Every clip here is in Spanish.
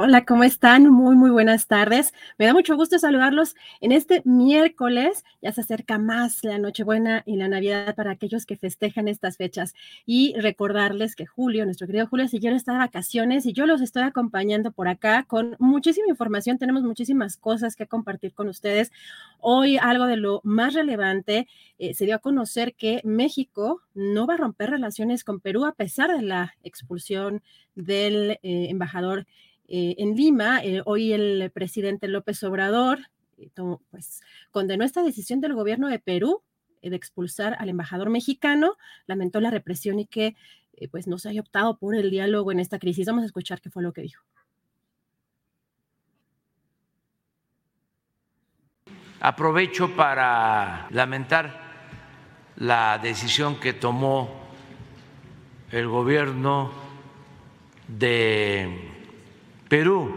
Hola, ¿cómo están? Muy, muy buenas tardes. Me da mucho gusto saludarlos en este miércoles. Ya se acerca más la Nochebuena y la Navidad para aquellos que festejan estas fechas. Y recordarles que Julio, nuestro querido Julio Sillero, está de vacaciones y yo los estoy acompañando por acá con muchísima información. Tenemos muchísimas cosas que compartir con ustedes. Hoy algo de lo más relevante eh, se dio a conocer que México no va a romper relaciones con Perú a pesar de la expulsión del eh, embajador eh, en Lima, eh, hoy el presidente López Obrador eh, pues, condenó esta decisión del gobierno de Perú de expulsar al embajador mexicano, lamentó la represión y que pues no se haya optado por el diálogo en esta crisis. Vamos a escuchar qué fue lo que dijo. Aprovecho para lamentar la decisión que tomó el gobierno de Perú,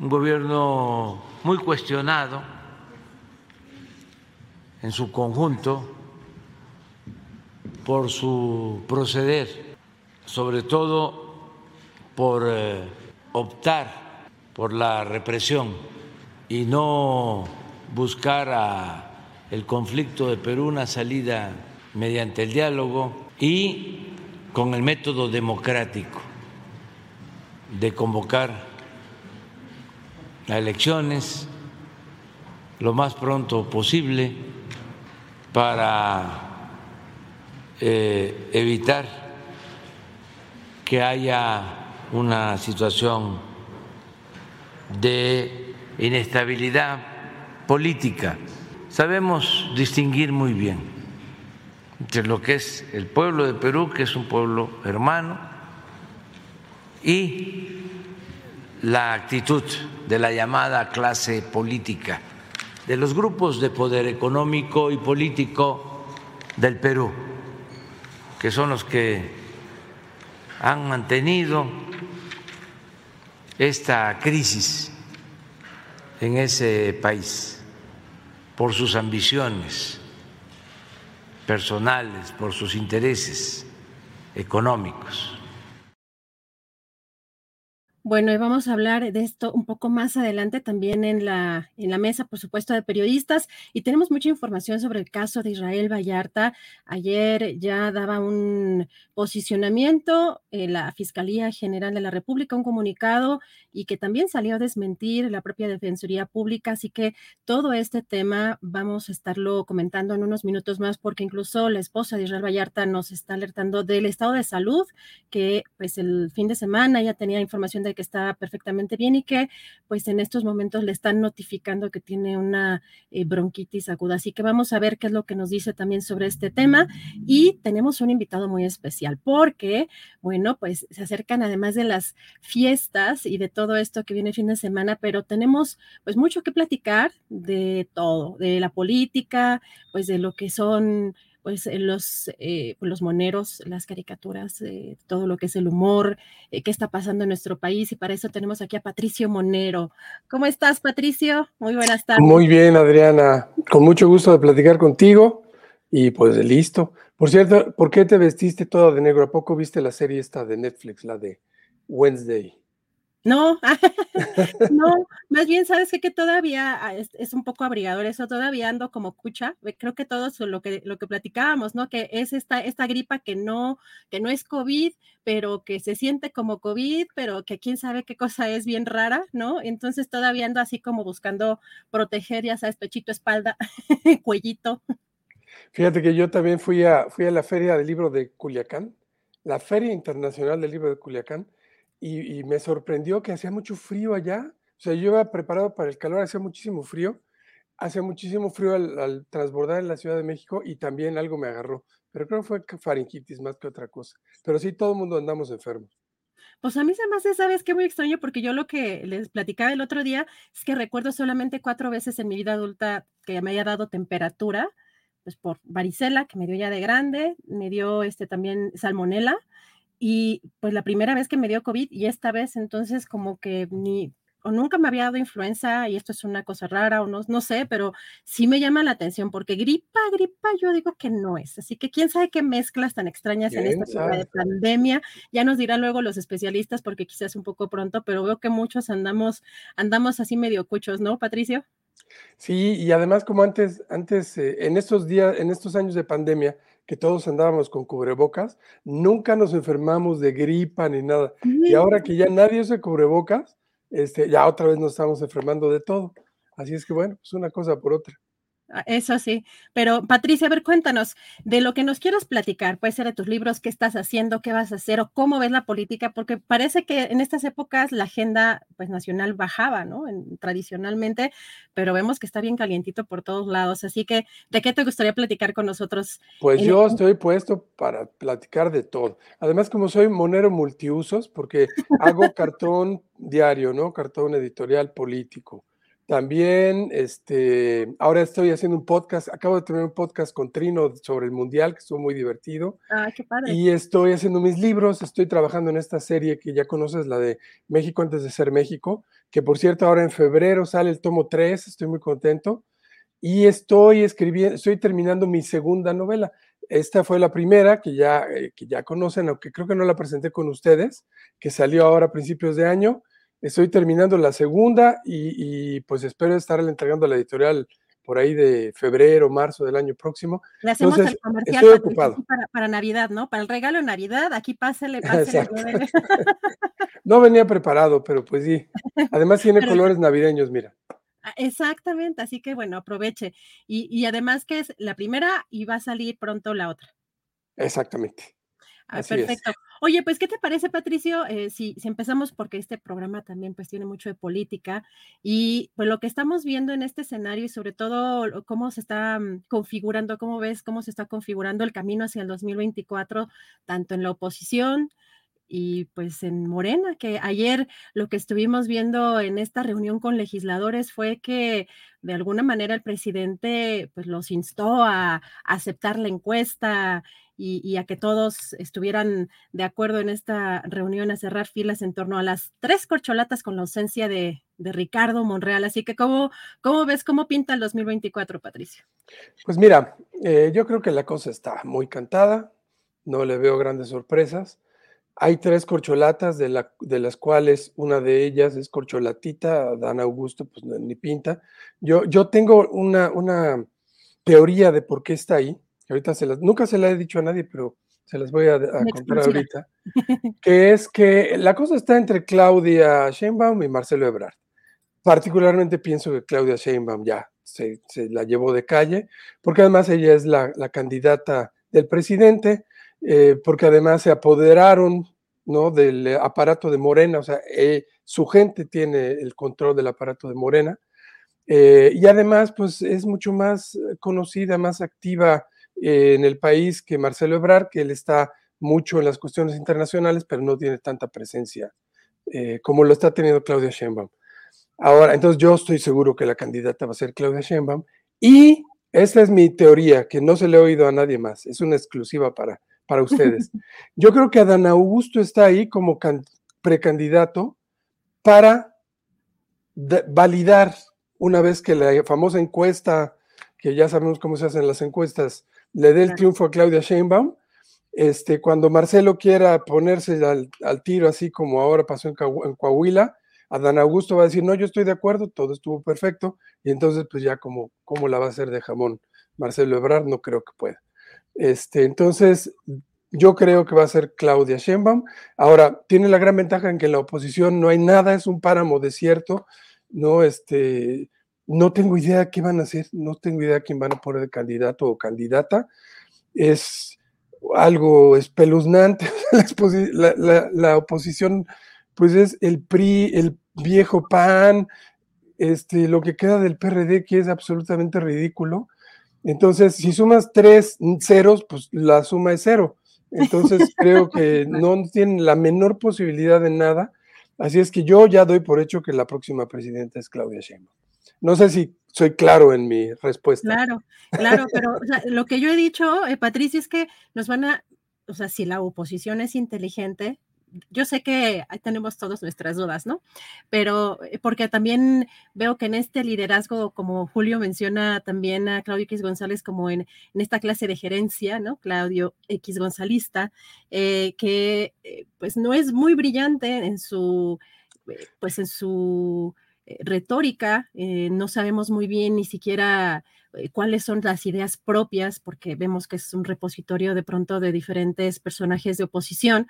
un gobierno muy cuestionado en su conjunto por su proceder, sobre todo por eh, optar por la represión y no buscar a el conflicto de Perú una salida mediante el diálogo y con el método democrático de convocar a elecciones lo más pronto posible para eh, evitar que haya una situación de inestabilidad política. Sabemos distinguir muy bien entre lo que es el pueblo de Perú, que es un pueblo hermano, y la actitud de la llamada clase política, de los grupos de poder económico y político del Perú, que son los que han mantenido esta crisis en ese país por sus ambiciones personales, por sus intereses económicos. Bueno, y vamos a hablar de esto un poco más adelante también en la, en la mesa, por supuesto, de periodistas. Y tenemos mucha información sobre el caso de Israel Vallarta. Ayer ya daba un posicionamiento en la Fiscalía General de la República, un comunicado y que también salió a desmentir la propia Defensoría Pública. Así que todo este tema vamos a estarlo comentando en unos minutos más, porque incluso la esposa de Israel Vallarta nos está alertando del estado de salud, que pues el fin de semana ya tenía información de que está perfectamente bien y que pues en estos momentos le están notificando que tiene una eh, bronquitis aguda. Así que vamos a ver qué es lo que nos dice también sobre este tema. Y tenemos un invitado muy especial porque, bueno, pues se acercan además de las fiestas y de todo esto que viene fin de semana, pero tenemos pues mucho que platicar de todo, de la política, pues de lo que son pues los, eh, los moneros, las caricaturas, eh, todo lo que es el humor, eh, qué está pasando en nuestro país. Y para eso tenemos aquí a Patricio Monero. ¿Cómo estás, Patricio? Muy buenas tardes. Muy bien, Adriana. Con mucho gusto de platicar contigo. Y pues listo. Por cierto, ¿por qué te vestiste toda de negro? ¿A poco viste la serie esta de Netflix, la de Wednesday? No, no, más bien sabes que, que todavía ah, es, un poco abrigador eso, todavía ando como cucha, creo que todo lo que, lo que platicábamos, ¿no? Que es esta, esta gripa que no, que no es COVID, pero que se siente como COVID, pero que quién sabe qué cosa es bien rara, ¿no? Entonces todavía ando así como buscando proteger, ya sabes, pechito, espalda, cuellito. Fíjate que yo también fui a, fui a la feria del libro de Culiacán, la Feria Internacional del Libro de Culiacán, y, me sorprendió que hacía mucho frío allá. O sea, yo iba preparado para el calor, hacía muchísimo frío. Hacía muchísimo frío al, transbordar en la Ciudad de México y también algo me agarró. Pero creo que fue faringitis más que otra cosa. Pero sí, todo el mundo andamos enfermos. Pues a mí se me hace, ¿sabes qué? Muy extraño porque yo lo que les platicaba el otro día es que recuerdo solamente cuatro veces en mi vida adulta que me haya dado temperatura, pues por varicela, que me dio ya de grande, me dio este también salmonela y pues la primera vez que me dio COVID y esta vez entonces como que ni o nunca me había dado influenza y esto es una cosa rara o no, no sé, pero sí me llama la atención porque gripa, gripa, yo digo que no es. Así que quién sabe qué mezclas tan extrañas en esta de pandemia. Ya nos dirán luego los especialistas porque quizás un poco pronto, pero veo que muchos andamos, andamos así medio cuchos, ¿no, Patricio? Sí, y además como antes, antes, eh, en estos días, en estos años de pandemia, que todos andábamos con cubrebocas, nunca nos enfermamos de gripa ni nada. Y ahora que ya nadie usa cubrebocas, este, ya otra vez nos estamos enfermando de todo. Así es que bueno, es una cosa por otra. Ah, eso sí, pero Patricia, a ver, cuéntanos de lo que nos quieras platicar, puede ser de tus libros, qué estás haciendo, qué vas a hacer o cómo ves la política, porque parece que en estas épocas la agenda pues nacional bajaba, ¿no? tradicionalmente, pero vemos que está bien calientito por todos lados, así que ¿de qué te gustaría platicar con nosotros? Pues yo estoy puesto para platicar de todo. Además, como soy monero multiusos, porque hago cartón diario, ¿no? Cartón editorial político también, este, ahora estoy haciendo un podcast, acabo de tener un podcast con Trino sobre el Mundial, que estuvo muy divertido. Ah, qué padre. Y estoy haciendo mis libros, estoy trabajando en esta serie que ya conoces, la de México antes de ser México, que por cierto ahora en febrero sale el tomo 3, estoy muy contento. Y estoy escribiendo, estoy terminando mi segunda novela. Esta fue la primera que ya, eh, que ya conocen, aunque creo que no la presenté con ustedes, que salió ahora a principios de año Estoy terminando la segunda y, pues espero estar entregando la editorial por ahí de febrero, marzo del año próximo. Le hacemos el comercial estoy ocupado. Para, Navidad, ¿no? Para el regalo de Navidad, aquí pásele, pásele. no venía preparado, pero pues sí. Además tiene colores navideños, mira. Ah, exactamente, así que bueno, aproveche. Y, y, además que es la primera y va a salir pronto la otra. Exactamente. Ah, perfecto. Oye, pues, ¿qué te parece, Patricio? Eh, si, si, empezamos, porque este programa también pues tiene mucho de política y pues lo que estamos viendo en este escenario y sobre todo cómo se está mm, configurando, cómo ves cómo se está configurando el camino hacia el 2024, tanto en la oposición y pues en Morena, que ayer lo que estuvimos viendo en esta reunión con legisladores fue que de alguna manera el presidente pues los instó a, aceptar la encuesta y, a que todos estuvieran de acuerdo en esta reunión a cerrar filas en torno a las tres corcholatas con la ausencia de, Ricardo Monreal. Así que, ¿cómo, ¿cómo, ves cómo pinta el 2024, Patricio? Pues mira, eh, yo creo que la cosa está muy cantada, no le veo grandes sorpresas. Hay tres corcholatas, de, la, de, las cuales una de ellas es corcholatita, Dan Augusto, pues ni pinta. Yo, yo tengo una, una teoría de por qué está ahí, ahorita se las, nunca se la he dicho a nadie, pero se las voy a, contar ahorita, que es que la cosa está entre Claudia Sheinbaum y Marcelo Ebrard. Particularmente pienso que Claudia Sheinbaum ya se, la llevó de calle, porque además ella es la, la candidata del presidente, eh, porque además se apoderaron ¿no? Del aparato de Morena, o sea, eh, su gente tiene el control del aparato de Morena. Eh, y además, pues es mucho más conocida, más activa eh, en el país que Marcelo Ebrard, que él está mucho en las cuestiones internacionales, pero no tiene tanta presencia como lo está teniendo Claudia Sheinbaum. Ahora, entonces yo estoy seguro que la candidata va a ser Claudia Sheinbaum y esa es mi teoría, que no se le ha oído a nadie más, es una exclusiva para, para ustedes. Yo creo que Adán Augusto está ahí como precandidato para validar una vez que la famosa encuesta, que ya sabemos cómo se hacen las encuestas, le dé el triunfo a Claudia Sheinbaum, este, cuando Marcelo quiera ponerse al, tiro, así como ahora pasó en, en, Coahuila, Adán Augusto va a decir, no, yo estoy de acuerdo, todo estuvo perfecto, y entonces pues ya como, ¿cómo la va a hacer de jamón Marcelo Ebrard? No creo que pueda. Este, entonces, yo creo que va a ser Claudia Sheinbaum. Ahora, tiene la gran ventaja en que en la oposición no hay nada, es un páramo desierto, no, este, no tengo idea qué van a hacer, no tengo idea quién van a poner de candidato o candidata. Es algo espeluznante. la, oposición, pues es el PRI, el viejo PAN, este, lo que queda del PRD, que es absolutamente ridículo. Entonces, si sumas tres ceros, pues la suma es cero. Entonces, creo que no tienen la menor posibilidad de nada. Así es que yo ya doy por hecho que la próxima presidenta es Claudia Sheinbaum. No sé si soy claro en mi respuesta. Claro, claro, pero lo que yo he dicho, eh, Patricia, es que nos van a, o sea, si la oposición es inteligente, yo sé que tenemos todas nuestras dudas, ¿no? Pero eh, porque también veo que en este liderazgo, como Julio menciona también a Claudio X González como en, esta clase de gerencia, ¿no? Claudio X Gonzalista, eh, que eh, pues no es muy brillante en su, pues en su retórica, no sabemos muy bien ni siquiera cuáles son las ideas propias, porque vemos que es un repositorio de pronto de diferentes personajes de oposición,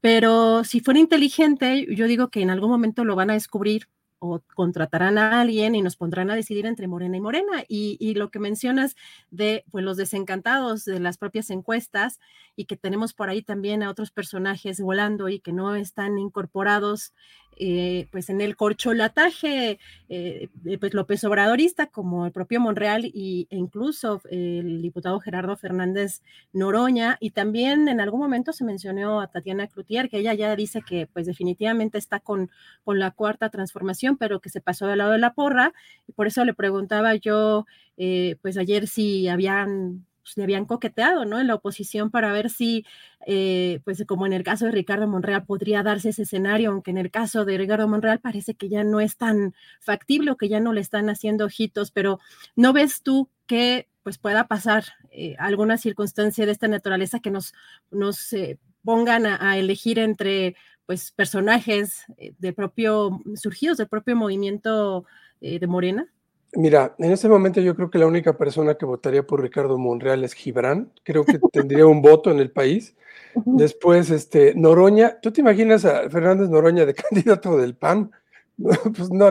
pero si fuera inteligente, yo digo que en algún momento lo van a descubrir o contratarán a alguien y nos pondrán a decidir entre Morena y Morena. Y, lo que mencionas de pues, los desencantados de las propias encuestas y que tenemos por ahí también a otros personajes volando y que no están incorporados eh, pues en el corcholataje eh, pues López Obradorista como el propio Monreal y, e incluso el diputado Gerardo Fernández Noroña. Y también en algún momento se mencionó a Tatiana Cloutier que ella ya dice que pues definitivamente está con, con la cuarta transformación pero que se pasó del lado de la porra. Y por eso le preguntaba yo eh, pues ayer si habían pues, le habían coqueteado, ¿no? En la oposición para ver si, eh, pues como en el caso de Ricardo Monreal, podría darse ese escenario, aunque en el caso de Ricardo Monreal parece que ya no es tan factible o que ya no le están haciendo ojitos, pero ¿no ves tú que pues pueda pasar eh, alguna circunstancia de esta naturaleza que nos, nos eh, pongan a, elegir entre pues personajes de propio, surgidos del propio movimiento de Morena? Mira, en este momento yo creo que la única persona que votaría por Ricardo Monreal es Gibran. Creo que tendría un voto en el país. Después, este, Noroña. ¿Tú te imaginas a Fernández Noroña de candidato del PAN? pues no,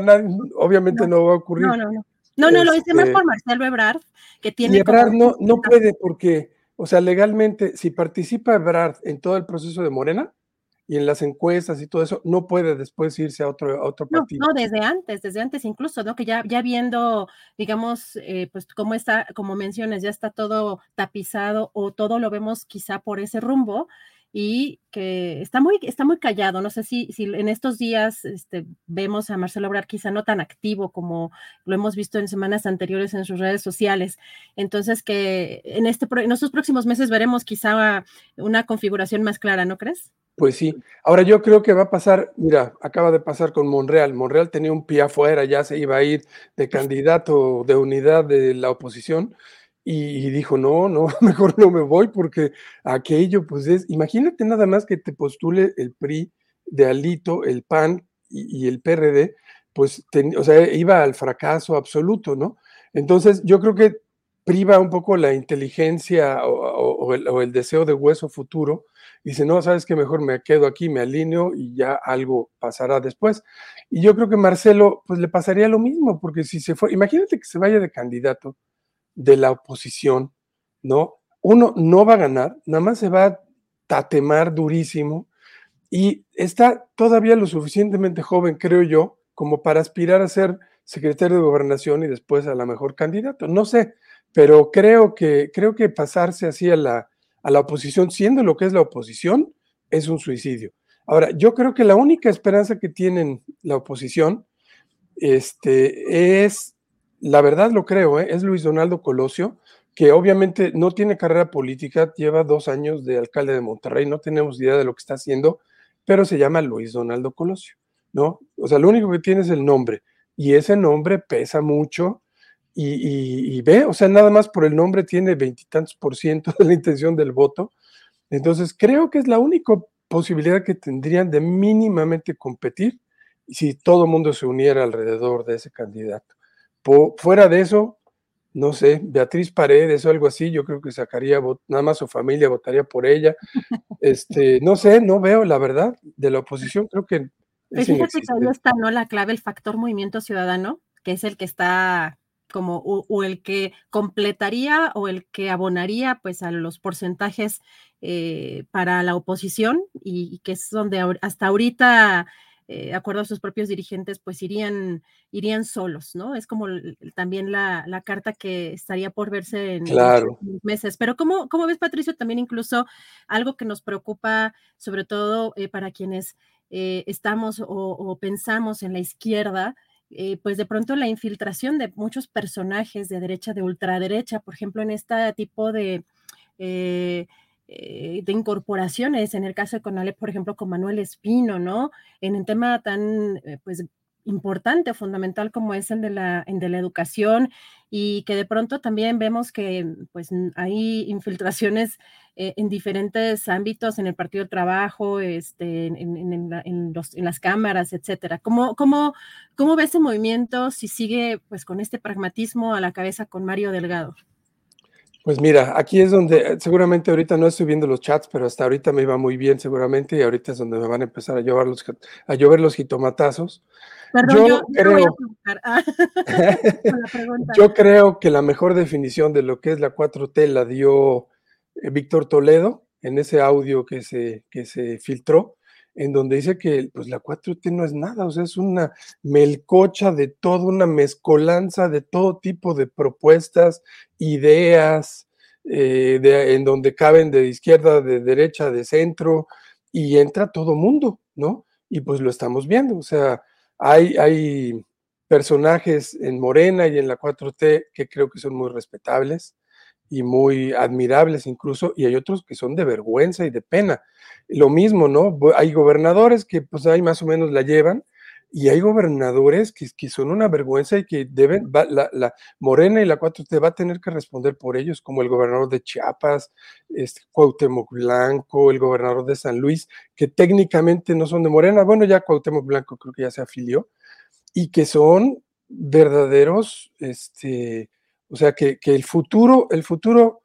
obviamente no, va a ocurrir. No, no, no. No, no, lo hice más este por Marcelo Ebrard, que tiene. Y Ebrard no, no puede porque, o sea, legalmente, si participa Ebrard en todo el proceso de Morena, y en las encuestas y todo eso, no puede después irse a otro, otro partido. No, desde antes, desde antes incluso, ¿no? Que ya, ya viendo, digamos, eh, pues cómo está, como mencionas, ya está todo tapizado o todo lo vemos quizá por ese rumbo y que está muy, está muy callado. No sé si, si en estos días este, vemos a Marcelo Obrar quizá no tan activo como lo hemos visto en semanas anteriores en sus redes sociales. Entonces que en, este, en estos próximos meses veremos quizá una configuración más clara, ¿no crees? Pues sí. Ahora yo creo que va a pasar, mira, acaba de pasar con Monreal. Monreal tenía un pie afuera, ya se iba a ir de candidato de unidad de la oposición y, dijo, no, no, mejor no me voy porque aquello, pues es, imagínate nada más que te postule el PRI de Alito, el PAN y, el PRD, pues, o sea, iba al fracaso absoluto, ¿no? Entonces yo creo que priva un poco la inteligencia o, el, deseo de hueso futuro. Dice, no, sabes que mejor me quedo aquí, me alineo y ya algo pasará después. Y yo creo que Marcelo, pues le pasaría lo mismo, porque si se fue, imagínate que se vaya de candidato de la oposición, ¿no? Uno no va a ganar, nada más se va a tatemar durísimo y está todavía lo suficientemente joven, creo yo, como para aspirar a ser secretario de gobernación y después a la mejor candidato. No sé, pero creo que, creo que pasarse así a la, a la oposición, siendo lo que es la oposición, es un suicidio. Ahora, yo creo que la única esperanza que tienen la oposición este, es, la verdad lo creo, ¿eh? es Luis Donaldo Colosio, que obviamente no tiene carrera política, lleva dos años de alcalde de Monterrey, no tenemos idea de lo que está haciendo, pero se llama Luis Donaldo Colosio, ¿no? O sea, lo único que tiene es el nombre, y ese nombre pesa mucho, y, ve, o sea, nada más por el nombre tiene veintitantos por ciento de la intención del voto, entonces creo que es la única posibilidad que tendrían de mínimamente competir si todo el mundo se uniera alrededor de ese candidato. fuera de eso, no sé, Beatriz Paredes o algo así, yo creo que sacaría, nada más su familia votaría por ella. Este, no sé, no veo la verdad de la oposición, creo que... Es pues fíjate que ahí está, ¿no? La clave, el factor movimiento ciudadano, que es el que está como, o, el que completaría o el que abonaría pues a los porcentajes eh, para la oposición y, que es donde hasta ahorita de eh, acuerdo a sus propios dirigentes, pues irían, irían solos, ¿no? Es como también la, carta que estaría por verse en claro. meses. Pero ¿cómo, ¿cómo, ves, Patricio? También incluso algo que nos preocupa, sobre todo eh, para quienes eh, estamos o, pensamos en la izquierda, pues de pronto la infiltración de muchos personajes de derecha, de ultraderecha, por ejemplo, en este tipo de eh, de incorporaciones, en el caso de Conalep, por ejemplo, con Manuel Espino, ¿no? En un tema tan, eh, pues, importante fundamental como es el de la, de la educación y que de pronto también vemos que pues hay infiltraciones eh, en diferentes ámbitos, en el Partido del Trabajo, este, en, las cámaras, etcétera. ¿Cómo, cómo, ¿Cómo ve ese movimiento si sigue pues con este pragmatismo a la cabeza con Mario Delgado? Pues mira, aquí es donde seguramente ahorita no estoy viendo los chats, pero hasta ahorita me iba muy bien seguramente y ahorita es donde me van a empezar a llover los, a llover los jitomatazos. yo, creo, ah, yo creo que la mejor definición de lo que es la 4T la dio eh, Víctor Toledo en ese audio que se, que se filtró, en donde dice que pues, la 4T no es nada, o sea, es una melcocha de todo, una mezcolanza de todo tipo de propuestas, ideas, eh, en donde caben de izquierda, de derecha, de centro, y entra todo mundo, ¿no? Y pues lo estamos viendo, o sea, hay, hay personajes en Morena y en la 4T que creo que son muy respetables y muy admirables incluso, y hay otros que son de vergüenza y de pena. Lo mismo, ¿no? Hay gobernadores que pues ahí más o menos la llevan, y hay gobernadores que, que son una vergüenza y que deben, la, Morena y la 4T va a tener que responder por ellos, como el gobernador de Chiapas, este, Cuauhtémoc Blanco, el gobernador de San Luis, que técnicamente no son de Morena, bueno, ya Cuauhtémoc Blanco creo que ya se afilió, y que son verdaderos, este, o sea, que, el futuro, el futuro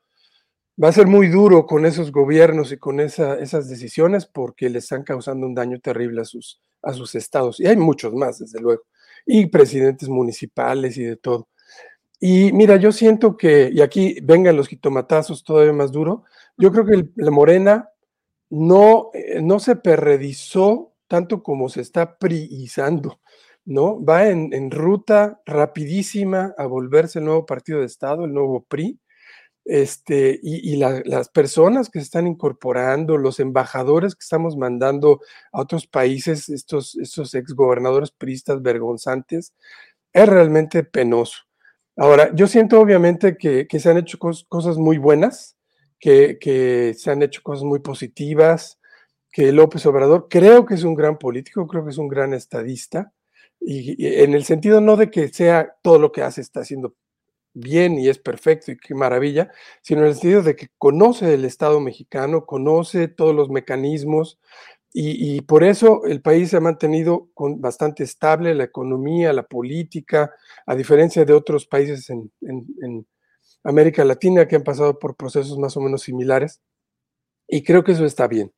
va a ser muy duro con esos gobiernos y con esas decisiones porque le están causando un daño terrible a sus, a sus estados. Y hay muchos más, desde luego. Y presidentes municipales y de todo. Y mira, yo siento que, y aquí vengan los jitomatazos todavía más duro, yo creo que la Morena no, eh, no se perredizó tanto como se está priizando. ¿No? Va en, ruta rapidísima a volverse el nuevo partido de Estado, el nuevo PRI. Este, y, las personas que se están incorporando, los embajadores que estamos mandando a otros países, estos, estos exgobernadores priistas vergonzantes, es realmente penoso. Ahora, yo siento obviamente que, se han hecho cosas muy buenas, que, que se han hecho cosas muy positivas, que López Obrador creo que es un gran político, creo que es un gran estadista, y, en el sentido no de que sea todo lo que hace está haciendo bien y es perfecto y qué maravilla, sino en el sentido de que conoce el Estado mexicano, conoce todos los mecanismos y, por eso el país se ha mantenido bastante estable, la economía, la política, a diferencia de otros países en América Latina que han pasado por procesos más o menos similares. Y creo que eso está bien.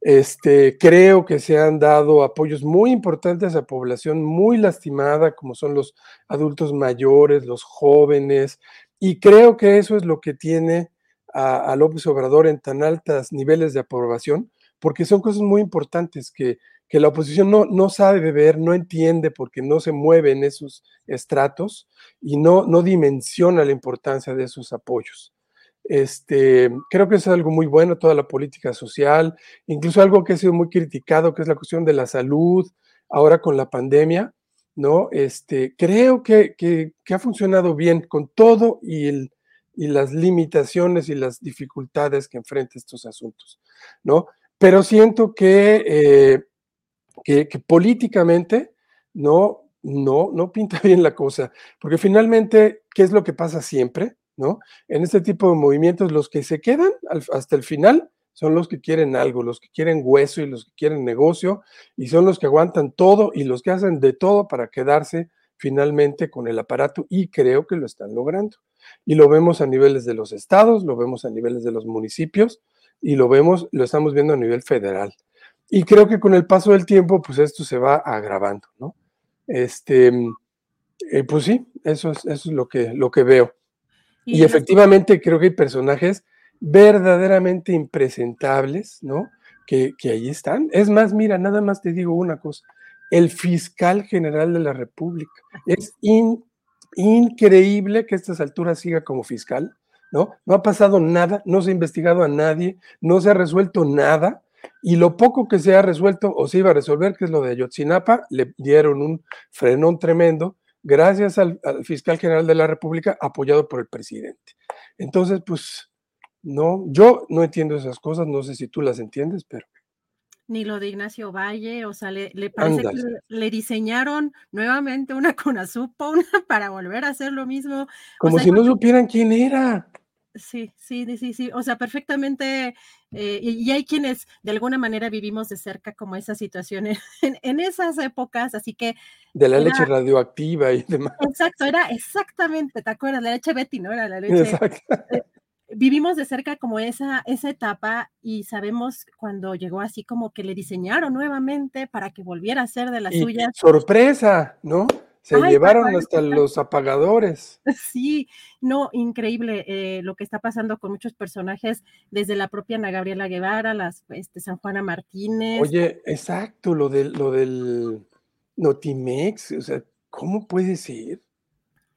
Este, creo que se han dado apoyos muy importantes a población muy lastimada, como son los adultos mayores, los jóvenes, y creo que eso es lo que tiene a, López Obrador en tan altos niveles de aprobación, porque son cosas muy importantes que, que la oposición no, no sabe ver, no entiende porque no se mueve en esos estratos y no, no dimensiona la importancia de esos apoyos. Este, creo que es algo muy bueno, toda la política social, incluso algo que ha sido muy criticado, que es la cuestión de la salud, ahora con la pandemia, ¿no? Este, creo que, que, ha funcionado bien con todo y, el, y, las limitaciones y las dificultades que enfrenta estos asuntos, ¿no? Pero siento que, eh, que, que políticamente no, no, no pinta bien la cosa, porque finalmente, ¿qué es lo que pasa siempre? ¿No? En este tipo de movimientos, los que se quedan hasta el final son los que quieren algo, los que quieren hueso y los que quieren negocio, y son los que aguantan todo y los que hacen de todo para quedarse finalmente con el aparato, y creo que lo están logrando. Y lo vemos a niveles de los estados, lo vemos a niveles de los municipios, y lo vemos, lo estamos viendo a nivel federal. Y creo que con el paso del tiempo, pues esto se va agravando, ¿no? Este, eh, pues sí, eso es, eso es lo, que, lo que veo. Y, efectivamente creo que hay personajes verdaderamente impresentables, ¿no? Que, que, ahí están. Es más, mira, nada más te digo una cosa. El fiscal general de la República. Es increíble que a estas alturas siga como fiscal, ¿no? No ha pasado nada, no se ha investigado a nadie, no se ha resuelto nada. Y lo poco que se ha resuelto o se iba a resolver, que es lo de Ayotzinapa, le dieron un frenón tremendo gracias al, fiscal general de la República, apoyado por el presidente. Entonces, pues, no, yo no entiendo esas cosas, no sé si tú las entiendes, pero... Ni lo de Ignacio Valle, o sea, le, parece que le, diseñaron nuevamente una conazupa para volver a hacer lo mismo. Como si no supieran quién era. Sí, sí, sí, sí, o sea, perfectamente, eh, y, hay quienes de alguna manera vivimos de cerca como esas situaciones en, esas épocas, así que... De la leche radioactiva y demás. Exacto, era exactamente, ¿te acuerdas? La leche Betty, ¿no? Era la leche... Exacto. Eh, vivimos de cerca como esa, esa etapa y sabemos cuando llegó así como que le diseñaron nuevamente para que volviera a ser de las suyas. Sorpresa, ¿no? Se llevaron hasta los apagadores. Sí, no, increíble eh, lo que está pasando con muchos personajes, desde la propia Ana Gabriela Guevara, las este, San Juana Martínez. Oye, exacto, lo del, lo del Notimex, o sea, ¿cómo puede ser?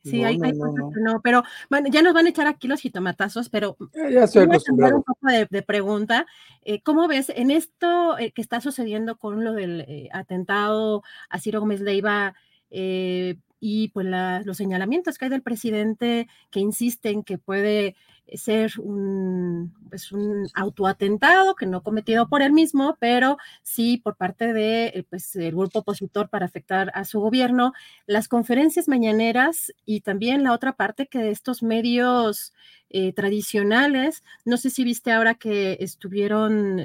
Sí, hay, cosas que no, pero bueno, ya nos van a echar aquí los jitomatazos, pero ya, estoy acostumbrado. un poco de, pregunta. Eh, ¿Cómo ves en esto eh, que está sucediendo con lo del atentado a Ciro Gómez Leiva? Eh, y pues los señalamientos que hay del presidente que insisten que puede ser un, pues un autoatentado que no cometido por él mismo, pero sí por parte de eh, pues, el grupo opositor para afectar a su gobierno, las conferencias mañaneras y también la otra parte que estos medios eh, tradicionales, no sé si viste ahora que estuvieron,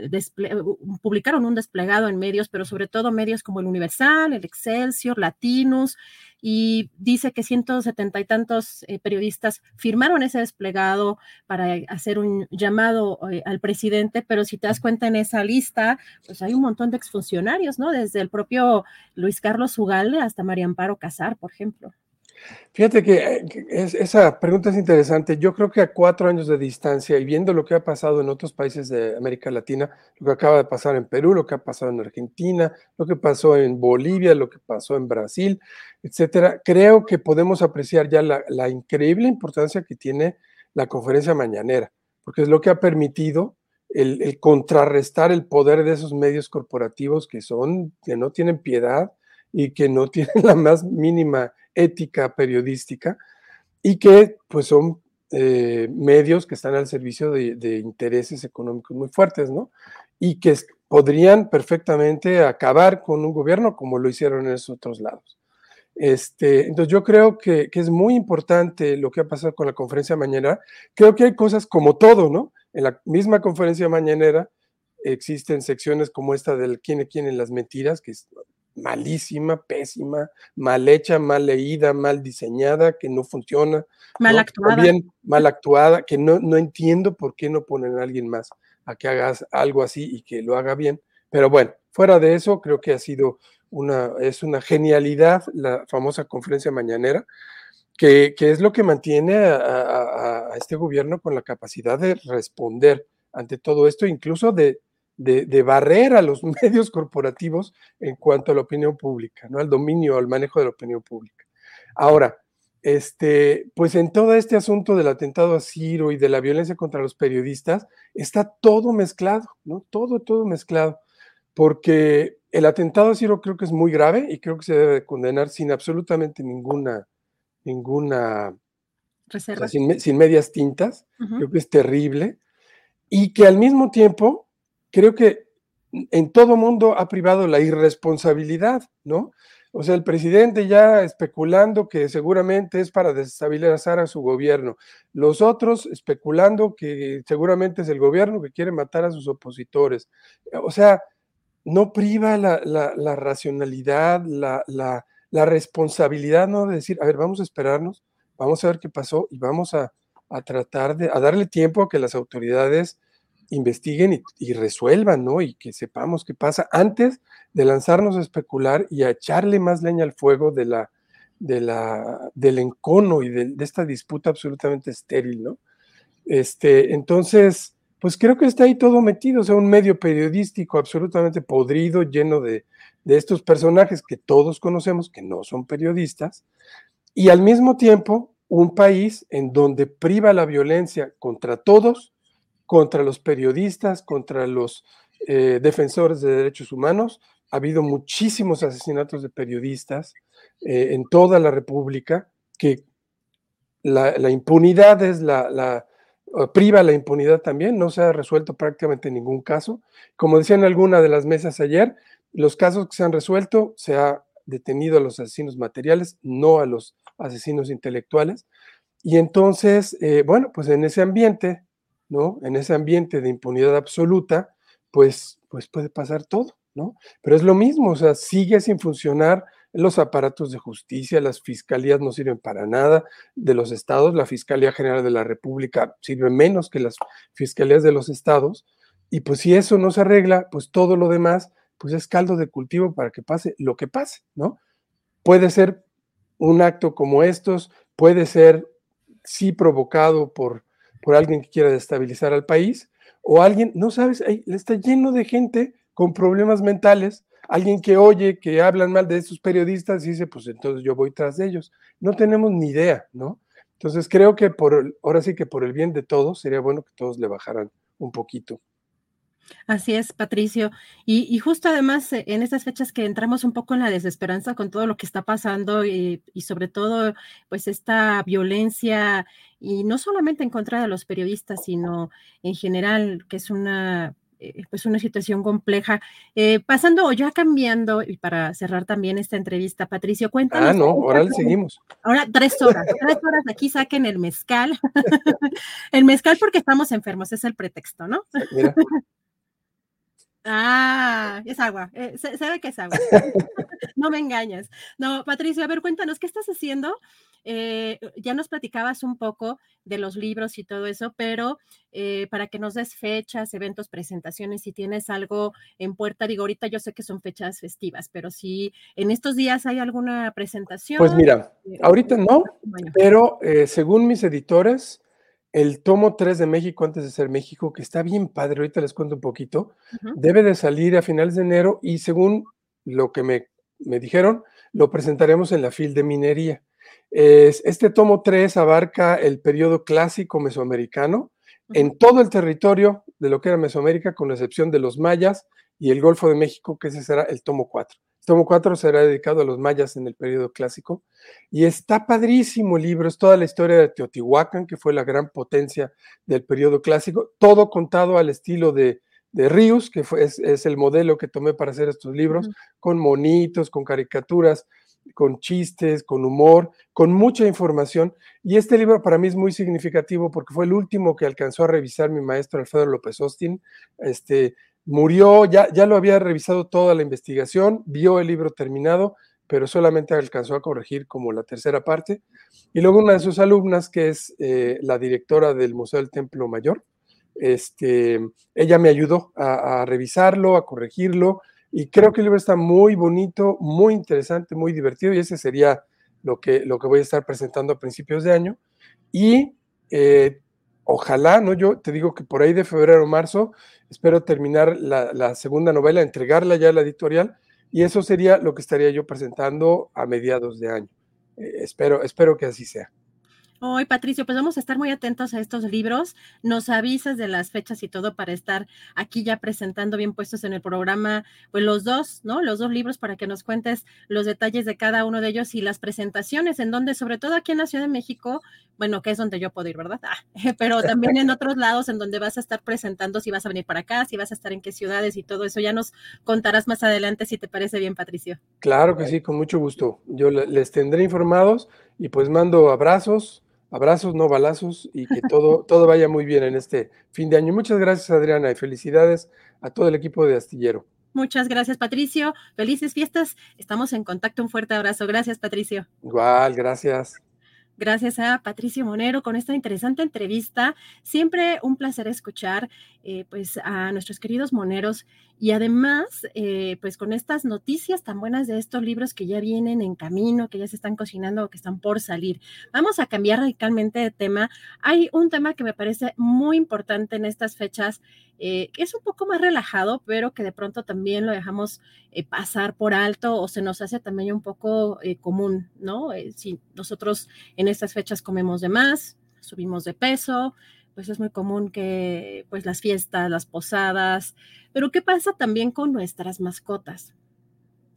publicaron un desplegado en medios, pero sobre todo medios como el Universal, el Excelsior, Latinos, y dice que 170 y tantos eh, periodistas firmaron ese desplegado para hacer un llamado eh, al presidente, pero si te das cuenta en esa lista, pues hay un montón de exfuncionarios, ¿no? Desde el propio Luis Carlos Ugalde hasta María Amparo Casar, por ejemplo. Fíjate que, eh, esa pregunta es interesante. Yo creo que a cuatro años de distancia y viendo lo que ha pasado en otros países de América Latina, lo que acaba de pasar en Perú, lo que ha pasado en Argentina, lo que pasó en Bolivia, lo que pasó en Brasil, etcétera, creo que podemos apreciar ya la, increíble importancia que tiene la conferencia mañanera, porque es lo que ha permitido el, el contrarrestar el poder de esos medios corporativos que son, que no tienen piedad y que no tienen la más mínima ética periodística y que pues son eh, medios que están al servicio de, intereses económicos muy fuertes, ¿no? Y que podrían perfectamente acabar con un gobierno como lo hicieron en esos otros lados. Este, entonces yo creo que, es muy importante lo que ha pasado con la conferencia mañanera. Creo que hay cosas como todo, ¿no? En la misma conferencia mañanera existen secciones como esta del quién es quién en las mentiras, que es malísima, pésima, mal hecha, mal leída, mal diseñada, que no funciona. Mal actuada. También mal actuada, que no, no entiendo por qué no ponen a alguien más a que hagas algo así y que lo haga bien. Pero bueno, fuera de eso, creo que ha sido una, es una genialidad la famosa conferencia mañanera, que, que es lo que mantiene a, a, este gobierno con la capacidad de responder ante todo esto, incluso de de, barrer a los medios corporativos en cuanto a la opinión pública, ¿no? Al dominio, al manejo de la opinión pública. Ahora, este, pues en todo este asunto del atentado a Ciro y de la violencia contra los periodistas, está todo mezclado, ¿no? Todo, todo mezclado. Porque el atentado a Ciro creo que es muy grave y creo que se debe condenar sin absolutamente ninguna, ninguna reserva. sin, medias tintas. Creo que es terrible. Y que al mismo tiempo, creo que en todo mundo ha privado la irresponsabilidad, ¿no? O sea, el presidente ya especulando que seguramente es para desestabilizar a su gobierno. Los otros especulando que seguramente es el gobierno que quiere matar a sus opositores. O sea, no priva la, racionalidad, la, la, responsabilidad, ¿no? De decir, a ver, vamos a esperarnos, vamos a ver qué pasó y vamos a, a tratar de, a darle tiempo a que las autoridades investiguen y, resuelvan, ¿no? Y que sepamos qué pasa antes de lanzarnos a especular y a echarle más leña al fuego de la, de la, del encono y de, esta disputa absolutamente estéril, ¿no? Este, entonces, pues creo que está ahí todo metido, o sea, un medio periodístico absolutamente podrido, lleno de, de estos personajes que todos conocemos, que no son periodistas, y al mismo tiempo un país en donde priva la violencia contra todos, contra los periodistas, contra los eh, defensores de derechos humanos. Ha habido muchísimos asesinatos de periodistas eh, en toda la República, que la, impunidad es la, priva la impunidad también, no se ha resuelto prácticamente ningún caso. Como decía en alguna de las mesas ayer, los casos que se han resuelto se ha detenido a los asesinos materiales, no a los asesinos intelectuales. Y entonces, eh, bueno, pues en ese ambiente ¿no? En ese ambiente de impunidad absoluta, pues, pues puede pasar todo, ¿no? Pero es lo mismo, o sea, sigue sin funcionar los aparatos de justicia, las fiscalías no sirven para nada de los estados, la Fiscalía General de la República sirve menos que las fiscalías de los estados, y pues si eso no se arregla, pues todo lo demás, pues es caldo de cultivo para que pase lo que pase, ¿no? Puede ser un acto como estos, puede ser sí provocado por por alguien que quiera destabilizar al país, o alguien, no sabes, está lleno de gente con problemas mentales, alguien que oye que hablan mal de estos periodistas y dice, pues entonces yo voy tras de ellos. No tenemos ni idea, ¿no? Entonces creo que por, ahora sí que por el bien de todos, sería bueno que todos le bajaran un poquito. Así es, Patricio. Y, justo además eh, en estas fechas que entramos un poco en la desesperanza con todo lo que está pasando y, sobre todo pues esta violencia y no solamente en contra de los periodistas, sino en general, que es una eh, pues una situación compleja. Eh, pasando o ya cambiando, y para cerrar también esta entrevista, Patricio, cuéntanos. Ah, no, ahora le seguimos. Ahora tres horas, tres horas aquí saquen el mezcal. el mezcal porque estamos enfermos, es el pretexto, ¿no? Mira. Ah, es agua. Eh, se, ve que es agua. no me engañas. No, Patricia, a ver, cuéntanos, ¿qué estás haciendo? Eh, ya nos platicabas un poco de los libros y todo eso, pero eh, para que nos des fechas, eventos, presentaciones, si tienes algo en puerta, digo, ahorita yo sé que son fechas festivas, pero si en estos días hay alguna presentación. Pues mira, ahorita no, pero según mis editores, el tomo 3 de México antes de ser México, que está bien padre, ahorita les cuento un poquito, debe de salir a finales de enero y según lo que me, dijeron, lo presentaremos en la FIL de minería. este tomo 3 abarca el periodo clásico mesoamericano en todo el territorio de lo que era Mesoamérica, con excepción de los mayas y el Golfo de México, que ese será el tomo 4 tomo 4 será dedicado a los mayas en el periodo clásico. Y está padrísimo el libro, es toda la historia de Teotihuacán, que fue la gran potencia del periodo clásico, todo contado al estilo de, de Ríos, que fue, es, el modelo que tomé para hacer estos libros, con monitos, con caricaturas, con chistes, con humor, con mucha información. Y este libro para mí es muy significativo porque fue el último que alcanzó a revisar mi maestro Alfredo López Austin. Este, murió, ya, ya lo había revisado toda la investigación, vio el libro terminado, pero solamente alcanzó a corregir como la tercera parte. Y luego una de sus alumnas, que es eh, la directora del Museo del Templo Mayor, este, ella me ayudó a, revisarlo, a corregirlo, y creo que el libro está muy bonito, muy interesante, muy divertido, y ese sería lo que, lo que voy a estar presentando a principios de año. Y eh, ojalá, ¿no? Yo te digo que por ahí de febrero o marzo espero terminar la, segunda novela, entregarla ya a la editorial, y eso sería lo que estaría yo presentando a mediados de año. Eh, espero, espero que así sea. Hoy, Patricio, pues vamos a estar muy atentos a estos libros. Nos avisas de las fechas y todo para estar aquí ya presentando bien puestos en el programa, pues los dos, ¿no? Los dos libros para que nos cuentes los detalles de cada uno de ellos y las presentaciones, en donde, sobre todo aquí en la Ciudad de México, bueno, que es donde yo puedo ir, ¿verdad? Ah, pero también en otros lados en donde vas a estar presentando si vas a venir para acá, si vas a estar en qué ciudades y todo eso. Ya nos contarás más adelante si te parece bien, Patricio. Claro que sí, con mucho gusto. Yo les tendré informados y pues mando abrazos abrazos, no balazos y que todo, todo vaya muy bien en este fin de año. Muchas gracias, Adriana, y felicidades a todo el equipo de Astillero. Muchas gracias, Patricio. Felices fiestas. Estamos en contacto. Un fuerte abrazo. Gracias, Patricio. Igual, gracias. Gracias a Patricio Monero con esta interesante entrevista. Siempre un placer escuchar eh, pues a nuestros queridos moneros y además eh, pues con estas noticias tan buenas de estos libros que ya vienen en camino, que ya se están cocinando o que están por salir. Vamos a cambiar radicalmente de tema. Hay un tema que me parece muy importante en estas fechas, eh, que es un poco más relajado, pero que de pronto también lo dejamos pasar por alto o se nos hace también un poco común, ¿no? si nosotros en estas fechas comemos de más, subimos de peso, pues es muy común que pues las fiestas, las posadas, pero ¿qué pasa también con nuestras mascotas?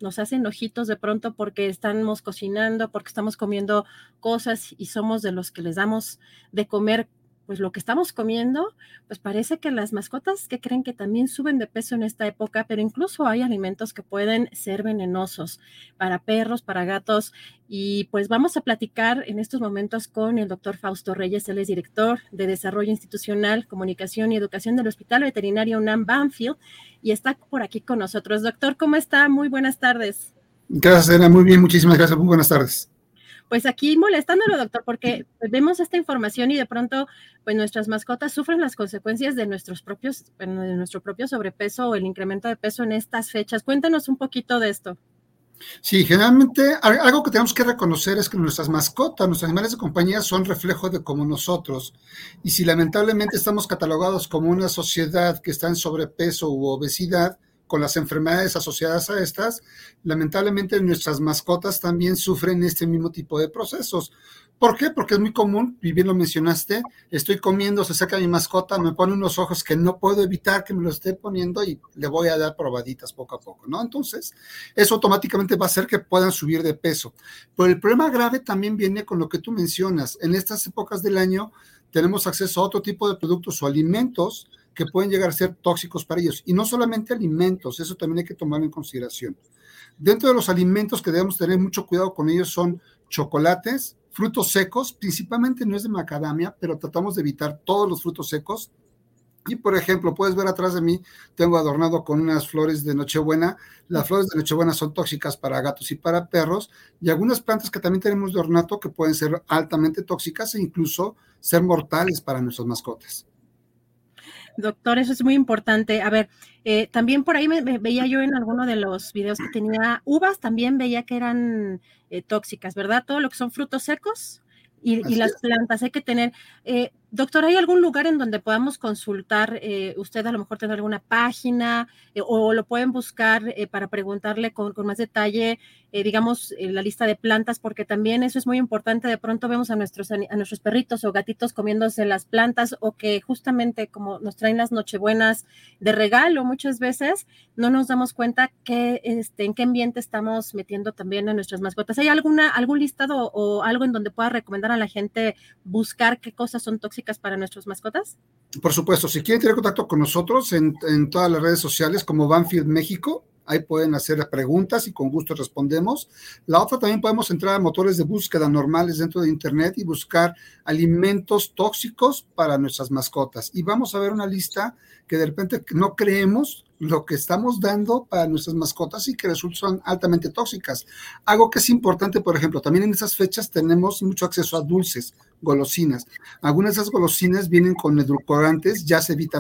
Nos hacen ojitos de pronto porque estamos cocinando, porque estamos comiendo cosas y somos de los que les damos de comer pues lo que estamos comiendo, pues parece que las mascotas que creen que también suben de peso en esta época, pero incluso hay alimentos que pueden ser venenosos para perros, para gatos. Y pues vamos a platicar en estos momentos con el doctor Fausto Reyes, él es director de Desarrollo Institucional, Comunicación y Educación del Hospital Veterinario UNAM Banfield y está por aquí con nosotros. Doctor, ¿cómo está? Muy buenas tardes. Gracias, Ana. Muy bien, muchísimas gracias. Muy buenas tardes pues aquí molestándolo, doctor, porque vemos esta información y de pronto, pues nuestras mascotas sufren las consecuencias de nuestros propios, de nuestro propio sobrepeso o el incremento de peso en estas fechas. Cuéntanos un poquito de esto. Sí, generalmente algo que tenemos que reconocer es que nuestras mascotas, nuestros animales de compañía son reflejo de como nosotros. Y si lamentablemente estamos catalogados como una sociedad que está en sobrepeso u obesidad, con las enfermedades asociadas a estas, lamentablemente nuestras mascotas también sufren este mismo tipo de procesos. ¿Por qué? Porque es muy común, y bien lo mencionaste, estoy comiendo, se saca mi mascota, me pone unos ojos que no puedo evitar que me lo esté poniendo y le voy a dar probaditas poco a poco, ¿no? Entonces, eso automáticamente va a hacer que puedan subir de peso. Pero el problema grave también viene con lo que tú mencionas. En estas épocas del año tenemos acceso a otro tipo de productos o alimentos que pueden llegar a ser tóxicos para ellos. Y no solamente alimentos, eso también hay que tomarlo en consideración. Dentro de los alimentos que debemos tener mucho cuidado con ellos son chocolates, frutos secos, principalmente no es de macadamia, pero tratamos de evitar todos los frutos secos. Y por ejemplo, puedes ver atrás de mí, tengo adornado con unas flores de Nochebuena. Las flores de Nochebuena son tóxicas para gatos y para perros, y algunas plantas que también tenemos de ornato que pueden ser altamente tóxicas e incluso ser mortales para nuestras mascotas. Doctor, eso es muy importante. A ver, eh, también por ahí me, veía yo en alguno de los videos que tenía uvas, también veía que eran eh, tóxicas, ¿verdad? Todo lo que son frutos secos y, las plantas hay que tener. Eh, doctor, ¿hay algún lugar en donde podamos consultar? Eh, usted a lo mejor tiene alguna página eh, o lo pueden buscar para preguntarle con, más detalle, digamos, la lista de plantas, porque también eso es muy importante. De pronto vemos a nuestros, a nuestros perritos o gatitos comiéndose las plantas o que justamente como nos traen las nochebuenas de regalo muchas veces, no nos damos cuenta que, este, en qué ambiente estamos metiendo también a nuestras mascotas. ¿Hay alguna, algún listado o algo en donde pueda recomendar? a la gente buscar qué cosas son tóxicas para nuestras mascotas? Por supuesto, si quieren tener contacto con nosotros en, en todas las redes sociales como Banfield México, ahí pueden hacer preguntas y con gusto respondemos. La otra también podemos entrar a motores de búsqueda normales dentro de Internet y buscar alimentos tóxicos para nuestras mascotas. Y vamos a ver una lista que de repente no creemos lo que estamos dando para nuestras mascotas y que resultan altamente tóxicas. Algo que es importante, por ejemplo, también en esas fechas tenemos mucho acceso a dulces, golosinas. Algunas de esas golosinas vienen con edulcorantes, ya se evita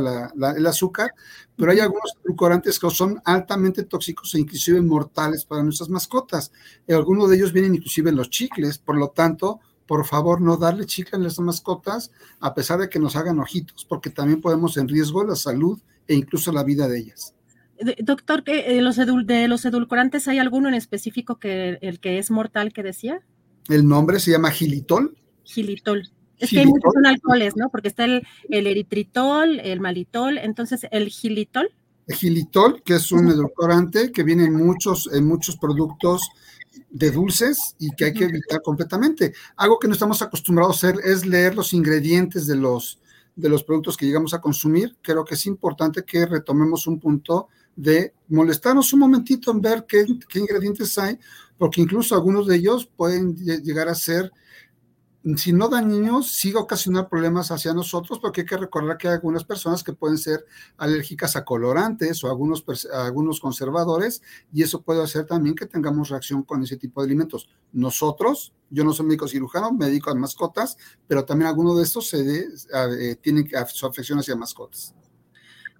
el azúcar, pero hay algunos edulcorantes que son altamente tóxicos e inclusive mortales para nuestras mascotas. Algunos de ellos vienen inclusive en los chicles, por lo tanto, por favor no darle chicle a las mascotas a pesar de que nos hagan ojitos, porque también podemos en riesgo la salud e incluso la vida de ellas. Doctor, ¿de eh, los, de los edulcorantes hay alguno en específico que el que es mortal que decía? El nombre se llama gilitol. Gilitol. Es que hay muchos son alcoholes, ¿no? Porque está el, el, eritritol, el malitol, entonces el gilitol. El gilitol, que es un edulcorante que viene en muchos, en muchos productos de dulces y que hay que evitar completamente. Algo que no estamos acostumbrados a hacer es leer los ingredientes de los, de los productos que llegamos a consumir. Creo que es importante que retomemos un punto de molestarnos un momentito en ver qué, ingredientes hay, porque incluso algunos de ellos pueden llegar a ser si no da niños, sí ocasionar problemas hacia nosotros, porque hay que recordar que hay algunas personas que pueden ser alérgicas a colorantes o algunos, algunos conservadores, y eso puede hacer también que tengamos reacción con ese tipo de alimentos. Nosotros, yo no soy médico cirujano, me dedico a mascotas, pero también algunos de estos se de, eh, tienen su afección hacia mascotas.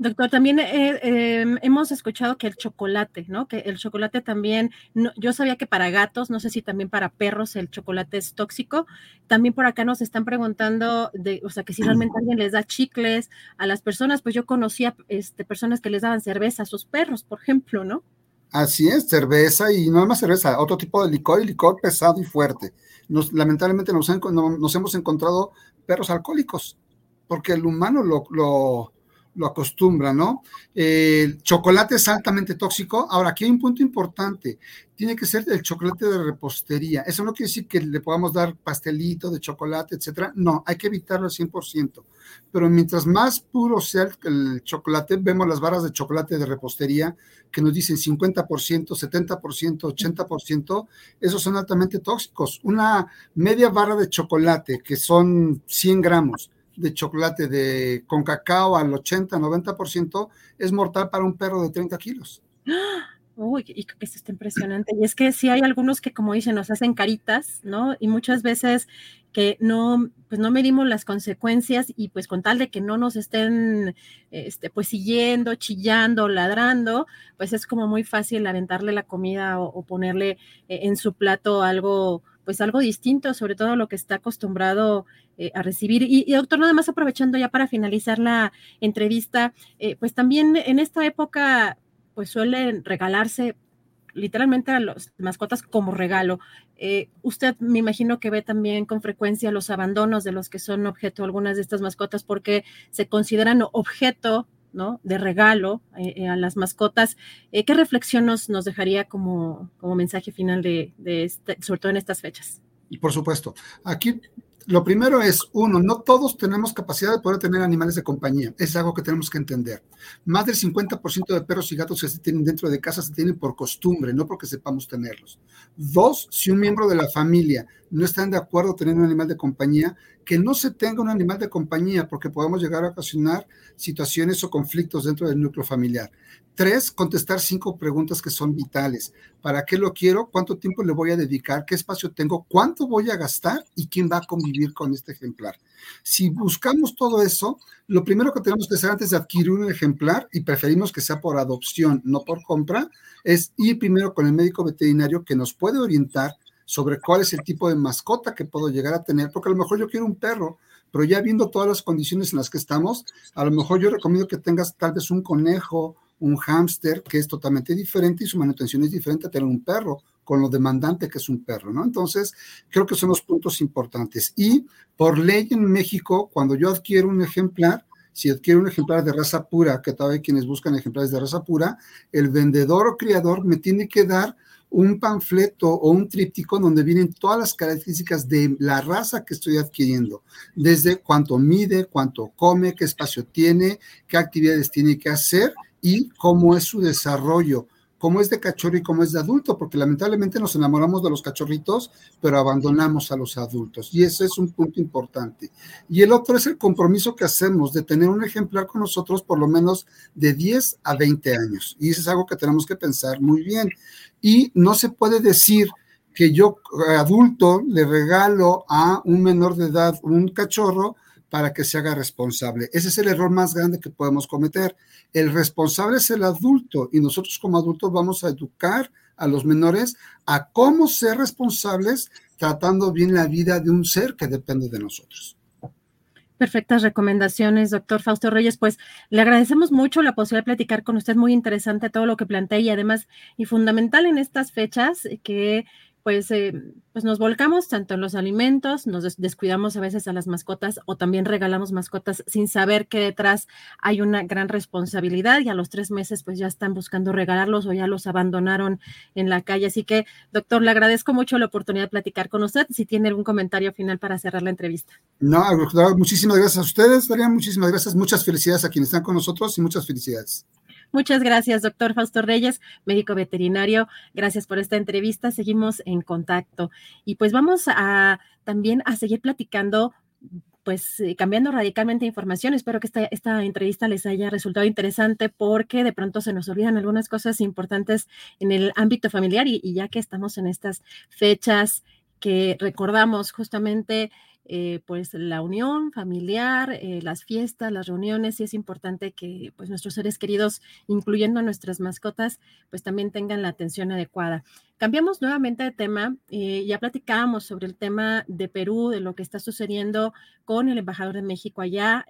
Doctor, también eh, em, hemos escuchado que el chocolate, ¿no? Que el chocolate también, yo sabía que para gatos, no sé si también para perros el chocolate es tóxico. También por acá nos están preguntando, de, o sea, que si realmente alguien les da chicles a las personas, pues yo conocía este, personas que les daban cerveza a sus perros, por ejemplo, ¿no? Así es, cerveza y no más cerveza, otro tipo de licor y licor pesado y fuerte. Nos, lamentablemente nos, nos hemos encontrado perros alcohólicos, porque el humano lo, lo lo acostumbra, ¿no? El chocolate es altamente tóxico. Ahora, aquí hay un punto importante. Tiene que ser el chocolate de repostería. Eso no quiere decir que le podamos dar pastelito de chocolate, etcétera. No, hay que evitarlo al 100%. Pero mientras más puro sea el, chocolate, vemos las barras de chocolate de repostería que nos dicen 50%, 70%, 80%. Esos son altamente tóxicos. Una media barra de chocolate, que son 100 gramos, de chocolate de, con cacao al 80, 90% es mortal para un perro de 30 kilos. Uy, y esto está impresionante. Y es que sí hay algunos que, como dicen, nos hacen caritas, ¿no? Y muchas veces que no, pues no medimos las consecuencias y pues con tal de que no nos estén, este, pues siguiendo, chillando, ladrando, pues es como muy fácil aventarle la comida o, ponerle eh, en su plato algo, pues algo distinto, sobre todo lo que está acostumbrado eh, a recibir. Y, doctor, nada más aprovechando ya para finalizar la entrevista, eh, pues también en esta época, pues suelen regalarse literalmente a las mascotas como regalo. Eh, usted me imagino que ve también con frecuencia los abandonos de los que son objeto algunas de estas mascotas porque se consideran objeto de regalo a las mascotas. ¿Qué reflexión nos, dejaría como, como mensaje final de, este, sobre todo en estas fechas? Por supuesto. Aquí lo primero es, uno, no todos tenemos capacidad de poder tener animales de compañía. Es algo que tenemos que entender. Más del 50% de perros y gatos que se tienen dentro de casa se tienen por costumbre, no porque sepamos tenerlos. Dos, si un miembro de la familia no está de acuerdo tener un animal de compañía, que no se tenga un animal de compañía porque podemos llegar a ocasionar situaciones o conflictos dentro del núcleo familiar. Tres, contestar cinco preguntas que son vitales. ¿Para qué lo quiero? ¿Cuánto tiempo le voy a dedicar? ¿Qué espacio tengo? ¿Cuánto voy a gastar? ¿Y quién va a convivir con este ejemplar? Si buscamos todo eso, lo primero que tenemos que hacer antes de adquirir un ejemplar, y preferimos que sea por adopción, no por compra, es ir primero con el médico veterinario que nos puede orientar sobre cuál es el tipo de mascota que puedo llegar a tener, porque a lo mejor yo quiero un perro, pero ya viendo todas las condiciones en las que estamos, a lo mejor yo recomiendo que tengas tal vez un conejo un hámster que es totalmente diferente y su manutención es diferente a tener un perro con lo demandante que es un perro, ¿no? Entonces, creo que son los puntos importantes. Y por ley en México, cuando yo adquiero un ejemplar, si adquiero un ejemplar de raza pura, que todavía quienes buscan ejemplares de raza pura, el vendedor o criador me tiene que dar un panfleto o un tríptico donde vienen todas las características de la raza que estoy adquiriendo, desde cuánto mide, cuánto come, qué espacio tiene, qué actividades tiene que hacer y cómo es su desarrollo, cómo es de cachorro y cómo es de adulto, porque lamentablemente nos enamoramos de los cachorritos, pero abandonamos a los adultos. Y ese es un punto importante. Y el otro es el compromiso que hacemos de tener un ejemplar con nosotros por lo menos de 10 a 20 años. Y eso es algo que tenemos que pensar muy bien. Y no se puede decir que yo adulto le regalo a un menor de edad un cachorro para que se haga responsable. Ese es el error más grande que podemos cometer. El responsable es el adulto y nosotros como adultos vamos a educar a los menores a cómo ser responsables tratando bien la vida de un ser que depende de nosotros. Perfectas recomendaciones, doctor Fausto Reyes. Pues le agradecemos mucho la posibilidad de platicar con usted. Muy interesante todo lo que plantea y además, y fundamental en estas fechas, que pues, eh, pues nos volcamos tanto en los alimentos, nos descuidamos a veces a las mascotas o también regalamos mascotas sin saber que detrás hay una gran responsabilidad y a los tres meses pues ya están buscando regalarlos o ya los abandonaron en la calle. Así que, doctor, le agradezco mucho la oportunidad de platicar con usted. Si tiene algún comentario final para cerrar la entrevista. No, muchísimas gracias a ustedes, Daría, muchísimas gracias, muchas felicidades a quienes están con nosotros y muchas felicidades. Muchas gracias, doctor Fausto Reyes, médico veterinario. Gracias por esta entrevista. Seguimos en contacto. Y pues vamos a también a seguir platicando pues eh, cambiando radicalmente información. Espero que esta, esta, entrevista les haya resultado interesante porque de pronto se nos olvidan algunas cosas importantes en el ámbito familiar y, y ya que estamos en estas fechas que recordamos justamente eh, pues la unión familiar, eh, las fiestas, las reuniones, y es importante que pues nuestros seres queridos, incluyendo nuestras mascotas, pues también tengan la atención adecuada. Cambiamos nuevamente de tema, eh, ya platicábamos sobre el tema de Perú, de lo que está sucediendo con el embajador de México allá,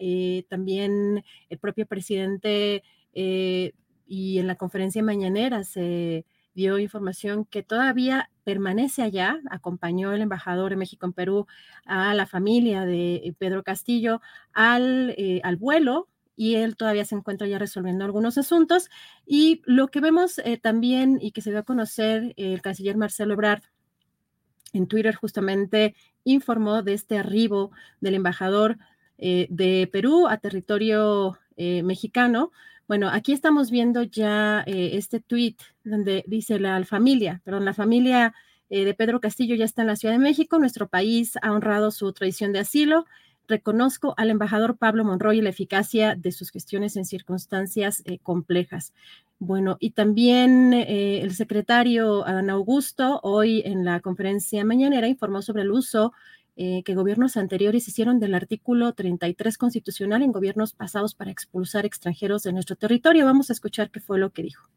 también el propio presidente y en la conferencia mañanera se dio información que todavía permanece allá, acompañó el embajador de México en Perú a la familia de eh, Pedro Castillo al, eh, al vuelo y él todavía se encuentra ya resolviendo algunos asuntos. Y lo que vemos eh, también y que se dio a conocer el canciller Marcelo Ebrard en Twitter justamente informó de este arribo del embajador de Perú a territorio mexicano, bueno, aquí estamos viendo ya eh, este tweet donde dice la familia, perdón, la familia eh, de Pedro Castillo ya está en la Ciudad de México. Nuestro país ha honrado su tradición de asilo. Reconozco al embajador Pablo Monroy la eficacia de sus gestiones en circunstancias eh, complejas. Bueno, y también el secretario Adán Augusto hoy en la conferencia mañanera informó sobre el uso eh, que gobiernos anteriores hicieron del artículo 33 constitucional en gobiernos pasados para expulsar extranjeros de nuestro territorio. Vamos a escuchar qué fue lo que dijo.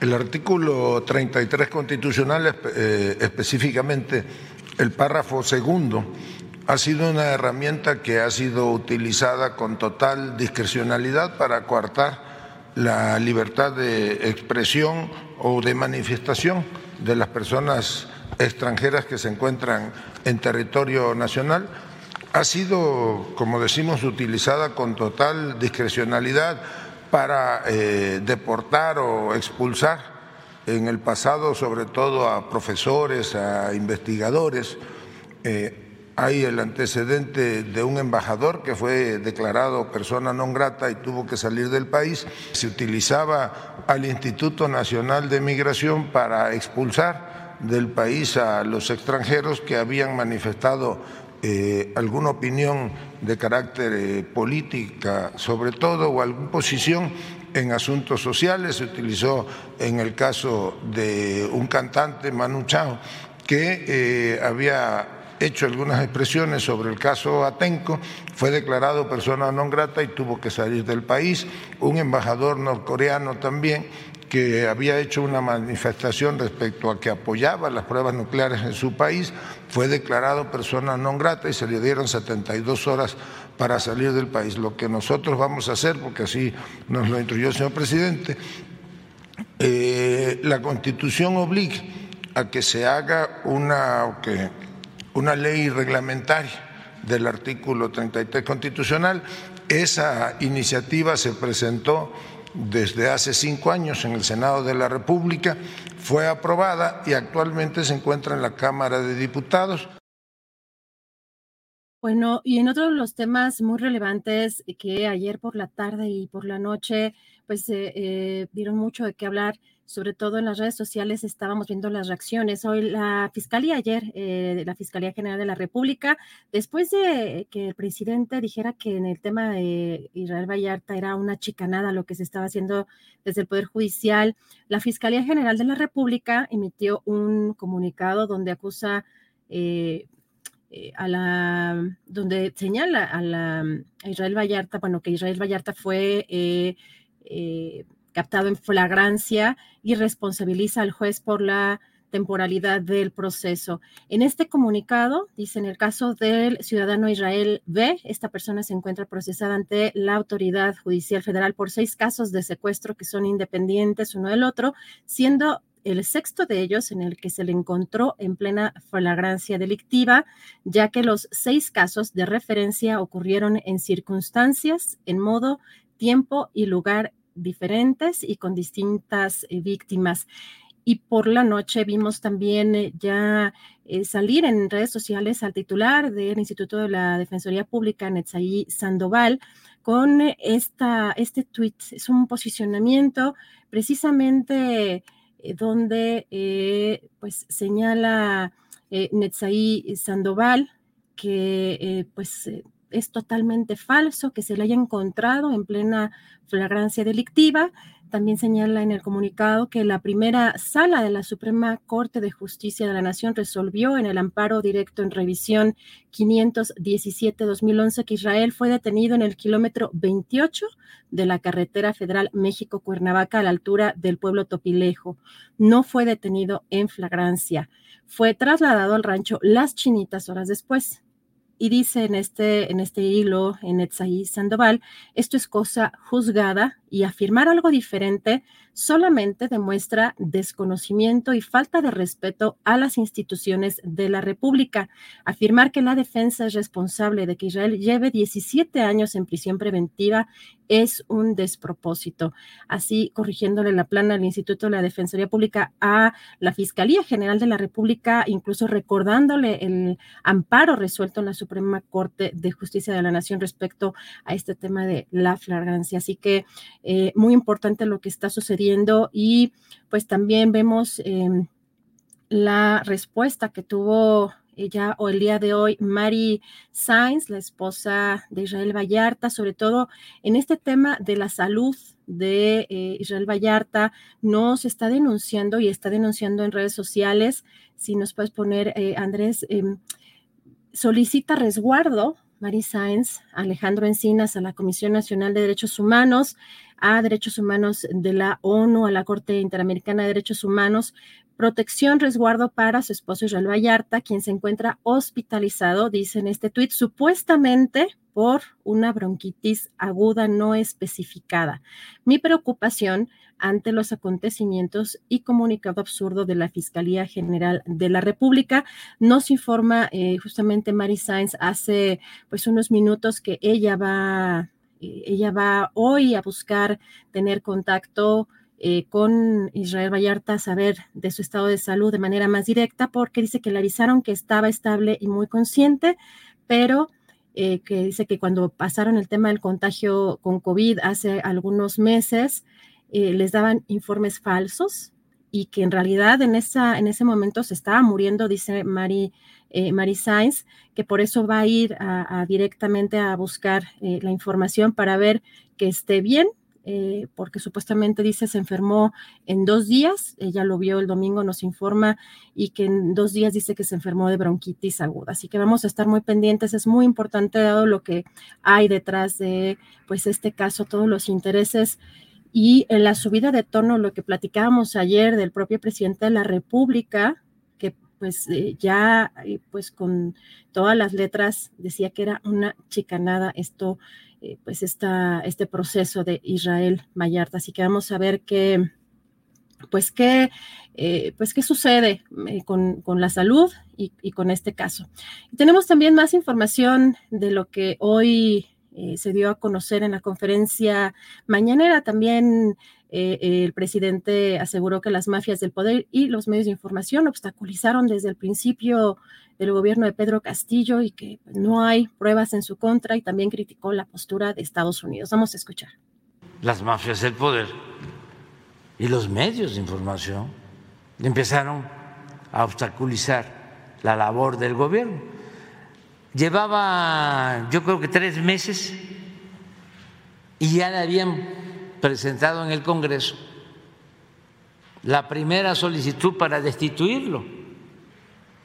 El artículo 33 constitucional, eh, específicamente el párrafo segundo, ha sido una herramienta que ha sido utilizada con total discrecionalidad para coartar la libertad de expresión o de manifestación de las personas extranjeras que se encuentran en territorio nacional, ha sido, como decimos, utilizada con total discrecionalidad para eh, deportar o expulsar en el pasado, sobre todo a profesores, a investigadores. Eh, hay el antecedente de un embajador que fue declarado persona non grata y tuvo que salir del país. Se utilizaba al Instituto Nacional de Migración para expulsar del país a los extranjeros que habían manifestado eh, alguna opinión de carácter eh, política, sobre todo, o alguna posición en asuntos sociales. Se utilizó en el caso de un cantante, Manu Chao, que eh, había hecho algunas expresiones sobre el caso Atenco, fue declarado persona non grata y tuvo que salir del país. Un embajador norcoreano también que había hecho una manifestación respecto a que apoyaba las pruebas nucleares en su país, fue declarado persona non grata y se le dieron 72 horas para salir del país. Lo que nosotros vamos a hacer, porque así nos lo instruyó el señor presidente, eh, la Constitución obliga a que se haga una, una ley reglamentaria del artículo 33 constitucional. Esa iniciativa se presentó desde hace cinco años en el Senado de la República, fue aprobada y actualmente se encuentra en la Cámara de Diputados. Bueno, y en otro de los temas muy relevantes que ayer por la tarde y por la noche, pues eh, eh, dieron mucho de qué hablar sobre todo en las redes sociales estábamos viendo las reacciones. Hoy la Fiscalía, ayer, eh, la Fiscalía General de la República, después de que el presidente dijera que en el tema de Israel Vallarta era una chicanada lo que se estaba haciendo desde el Poder Judicial, la Fiscalía General de la República emitió un comunicado donde acusa... Eh, eh, a la donde señala a la Israel Vallarta, bueno, que Israel Vallarta fue captado en flagrancia y responsabiliza al juez por la temporalidad del proceso. En este comunicado, dice, en el caso del ciudadano Israel B, esta persona se encuentra procesada ante la autoridad judicial federal por seis casos de secuestro que son independientes uno del otro, siendo el sexto de ellos en el que se le encontró en plena flagrancia delictiva, ya que los seis casos de referencia ocurrieron en circunstancias, en modo, tiempo y lugar diferentes y con distintas eh, víctimas. Y por la noche vimos también eh, ya eh, salir en redes sociales al titular del Instituto de la Defensoría Pública, Netzaí Sandoval, con esta, este tweet. Es un posicionamiento precisamente donde pues señala Netzaí Sandoval que pues es totalmente falso que se le haya encontrado en plena flagrancia delictiva. También señala en el comunicado que la primera sala de la Suprema Corte de Justicia de la Nación resolvió en el amparo directo en revisión 517-2011 que Israel fue detenido en el kilómetro 28 de la carretera federal México-Cuernavaca a la altura del pueblo Topilejo. No fue detenido en flagrancia. Fue trasladado al rancho Las Chinitas horas después y dice en este, en este hilo, en Etzaí Sandoval, esto es cosa juzgada y afirmar algo diferente solamente demuestra desconocimiento y falta de respeto a las instituciones de la República. Afirmar que la defensa es responsable de que Israel lleve 17 años en prisión preventiva es un despropósito. Así, corrigiéndole la plana al Instituto de la Defensoría Pública a la Fiscalía General de la República, incluso recordándole el amparo resuelto en la Suprema Corte de Justicia de la Nación respecto a este tema de la flagrancia. Así que eh, muy importante lo que está sucediendo y pues también vemos em, la respuesta que tuvo ella o el día de hoy Mary Sainz, la esposa de Israel Vallarta, sobre todo en este tema de la salud de eh, Israel Vallarta, no se está denunciando y está denunciando en redes sociales. Si nos puedes poner, eh, Andrés, em, solicita resguardo Mary Sáenz, Alejandro Encinas a la Comisión Nacional de Derechos Humanos, a Derechos Humanos de la ONU, a la Corte Interamericana de Derechos Humanos, protección, resguardo para su esposo Israel Vallarta, quien se encuentra hospitalizado, dice en este tuit, supuestamente por una bronquitis aguda no especificada. Mi preocupación ante los acontecimientos y comunicado absurdo de la Fiscalía General de la República. Nos informa eh, justamente Mary Sainz hace pues unos minutos que ella va, eh, ella va hoy a buscar tener contacto eh, con Israel Vallarta, saber de su estado de salud de manera más directa, porque dice que le avisaron que estaba estable y muy consciente, pero que dice que cuando pasaron el tema del contagio con COVID hace algunos meses, eh, les daban informes falsos y que en realidad en, esa, en ese momento se estaba muriendo, dice Mary, eh, Sainz, que por eso va a ir a, directamente a buscar eh, la información para ver que esté bien, eh, porque supuestamente dice se enfermó en dos días, ella lo vio el domingo, nos informa, y que en dos días dice que se enfermó de bronquitis aguda. Así que vamos a estar muy pendientes, es muy importante dado lo que hay detrás de pues este caso, todos los intereses y en la subida de tono, lo que platicábamos ayer del propio presidente de la República, que pues eh, ya eh, pues con todas las letras decía que era una chicanada esto, eh, pues esta, este proceso de Israel Vallarta. Así que vamos a ver qué, pues qué, pues qué sucede con, con, la salud y, y, con este caso. tenemos también más información de lo que hoy eh, se dio a conocer en la conferencia mañanera. También eh, el presidente aseguró que las mafias del poder y los medios de información obstaculizaron desde el principio el gobierno de Pedro Castillo y que no hay pruebas en su contra y también criticó la postura de Estados Unidos. Vamos a escuchar. Las mafias del poder y los medios de información empezaron a obstaculizar la labor del gobierno Llevaba yo creo que tres meses y ya le habían presentado en el Congreso la primera solicitud para destituirlo.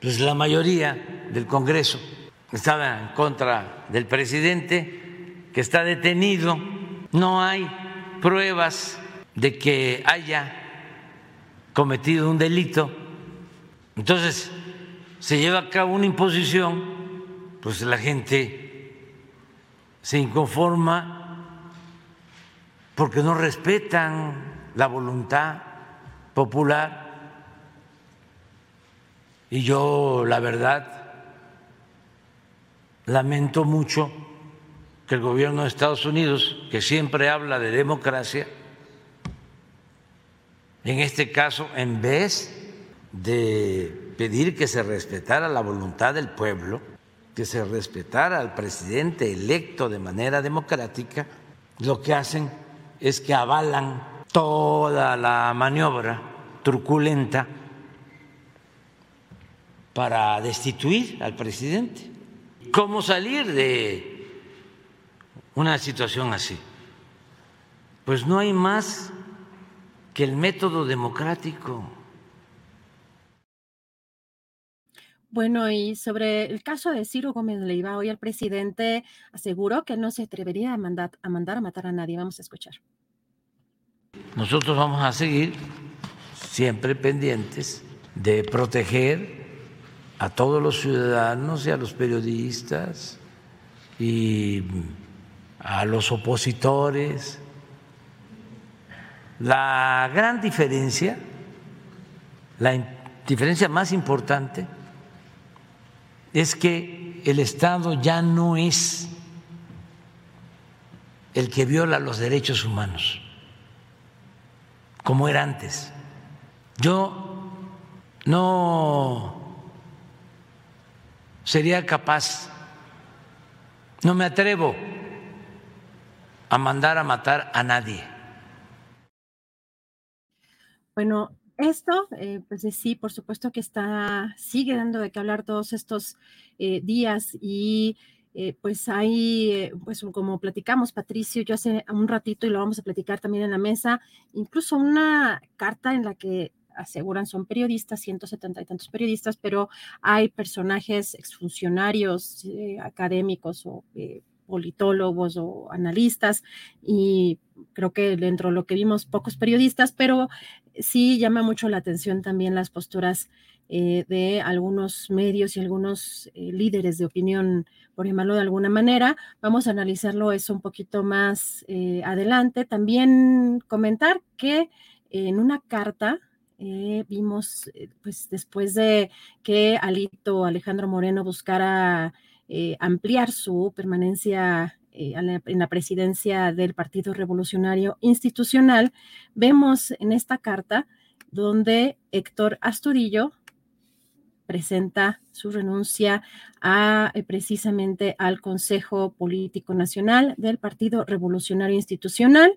Pues la mayoría del Congreso estaba en contra del presidente que está detenido. No hay pruebas de que haya cometido un delito Entonces, se lleva a cabo una imposición, pues la gente se inconforma porque no respetan la voluntad popular. Y yo, la verdad, lamento mucho que el gobierno de Estados Unidos, que siempre habla de democracia, en este caso, en vez de pedir que se respetara la voluntad del pueblo, que se respetara al presidente electo de manera democrática, lo que hacen es que avalan toda la maniobra truculenta para destituir al presidente. ¿Cómo salir de una situación así? Pues no hay más que el método democrático. Bueno, y sobre el caso de Ciro Gómez Leiva, hoy el presidente aseguró que no se atrevería a mandar, a mandar a matar a nadie. Vamos a escuchar. Nosotros vamos a seguir siempre pendientes de proteger a todos los ciudadanos y a los periodistas y a los opositores. La gran diferencia, la diferencia más importante, es que el Estado ya no es el que viola los derechos humanos como era antes. Yo no sería capaz, no me atrevo a mandar a matar a nadie. Bueno, esto, eh, pues sí, por supuesto que está, sigue dando de qué hablar todos estos eh, días y eh, pues hay, pues como platicamos, Patricio, yo hace un ratito y lo vamos a platicar también en la mesa, incluso una carta en la que aseguran son periodistas, 170 y tantos periodistas, pero hay personajes exfuncionarios, académicos o politólogos o analistas y creo que dentro de lo que vimos pocos periodistas, pero sí llama mucho la atención también las posturas de algunos medios y algunos líderes de opinión por llamarlo de alguna manera. Vamos a analizarlo eso un poquito más eh, adelante. También comentar que en una carta eh, vimos, eh, pues después de que Alito Alejandro Moreno buscara ampliar su permanencia en la presidencia del Partido Revolucionario Institucional, vemos en esta carta donde Héctor Astudillo presenta su renuncia a eh, precisamente al Consejo Político Nacional del Partido Revolucionario Institucional.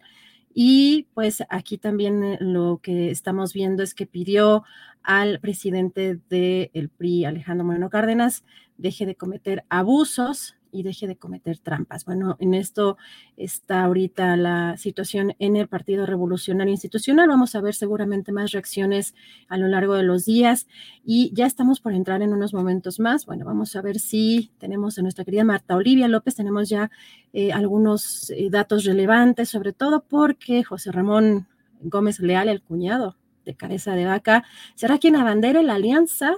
Y pues aquí también eh, lo que estamos viendo es que pidió al presidente del PRI, Alejandro Moreno Cárdenas, deje de cometer abusos y deje de cometer trampas. Bueno, en esto está ahorita la situación en el Partido Revolucionario Institucional. Vamos a ver seguramente más reacciones a lo largo de los días y ya estamos por entrar en unos momentos más. Bueno, vamos a ver si tenemos a nuestra querida Marta Olivia López, tenemos ya eh, algunos eh, datos relevantes, sobre todo porque José Ramón Gómez Leal, el cuñado de cabeza de vaca, será quien abandere la alianza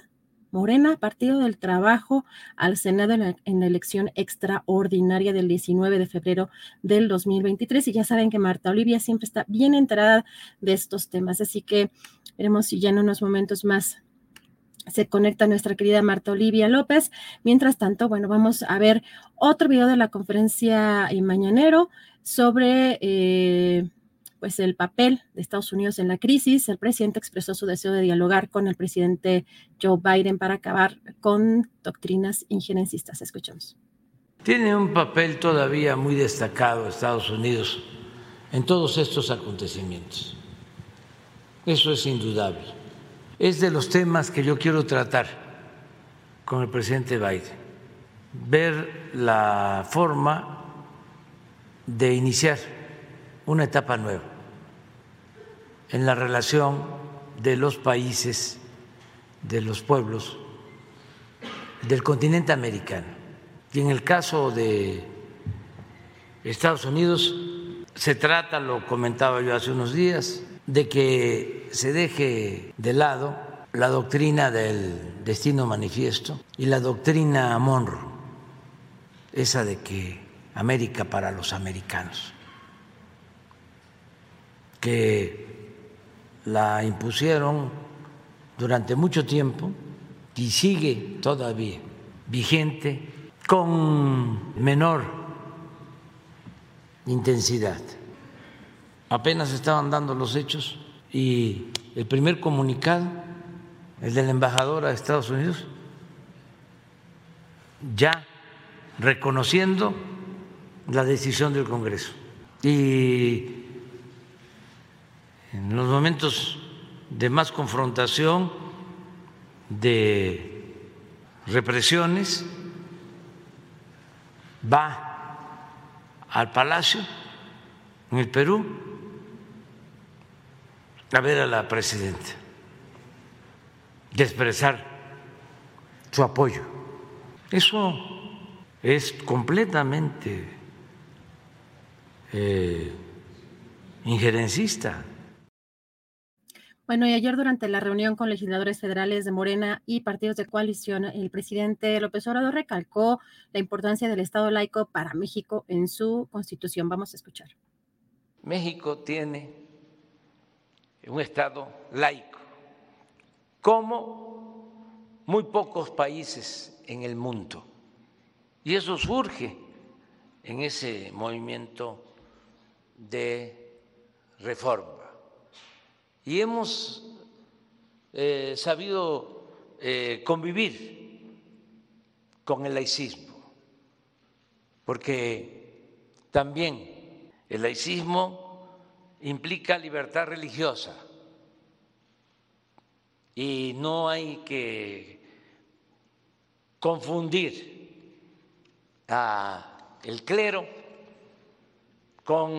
Morena, Partido del Trabajo, al Senado en la, elección extraordinaria del 19 de febrero del 2023. Y ya saben que Marta Olivia siempre está bien enterada de estos temas. Así que veremos si ya en unos momentos más se conecta nuestra querida Marta Olivia López. Mientras tanto, bueno, vamos a ver otro video de la conferencia en mañanero sobre eh, pues el papel de Estados Unidos en la crisis. El presidente expresó su deseo de dialogar con el presidente Joe Biden para acabar con doctrinas injerencistas. Escuchamos. Tiene un papel todavía muy destacado Estados Unidos en todos estos acontecimientos. Eso es indudable. Es de los temas que yo quiero tratar con el presidente Biden. Ver la forma de iniciar una etapa nueva en la relación de los países, de los pueblos del continente americano. Y en el caso de Estados Unidos se trata, lo comentaba yo hace unos días, de que se deje de lado la doctrina del destino manifiesto y la doctrina Monroe, esa de que América para los americanos, que la impusieron durante mucho tiempo y sigue todavía vigente con menor intensidad. Apenas estaban dando los hechos y el primer comunicado el de la embajadora de Estados Unidos, ya reconociendo la decisión del Congreso. Y en los momentos de más confrontación, de represiones, va al Palacio en el Perú a ver a la presidenta de expresar su apoyo. Eso es completamente eh, injerencista. Bueno, y ayer durante la reunión con legisladores federales de Morena y partidos de coalición, el presidente López Obrador recalcó la importancia del Estado laico para México en su constitución. Vamos a escuchar. México tiene un Estado laico como muy pocos países en el mundo. Y eso surge en ese movimiento de reforma. Y hemos eh, sabido eh, convivir con el laicismo, porque también el laicismo implica libertad religiosa y no hay que confundir a el clero con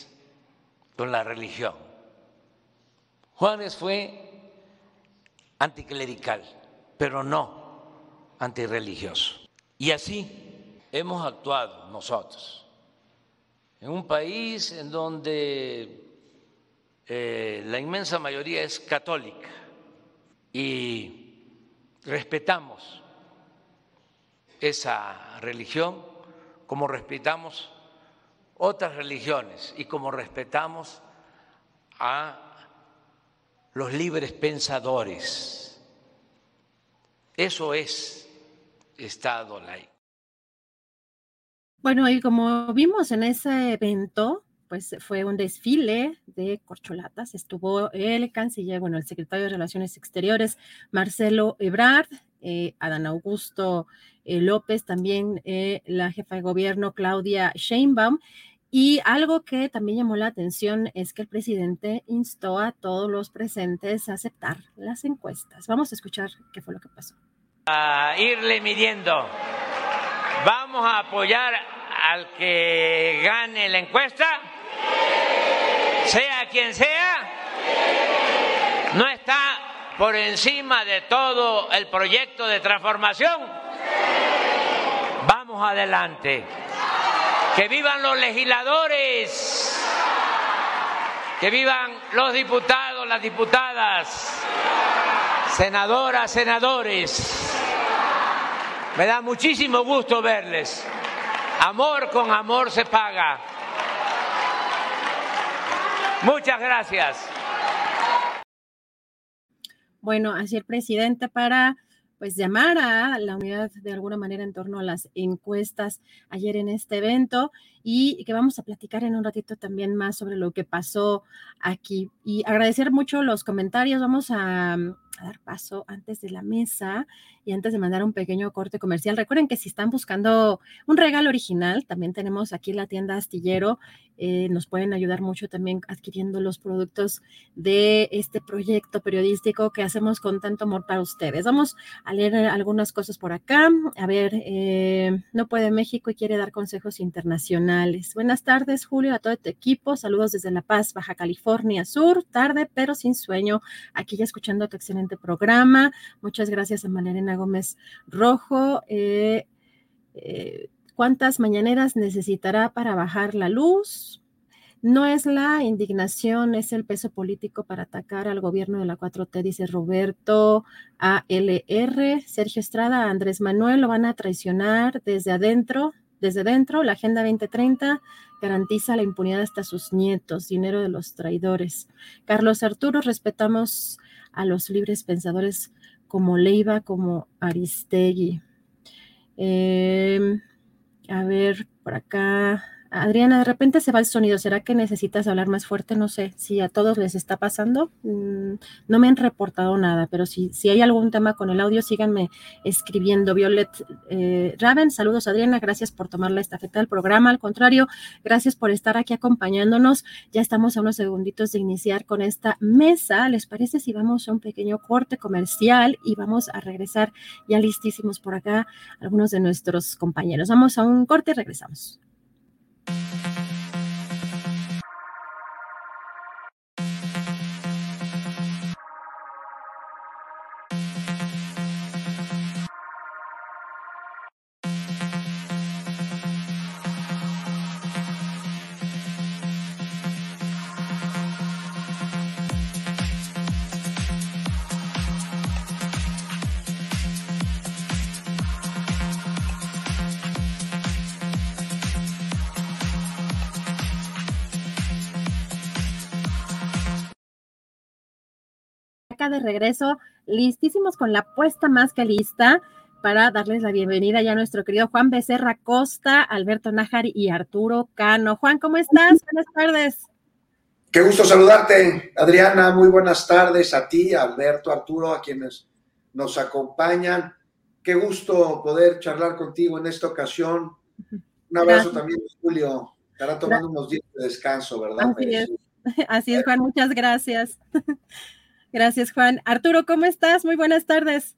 Con la religión. Juárez fue anticlerical, pero no antirreligioso. Y así hemos actuado nosotros, en un país en donde eh, la inmensa mayoría es católica y respetamos esa religión como respetamos otras religiones y como respetamos a los libres pensadores. Eso es Estado laico. Bueno, y como vimos en ese evento, pues fue un desfile de corcholatas. Estuvo el canciller, bueno, el secretario de Relaciones Exteriores, Marcelo Ebrard, eh, Adán Augusto eh, López, también eh, la jefa de gobierno, Claudia Sheinbaum, y algo que también llamó la atención es que el presidente instó a todos los presentes a aceptar las encuestas. Vamos a escuchar qué fue lo que pasó. A irle midiendo. Vamos a apoyar al que gane la encuesta, sea quien sea. No está por encima de todo el proyecto de transformación. Vamos adelante. Que vivan los legisladores, que vivan los diputados, las diputadas, senadoras, senadores. Me da muchísimo gusto verles Amor con amor se paga. Muchas gracias. Bueno, así el presidente para pues llamar a la unidad de alguna manera en torno a las encuestas ayer en este evento y que vamos a platicar en un ratito también más sobre lo que pasó aquí. Y agradecer mucho los comentarios. Vamos a, a dar paso antes de la mesa y antes de mandar un pequeño corte comercial. Recuerden que si están buscando un regalo original, también tenemos aquí la tienda Astillero. Eh, nos pueden ayudar mucho también adquiriendo los productos de este proyecto periodístico que hacemos con tanto amor para ustedes. Vamos a leer algunas cosas por acá. A ver, eh, no puede México y quiere dar consejos internacionales. Buenas tardes, Julio, a todo tu equipo. Saludos desde La Paz, Baja California Sur. Tarde, pero sin sueño. Aquí ya escuchando tu excelente programa. Muchas gracias a Malerena Gómez Rojo. Eh, eh, ¿Cuántas mañaneras necesitará para bajar la luz? No es la indignación, es el peso político para atacar al gobierno de la 4T, dice Roberto ALR. Sergio Estrada, Andrés Manuel lo van a traicionar desde adentro, desde dentro. La Agenda 2030 garantiza la impunidad hasta sus nietos, dinero de los traidores. Carlos Arturo, respetamos a los libres pensadores como Leiva, como Aristegui. Eh, a ver, por acá. Adriana, de repente se va el sonido. ¿Será que necesitas hablar más fuerte? No sé si a todos les está pasando. Mm, no me han reportado nada, pero si, si hay algún tema con el audio, síganme escribiendo. Violet eh, Raven, saludos Adriana, gracias por tomar la estafeta del programa. Al contrario, gracias por estar aquí acompañándonos. Ya estamos a unos segunditos de iniciar con esta mesa. ¿Les parece si vamos a un pequeño corte comercial y vamos a regresar ya listísimos por acá algunos de nuestros compañeros? Vamos a un corte y regresamos. De regreso, listísimos con la puesta más que lista para darles la bienvenida ya a nuestro querido Juan Becerra Costa, Alberto Nájar y Arturo Cano. Juan, ¿cómo estás? Buenas tardes. Qué gusto saludarte, Adriana. Muy buenas tardes a ti, a Alberto, Arturo, a quienes nos acompañan. Qué gusto poder charlar contigo en esta ocasión. Un abrazo también, Julio. Estará tomando unos días de descanso, ¿verdad? Así es. Así es, Juan. Muchas gracias. Gracias, Juan. Arturo, ¿cómo estás? Muy buenas tardes.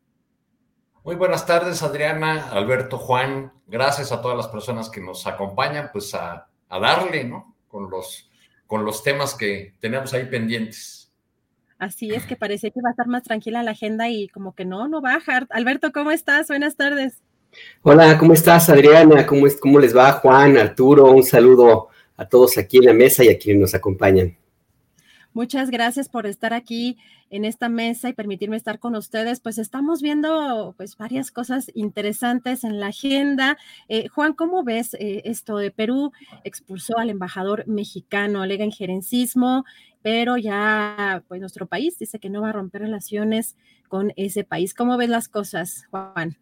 Muy buenas tardes, Adriana, Alberto, Juan. Gracias a todas las personas que nos acompañan, pues a, darle, ¿no? Con los, con los temas que tenemos ahí pendientes. Así es, que parece que va a estar más tranquila la agenda y como que no, no baja. Alberto, ¿cómo estás? Buenas tardes. Hola, ¿cómo estás, Adriana? ¿Cómo, es, ¿Cómo les va, Juan, Arturo? Un saludo a todos aquí en la mesa y a quienes nos acompañan. Muchas gracias por estar aquí en esta mesa y permitirme estar con ustedes. Pues estamos viendo pues varias cosas interesantes en la agenda. Eh, Juan, ¿cómo ves eh, esto de Perú? Expulsó al embajador mexicano, alega injerencismo, pero ya pues nuestro país dice que no va a romper relaciones con ese país. ¿Cómo ves las cosas, Juan?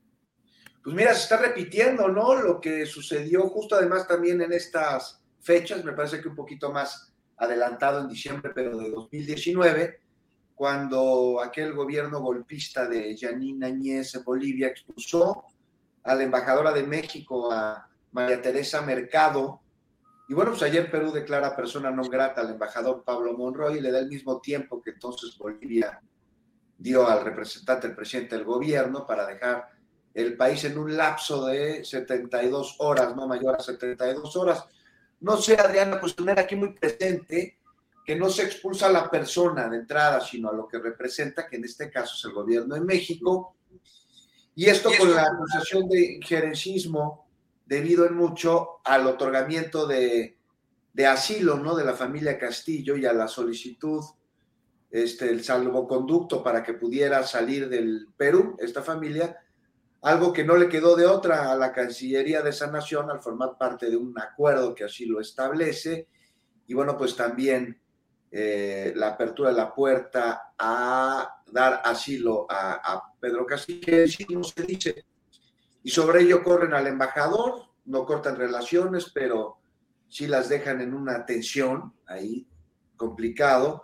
Pues mira, se está repitiendo, ¿no? Lo que sucedió justo además también en estas fechas, me parece que un poquito más adelantado en diciembre, pero de 2019, cuando aquel gobierno golpista de Janine Añez en Bolivia expulsó a la embajadora de México, a María Teresa Mercado. Y bueno, pues ayer Perú declara persona no grata al embajador Pablo Monroy y le da el mismo tiempo que entonces Bolivia dio al representante, el presidente del gobierno, para dejar el país en un lapso de 72 horas, no mayor a 72 horas. No sé, Adriana, pues tener aquí muy presente que no se expulsa a la persona de entrada, sino a lo que representa, que en este caso es el gobierno de México. Y esto con la acusación de injerencismo debido en mucho al otorgamiento de, asilo, ¿no? De la familia Castillo y a la solicitud, este, el salvoconducto para que pudiera salir del Perú, esta familia, algo que no le quedó de otra a la Cancillería de esa nación al formar parte de un acuerdo que así lo establece. Y bueno, pues también eh, la apertura de la puerta a dar asilo a, Pedro Castillo, que no se dice. Y sobre ello corren al embajador, no cortan relaciones, pero sí las dejan en una tensión ahí complicado.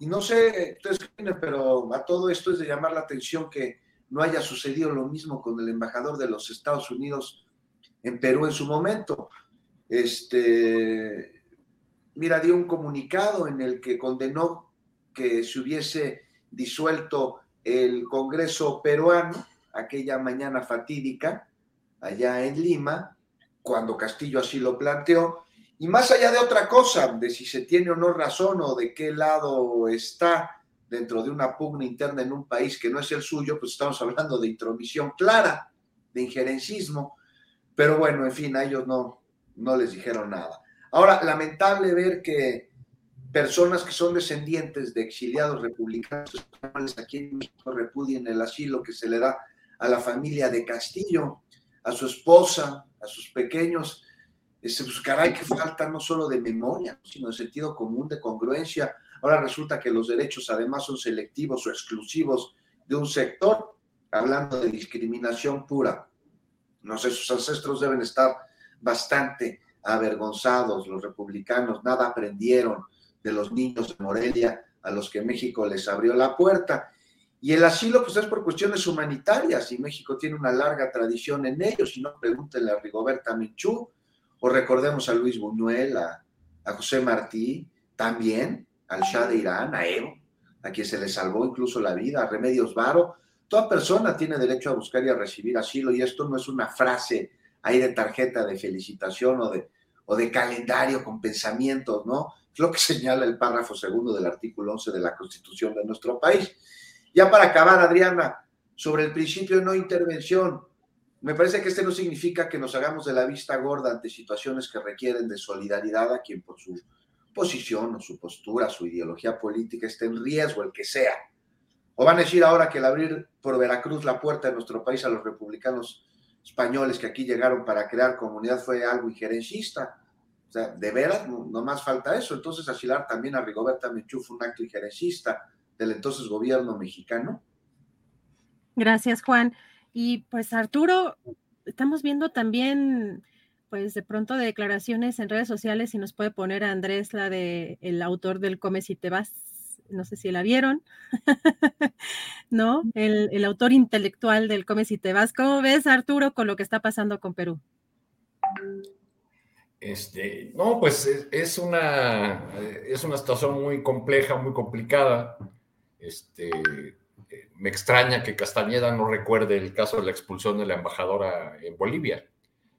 Y no sé, ustedes pero a todo esto es de llamar la atención que no haya sucedido lo mismo con el embajador de los Estados Unidos en Perú en su momento. Este, mira, dio un comunicado en el que condenó que se hubiese disuelto el Congreso peruano aquella mañana fatídica allá en Lima, cuando Castillo así lo planteó, y más allá de otra cosa, de si se tiene o no razón o de qué lado está dentro de una pugna interna en un país que no es el suyo, pues estamos hablando de intromisión clara, de injerencismo, pero bueno, en fin, a ellos no, no les dijeron nada. Ahora, lamentable ver que personas que son descendientes de exiliados republicanos aquí en México repudien el asilo que se le da a la familia de Castillo, a su esposa, a sus pequeños. Ese, pues caray, que falta no solo de memoria, sino de sentido común, de congruencia. Ahora resulta que los derechos además son selectivos o exclusivos de un sector, hablando de discriminación pura. No sé, sus ancestros deben estar bastante avergonzados, los republicanos, nada aprendieron de los niños de Morelia a los que México les abrió la puerta. Y el asilo, pues es por cuestiones humanitarias, y México tiene una larga tradición en ello, si no, pregúntenle a Rigoberta Menchú, o recordemos a Luis Buñuel, a, a José Martí, también al Shah de Irán, a Evo, a quien se le salvó incluso la vida, a Remedios Varo. Toda persona tiene derecho a buscar y a recibir asilo, y esto no es una frase ahí de tarjeta de felicitación o de, o de calendario con pensamientos, ¿no? Es lo que señala el párrafo segundo del artículo 11 de la Constitución de nuestro país. Ya para acabar, Adriana, sobre el principio de no intervención, me parece que este no significa que nos hagamos de la vista gorda ante situaciones que requieren de solidaridad a quien por su posición o su postura, su ideología política esté en riesgo, el que sea. O van a decir ahora que el abrir por Veracruz la puerta de nuestro país a los republicanos españoles que aquí llegaron para crear comunidad fue algo injerencista. O sea, de veras, no, más falta eso. Entonces, asilar también a Rigoberta Menchú fue un acto injerencista del entonces gobierno mexicano. Gracias, Juan. Y pues, Arturo, estamos viendo también, pues, de pronto declaraciones en redes sociales y nos puede poner Andrés la de el autor del Come si te vas no sé si la vieron, ¿no? El, autor intelectual del Come si te vas. ¿Cómo ves, Arturo, con lo que está pasando con Perú? Este, no, pues es, una, es una situación muy compleja, muy complicada. Este, me extraña que Castañeda no recuerde el caso de la expulsión de la embajadora en Bolivia.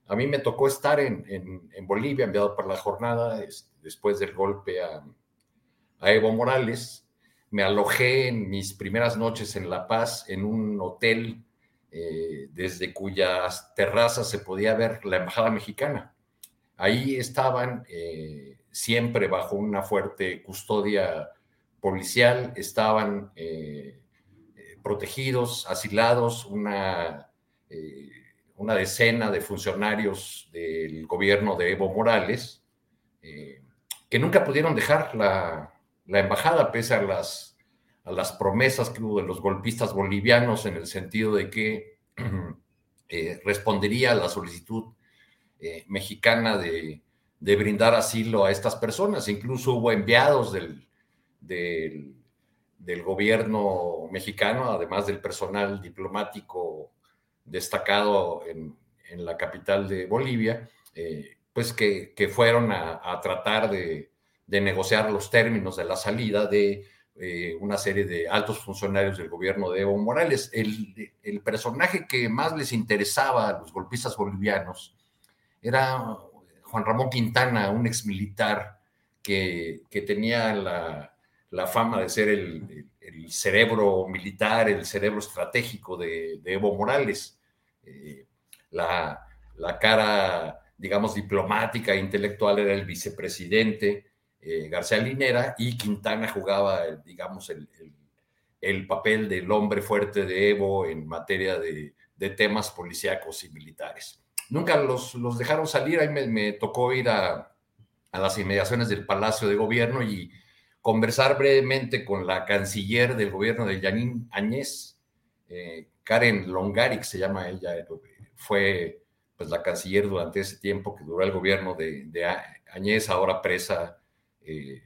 A mí me tocó estar en, Bolivia, enviado por la jornada, después del golpe a, a Evo Morales. Me alojé en mis primeras noches en La Paz en un hotel eh, desde cuyas terrazas se podía ver la Embajada Mexicana. Ahí estaban eh, siempre bajo una fuerte custodia policial, estaban eh, protegidos, asilados, una, una decena de funcionarios del gobierno de Evo Morales, que nunca pudieron dejar la, embajada, pese a las, a las promesas que hubo de los golpistas bolivianos en el sentido de que eh, respondería a la solicitud eh, mexicana de, brindar asilo a estas personas. Incluso hubo enviados del, del, gobierno mexicano, además del personal diplomático destacado en, la capital de Bolivia, eh, pues que, fueron a tratar de, de negociar los términos de la salida de eh, una serie de altos funcionarios del gobierno de Evo Morales. El, el, personaje que más les interesaba a los golpistas bolivianos era Juan Ramón Quintana, un exmilitar que, que tenía la, la, fama de ser el, el, cerebro militar, el cerebro estratégico de, de Evo Morales. Eh, la, la cara, digamos, diplomática e intelectual era el vicepresidente eh, García Linera y Quintana jugaba, digamos, el, papel del hombre fuerte de Evo en materia de, de temas policíacos y militares. Nunca los, los dejaron salir, ahí me, tocó ir a, a, las inmediaciones del Palacio de Gobierno y conversar brevemente con la canciller del gobierno de Yanín Añez, eh, Karen Longaric se llama ella, eh, fue pues la canciller durante ese tiempo que duró el gobierno de, de Añez, ahora presa eh,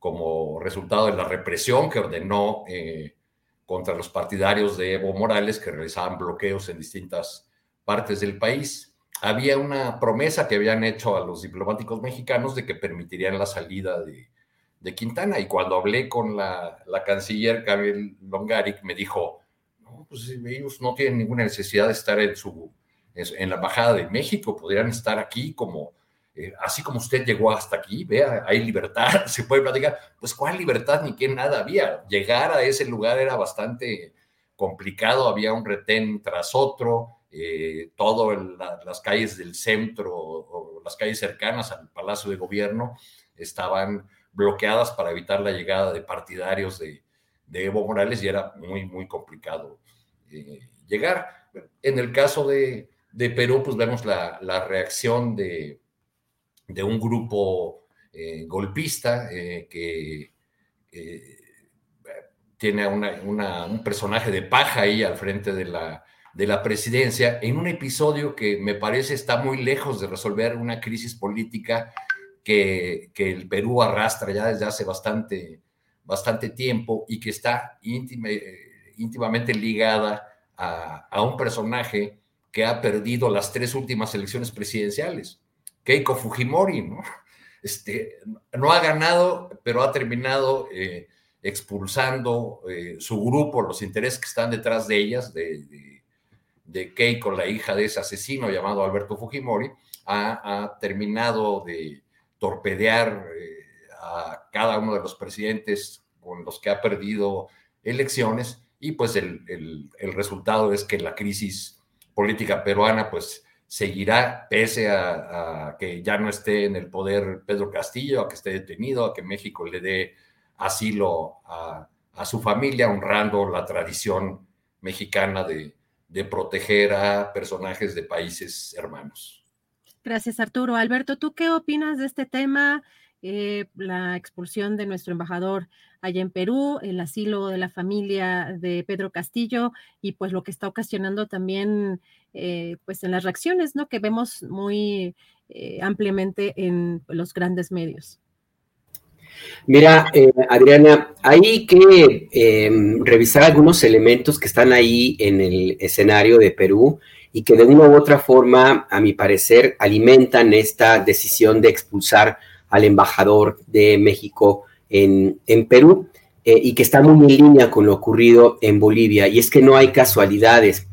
como resultado de la represión que ordenó contra los partidarios de Evo Morales que realizaban bloqueos en distintas partes del país. Había una promesa que habían hecho a los diplomáticos mexicanos de que permitirían la salida de, Quintana. Y cuando hablé con la, la canciller Gabriel Longaric, me dijo, pues ellos no tienen ninguna necesidad de estar en, su, en la Embajada de México, podrían estar aquí como eh, así como usted llegó hasta aquí, vea, hay libertad, se puede platicar. Pues cuál libertad ni qué nada había. Llegar a ese lugar era bastante complicado, había un retén tras otro, eh, todo las calles del centro o las calles cercanas al Palacio de Gobierno estaban bloqueadas para evitar la llegada de partidarios de, Evo Morales y era muy, muy complicado eh, llegar. En el caso de, Perú, pues vemos la reacción de, de un grupo eh, golpista eh, que tiene un personaje de paja ahí al frente de la, de la presidencia, en un episodio que me parece está muy lejos de resolver una crisis política que, el Perú arrastra ya desde hace bastante, bastante tiempo y que está íntimamente ligada a, a un personaje que ha perdido las tres últimas elecciones presidenciales. Keiko Fujimori, ¿no? Este, no ha ganado, pero ha terminado eh, expulsando eh, su grupo, los intereses que están detrás de ellas, de, Keiko, la hija de ese asesino llamado Alberto Fujimori, ha, terminado de torpedear eh, a cada uno de los presidentes con los que ha perdido elecciones y pues el, el resultado es que la crisis política peruana pues seguirá pese a, que ya no esté en el poder Pedro Castillo, a que esté detenido, a que México le dé asilo a, su familia, honrando la tradición mexicana de, proteger a personajes de países hermanos. Gracias, Arturo. Alberto, ¿tú qué opinas de este tema? Eh, la expulsión de nuestro embajador allá en Perú, el asilo de la familia de Pedro Castillo y pues lo que está ocasionando también eh, pues en las reacciones, ¿no? Que vemos muy eh, ampliamente en los grandes medios. Mira, Adriana, hay que em, revisar algunos elementos que están ahí en el escenario de Perú y que de una u otra forma, a mi parecer, alimentan esta decisión de expulsar al embajador de México en, Perú eh, y que está muy en línea con lo ocurrido en Bolivia. Y es que no hay casualidades.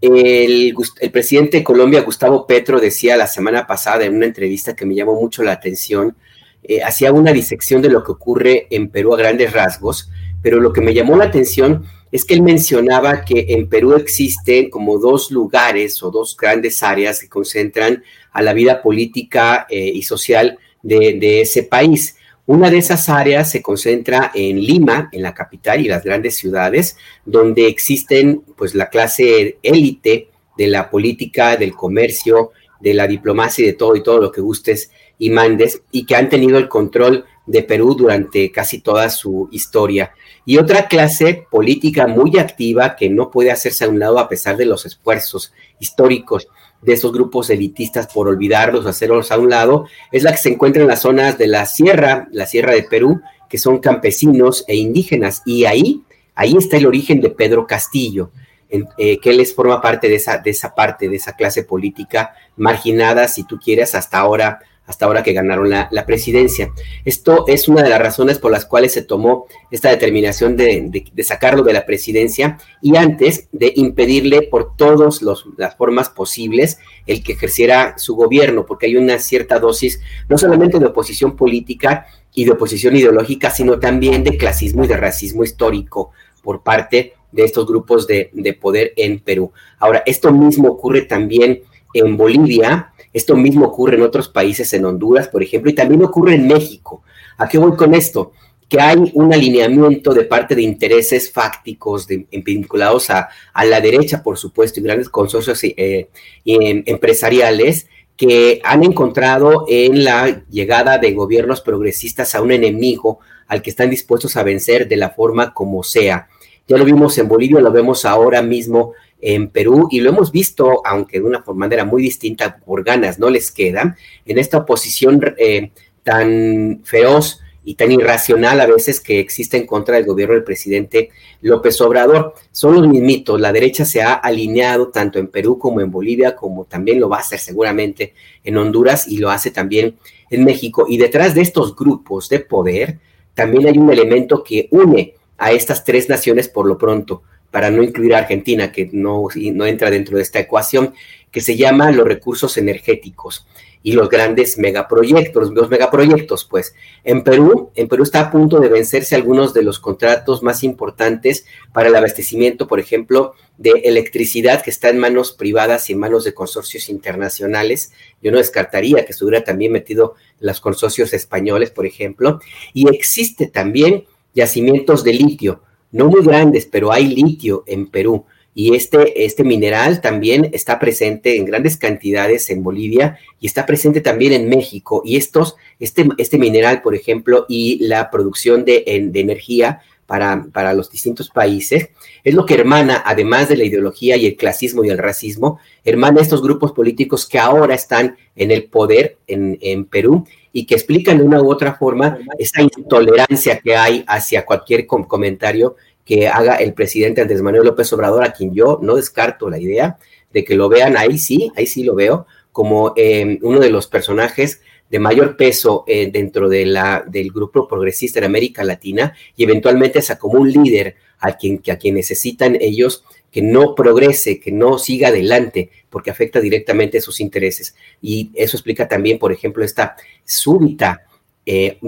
El, presidente de Colombia, Gustavo Petro, decía la semana pasada en una entrevista que me llamó mucho la atención, eh, hacía una disección de lo que ocurre en Perú a grandes rasgos, pero lo que me llamó la atención es que él mencionaba que en Perú existen como dos lugares o dos grandes áreas que concentran a la vida política eh, y social de, ese país. Una de esas áreas se concentra en Lima, en la capital y las grandes ciudades, donde existen pues la clase élite de la política, del comercio, de la diplomacia y de todo y todo lo que gustes y mandes, y que han tenido el control de Perú durante casi toda su historia. Y otra clase política muy activa que no puede hacerse a un lado a pesar de los esfuerzos históricos de esos grupos elitistas por olvidarlos, hacerlos a un lado, es la que se encuentra en las zonas de la sierra, la sierra de Perú, que son campesinos e indígenas. Y ahí, ahí está el origen de Pedro Castillo, eh, que les forma parte de esa, de esa parte, de esa clase política marginada, si tú quieres, hasta ahora hasta ahora que ganaron la, presidencia. Esto es una de las razones por las cuales se tomó esta determinación de, sacarlo de la presidencia y antes de impedirle por todas las formas posibles el que ejerciera su gobierno, porque hay una cierta dosis no solamente de oposición política y de oposición ideológica, sino también de clasismo y de racismo histórico por parte de estos grupos de, de poder en Perú. Ahora, esto mismo ocurre también en Bolivia, esto mismo ocurre en otros países, en Honduras, por ejemplo, y también ocurre en México. ¿A qué voy con esto? que hay un alineamiento de parte de intereses fácticos vinculados a, la derecha, por supuesto, y grandes consorcios eh, em, empresariales que han encontrado en la llegada de gobiernos progresistas a un enemigo al que están dispuestos a vencer de la forma como sea. Ya lo vimos en Bolivia, lo vemos ahora mismo en Perú y lo hemos visto, aunque de una manera muy distinta, por ganas no les queda, en esta oposición eh, tan feroz y tan irracional a veces que existe en contra del gobierno del presidente López Obrador. Son los mismitos, la derecha se ha alineado tanto en Perú como en Bolivia, como también lo va a hacer seguramente en Honduras y lo hace también en México. Y detrás de estos grupos de poder también hay un elemento que une a estas tres naciones por lo pronto, para no incluir a Argentina, que no, no entra dentro de esta ecuación, que se llama los recursos energéticos y los grandes megaproyectos, los megaproyectos, pues. En Perú, en Perú está a punto de vencerse algunos de los contratos más importantes para el abastecimiento, por ejemplo, de electricidad que está en manos privadas y en manos de consorcios internacionales. Yo no descartaría que estuviera también metido los consorcios españoles, por ejemplo. Y existe también yacimientos de litio, no muy grandes, pero hay litio en Perú y este, este mineral también está presente en grandes cantidades en Bolivia y está presente también en México. Y estos, este, este mineral, por ejemplo, y la producción de, energía para, para, los distintos países, es lo que hermana, además de la ideología y el clasismo y el racismo, hermana estos grupos políticos que ahora están en el poder en, en Perú y que explican de una u otra forma esta intolerancia que hay hacia cualquier comentario que haga el presidente Andrés Manuel López Obrador, a quien yo no descarto la idea de que lo vean. Ahí sí, ahí sí lo veo, como em, uno de los personajes de mayor peso eh, dentro de la, del grupo progresista en América Latina y eventualmente como un líder a quien, a quien necesitan ellos que no progrese, que no siga adelante, porque afecta directamente sus intereses. Y eso explica también, por ejemplo, esta súbita eh,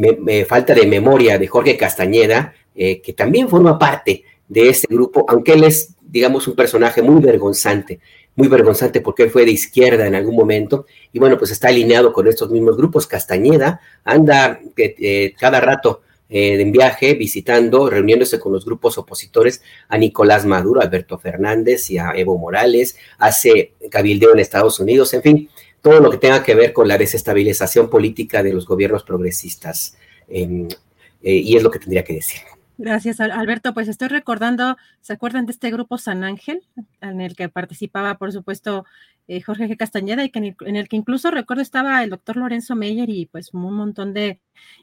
falta de memoria de Jorge Castañeda, eh, que también forma parte de ese grupo, aunque él es, digamos, un personaje muy vergonzante, muy vergonzante porque él fue de izquierda en algún momento, y bueno, pues está alineado con estos mismos grupos. Castañeda anda eh, cada rato eh, en viaje, visitando, reuniéndose con los grupos opositores a Nicolás Maduro, a Alberto Fernández y a Evo Morales, hace cabildeo en Estados Unidos, en fin, todo lo que tenga que ver con la desestabilización política de los gobiernos progresistas. Y es lo que tendría que decir. Gracias, Alberto. Pues estoy recordando, ¿se acuerdan de este grupo San Ángel, en el que participaba, por supuesto, eh, Jorge G. Castañeda, y que en, el, que incluso recuerdo estaba el doctor Lorenzo Meyer y pues un montón de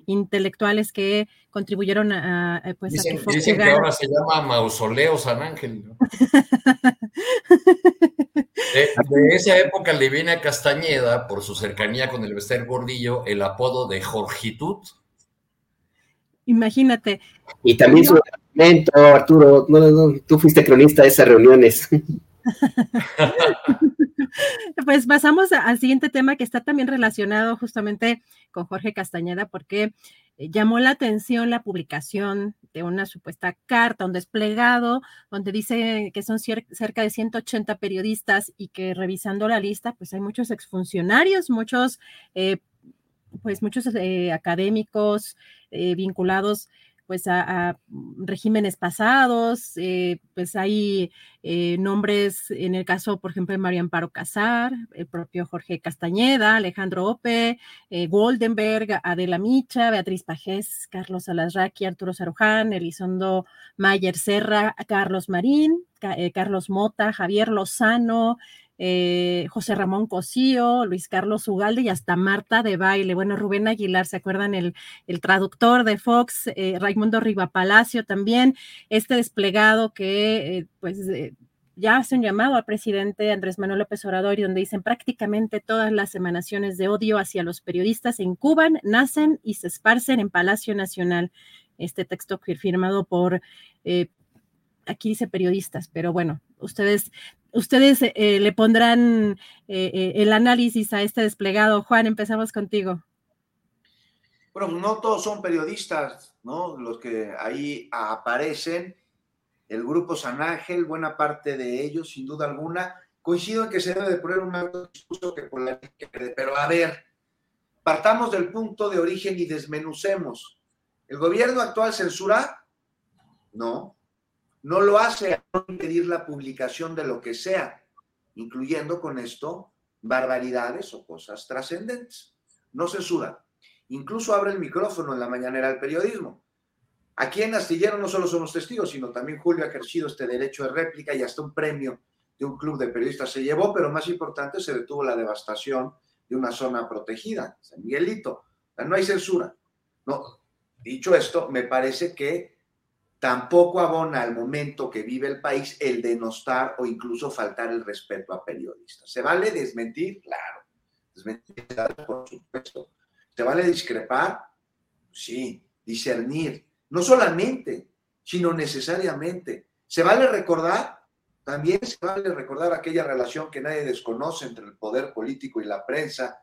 intelectuales que contribuyeron a, pues, dicen, que, dicen que ahora se llama Mausoleo San Ángel. de, esa época le viene a Castañeda, por su cercanía con el Bester Gordillo, el apodo de Jorgitud Imagínate. Y también su argumento, Arturo, tú fuiste cronista de esas reuniones. pues pasamos al siguiente tema que está también relacionado justamente con Jorge Castañeda, porque eh, llamó la atención la publicación de una supuesta carta, un desplegado, donde dice que son cerca de 180 periodistas y que revisando la lista, pues hay muchos exfuncionarios, muchos eh, pues muchos eh, académicos eh, vinculados pues a, regímenes pasados, eh, pues hay nombres, en el caso, por ejemplo, de María Amparo Casar, el propio Jorge Castañeda, Alejandro Ope, Goldenberg, Adela Micha, Beatriz Pajés, Carlos Alasraqui, Arturo Saruján, Elizondo Mayer Serra, Carlos Marín, Carlos Mota, Javier Lozano, eh, José Ramón Cosío, Luis Carlos Ugalde y hasta Marta de Baile. Bueno, Rubén Aguilar, ¿se acuerdan? El, el traductor de Fox, eh, Raimundo Rivapalacio también, este desplegado que eh, pues ya hace un llamado al presidente Andrés Manuel López Obrador y donde dicen prácticamente todas las emanaciones de odio hacia los periodistas en Cuba nacen y se esparcen en Palacio Nacional. Este texto firmado por aquí dice periodistas, pero bueno, ustedes, ustedes eh, le pondrán eh, eh, el análisis a este desplegado. Juan, empezamos contigo. Bueno, no todos son periodistas, ¿no? Los que ahí aparecen. El grupo San Ángel, buena parte de ellos, sin duda alguna, coincido en que se debe de poner un alto discurso que por pero a ver, partamos del punto de origen y desmenucemos. ¿El gobierno actual censura? No. No lo hace a impedir la publicación de lo que sea, incluyendo con esto barbaridades o cosas trascendentes. No censura. Incluso abre el micrófono en la mañanera del periodismo. Aquí en Astillero no solo somos testigos, sino también Julio ha ejercido este derecho de réplica y hasta un premio de un club de periodistas se llevó, pero más importante, se detuvo la devastación de una zona protegida, San Miguelito. no hay censura. No, dicho esto, me parece que tampoco abona al momento que vive el país el denostar o incluso faltar el respeto a periodistas. ¿Se vale desmentir? Claro. Desmentir, por supuesto. ¿Se vale discrepar? Sí. Discernir. No solamente, sino necesariamente. ¿Se vale recordar? También se vale recordar aquella relación que nadie desconoce entre el poder político y la prensa,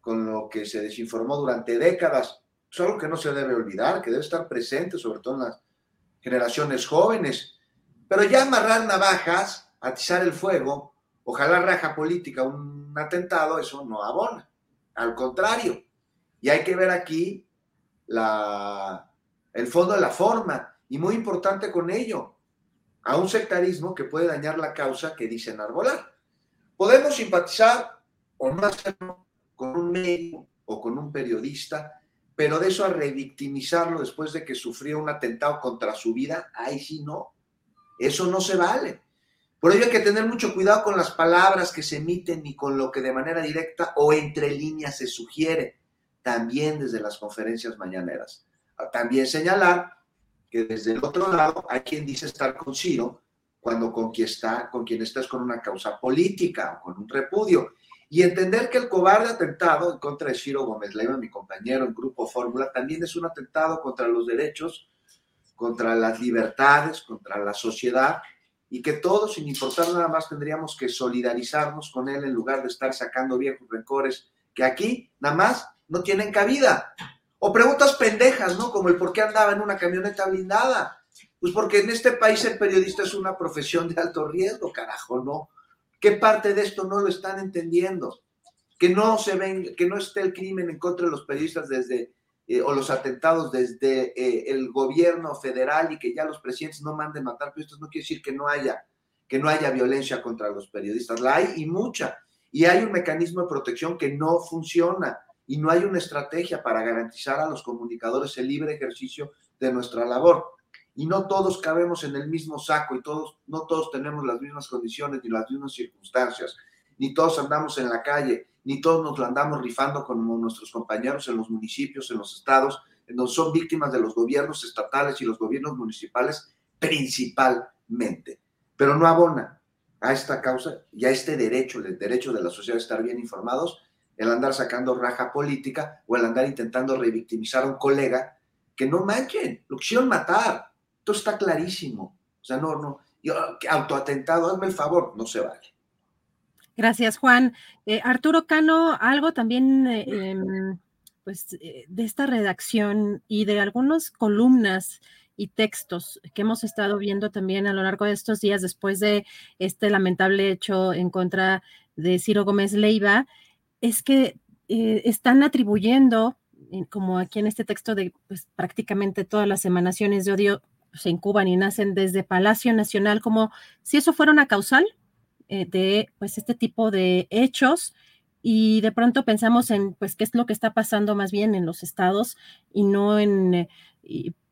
con lo que se desinformó durante décadas. Es algo que no se debe olvidar, que debe estar presente, sobre todo en las generaciones jóvenes. Pero ya amarrar navajas, atizar el fuego, ojalá raja política un atentado, eso no abona. Al contrario. Y hay que ver aquí la, el fondo de la forma. Y muy importante con ello, a un sectarismo que puede dañar la causa que dicen arbolar. Podemos simpatizar o no hacerlo con un médico o con un periodista, pero de eso a revictimizarlo después de que sufrió un atentado contra su vida, ahí sí no. Eso no se vale. Por ello hay que tener mucho cuidado con las palabras que se emiten y con lo que de manera directa o entre líneas se sugiere, también desde las conferencias mañaneras. También señalar que desde el otro lado hay quien dice estar con Ciro cuando con quien, está, con quien estás con una causa política o con un repudio. Y entender que el cobarde atentado en contra de Ciro Gómez Leiva, mi compañero en Grupo Fórmula, también es un atentado contra los derechos, contra las libertades, contra la sociedad, y que todos, sin importar nada más, tendríamos que solidarizarnos con él en lugar de estar sacando viejos rencores que aquí nada más no tienen cabida. O preguntas pendejas, ¿no? Como el por qué andaba en una camioneta blindada. Pues porque en este país el periodista es una profesión de alto riesgo, carajo, ¿no? ¿Qué parte de esto no lo están entendiendo? Que no se ven, que no esté el crimen en contra de los periodistas desde, eh, o los atentados desde eh, el gobierno federal y que ya los presidentes no manden matar periodistas, no quiere decir que no haya, que no haya violencia contra los periodistas. La hay y mucha. Y hay un mecanismo de protección que no funciona y no hay una estrategia para garantizar a los comunicadores el libre ejercicio de nuestra labor. Y no todos cabemos en el mismo saco y todos, no todos tenemos las mismas condiciones ni las mismas circunstancias, ni todos andamos en la calle, ni todos nos lo andamos rifando como nuestros compañeros en los municipios, en los estados, en donde son víctimas de los gobiernos estatales y los gobiernos municipales principalmente. Pero no abona a esta causa y a este derecho, el derecho de la sociedad a estar bien informados, el andar sacando raja política o el andar intentando revictimizar a un colega, que no manchen, lo quisieron matar. Esto está clarísimo. O sea, no, no, yo, autoatentado, hazme el favor, no se vale. Gracias, Juan. Eh, Arturo Cano, algo también eh, em, pues, eh, de esta redacción y de algunas columnas y textos que hemos estado viendo también a lo largo de estos días después de este lamentable hecho en contra de Ciro Gómez Leiva, es que están atribuyendo, como aquí en este texto de pues, prácticamente todas las emanaciones de odio se incuban y nacen desde Palacio Nacional, como si eso fuera una causal eh, de pues este tipo de hechos y de pronto pensamos en pues qué es lo que está pasando más bien en los estados y no en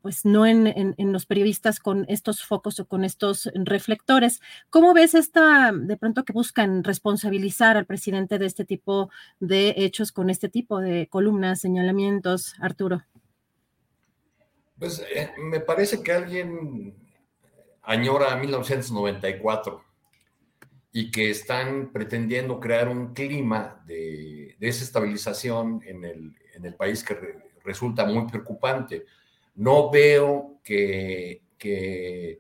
pues no en, los periodistas con estos focos o con estos reflectores. ¿Cómo ves esta, de pronto que buscan responsabilizar al presidente de este tipo de hechos con este tipo de columnas, señalamientos, Arturo? Pues eh, me parece que alguien añora 1994 y que están pretendiendo crear un clima de desestabilización en el, en el país que resulta muy preocupante. No veo que, eh,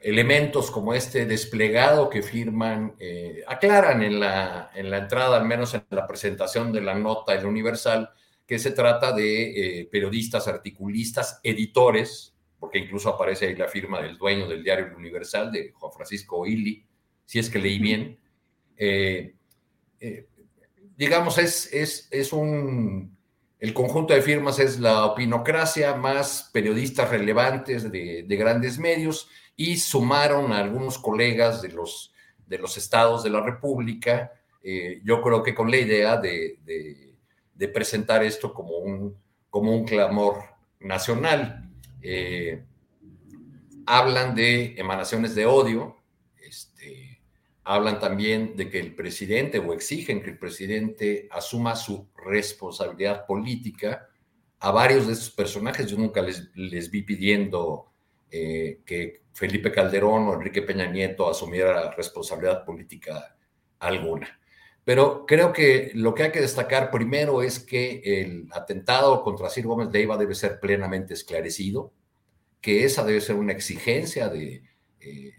elementos como este desplegado que firman eh, aclaran en la, en la entrada, al menos en la presentación de la nota en Universal, que se trata de eh, periodistas, articulistas, editores, porque incluso aparece ahí la firma del dueño del diario Universal, de Juan Francisco Illy, si es que leí bien. digamos, es, es, es un el conjunto de firmas es la opinocracia más periodistas relevantes de, grandes medios y sumaron a algunos colegas de los, de los estados de la República, eh, yo creo que con la idea de, presentar esto como un, como un clamor nacional. Eh, hablan de emanaciones de odio, este, hablan también de que el presidente o exigen que el presidente asuma su responsabilidad política. A varios de estos personajes yo nunca les, les vi pidiendo eh, que Felipe Calderón o Enrique Peña Nieto asumiera responsabilidad política alguna. Pero creo que lo que hay que destacar primero es que el atentado contra Sir Gómez Leiva debe ser plenamente esclarecido que esa debe ser una exigencia de eh,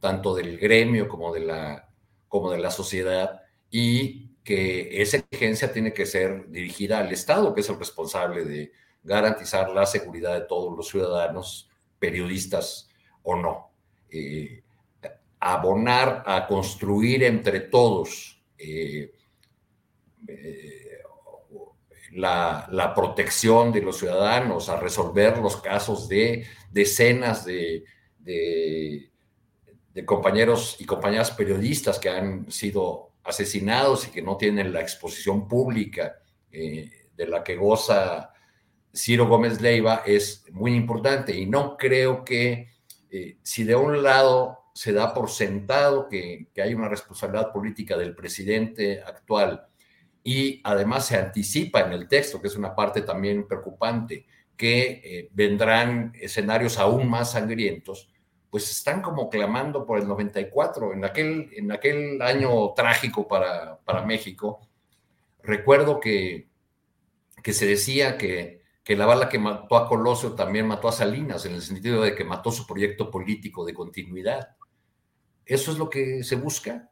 tanto del gremio como de, la, como de la sociedad y que esa exigencia tiene que ser dirigida al Estado, que es el responsable de garantizar la seguridad de todos los ciudadanos, periodistas o no. Eh, abonar a construir entre todos eh, la, protección de los ciudadanos, a resolver los casos de decenas de, compañeros y compañeras periodistas que han sido asesinados y que no tienen la exposición pública eh, de la que goza Ciro Gómez Leiva es muy importante. Y no creo que eh, si de un lado se da por sentado que, que hay una responsabilidad política del presidente actual y además se anticipa en el texto, que es una parte también preocupante, que eh, vendrán escenarios aún más sangrientos, pues están como clamando por el 94, en aquel, en aquel año trágico para, para México. Recuerdo que, que se decía que, que la bala que mató a Colosio también mató a Salinas, en el sentido de que mató su proyecto político de continuidad. Eso es lo que se busca,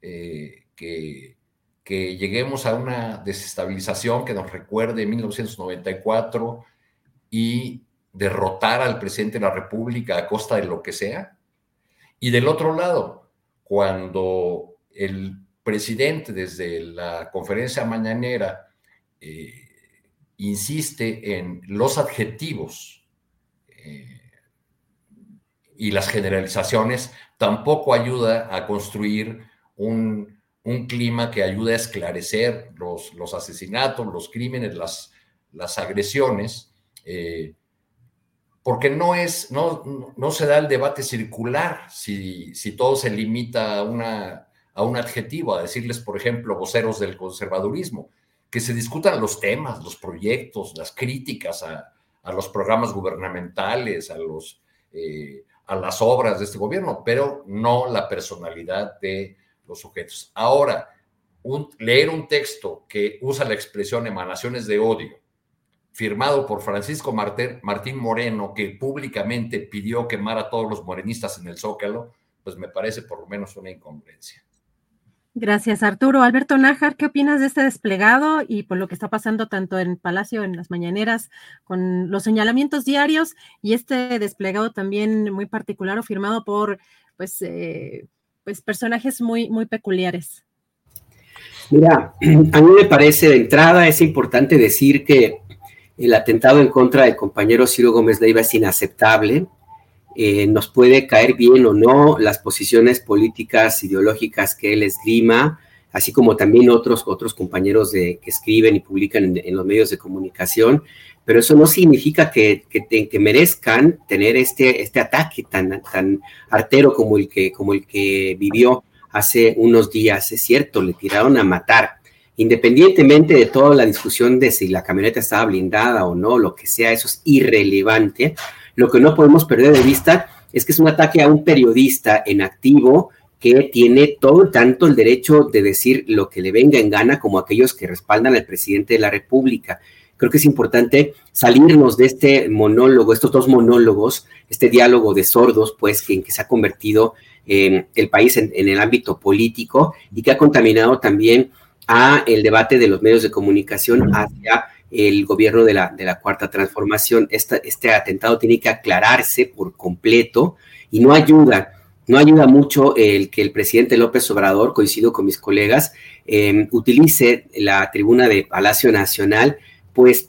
eh, que lleguemos a una desestabilización que nos recuerde 1994 y derrotar al presidente de la República a costa de lo que sea. Y del otro lado, cuando el presidente desde la conferencia mañanera eh, insiste en los adjetivos eh, y las generalizaciones, tampoco ayuda a construir un un clima que ayude a esclarecer los, los asesinatos, los crímenes, las, las agresiones, eh, porque no, es, no, no, se da el debate circular si, si todo se limita a, una, a un adjetivo, a decirles, por ejemplo, voceros del conservadurismo, que se discutan los temas, los proyectos, las críticas a, a los programas gubernamentales, a, los, eh, a las obras de este gobierno, pero no la personalidad de los sujetos. Ahora, leer un texto que usa la expresión emanaciones de odio, firmado por Francisco Martín Moreno, que públicamente pidió quemar a todos los morenistas en el Zócalo, pues me parece por lo menos una incongruencia. Gracias, Arturo. Alberto Nájar, ¿qué opinas de este desplegado y por lo que está pasando tanto en Palacio, en las mañaneras, con los señalamientos diarios y este desplegado también muy particular o firmado por, pues, eh, pues, personajes muy, muy peculiares. Mira, a mí me parece de entrada es importante decir que el atentado en contra del compañero Ciro Gómez Leiva es inaceptable. Eh, nos puede caer bien o no las posiciones políticas, ideológicas que él esgrima, así como también otros, otros compañeros de, que escriben y publican en, los medios de comunicación, pero eso no significa que, que, merezcan tener este, este ataque tan, tan artero como el, que, como el que vivió hace unos días. Es cierto, le tiraron a matar. Independientemente de toda la discusión de si la camioneta estaba blindada o no, lo que sea, eso es irrelevante. Lo que no podemos perder de vista es que es un ataque a un periodista en activo, que tiene todo tanto el derecho de decir lo que le venga en gana como aquellos que respaldan al presidente de la República. Creo que es importante salirnos de este monólogo, estos dos monólogos, este diálogo de sordos, pues, en que se ha convertido en el país en, el ámbito político y que ha contaminado también a el debate de los medios de comunicación hacia el gobierno de la, de la cuarta transformación. este atentado tiene que aclararse por completo y no ayuda no ayuda mucho el que el presidente López Obrador, coincido con mis colegas, em, utilice la tribuna de Palacio Nacional pues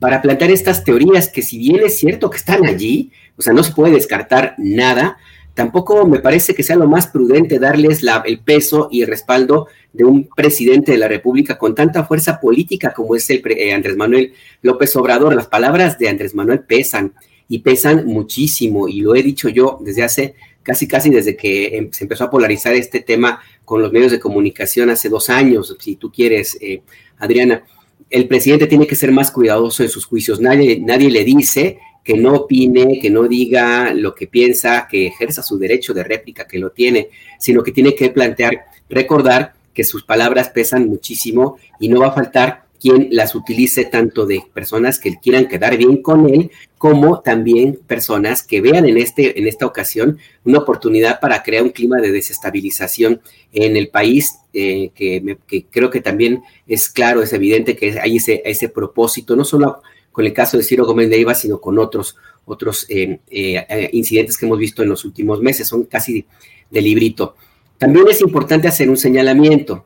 para plantear estas teorías que si bien es cierto que están allí, o sea, no se puede descartar nada, tampoco me parece que sea lo más prudente darles el peso y el respaldo de un presidente de la República con tanta fuerza política como es el eh, Andrés Manuel López Obrador. Las palabras de Andrés Manuel pesan y pesan muchísimo y lo he dicho yo desde hace casi casi desde que em, se empezó a polarizar este tema con los medios de comunicación hace dos años, si tú quieres, eh, Adriana. El presidente tiene que ser más cuidadoso en sus juicios. Nadie, nadie le dice que no opine, que no diga lo que piensa, que ejerza su derecho de réplica, que lo tiene, sino que tiene que plantear, recordar que sus palabras pesan muchísimo y no va a faltar quien las utilice tanto de personas que quieran quedar bien con él, como también personas que vean en, este, en esta ocasión una oportunidad para crear un clima de desestabilización en el país, eh, que, creo que también es claro, es evidente que hay ese, ese propósito, no solo con el caso de Ciro Gómez Leiva, sino con otros, otros eh, eh, incidentes que hemos visto en los últimos meses, son casi de, librito. También es importante hacer un señalamiento.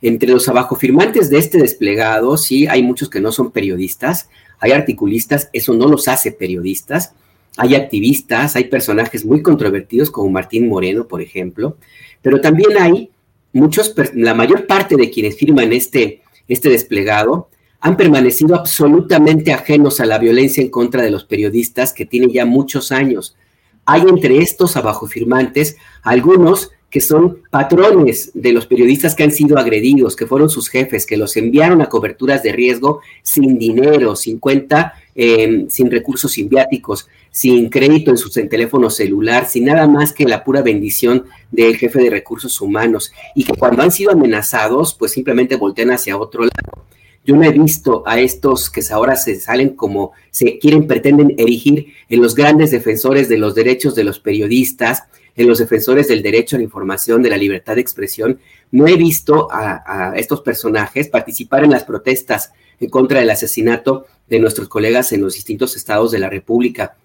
Entre los abajo firmantes de este desplegado, sí, hay muchos que no son periodistas, hay articulistas, eso no los hace periodistas, hay activistas, hay personajes muy controvertidos como Martín Moreno, por ejemplo, pero también hay muchos, la mayor parte de quienes firman este, este desplegado han permanecido absolutamente ajenos a la violencia en contra de los periodistas que tiene ya muchos años. Hay entre estos abajo firmantes algunos que son patrones de los periodistas que han sido agredidos, que fueron sus jefes, que los enviaron a coberturas de riesgo sin dinero, sin cuenta, em, sin recursos simbiáticos, sin crédito en su teléfono celular, sin nada más que la pura bendición del jefe de recursos humanos, y que cuando han sido amenazados, pues simplemente voltean hacia otro lado. Yo no he visto a estos que ahora se salen como se quieren, pretenden erigir en los grandes defensores de los derechos de los periodistas, en los defensores del derecho a la información, de la libertad de expresión. No he visto a, estos personajes participar en las protestas en contra del asesinato de nuestros colegas en los distintos estados de la República.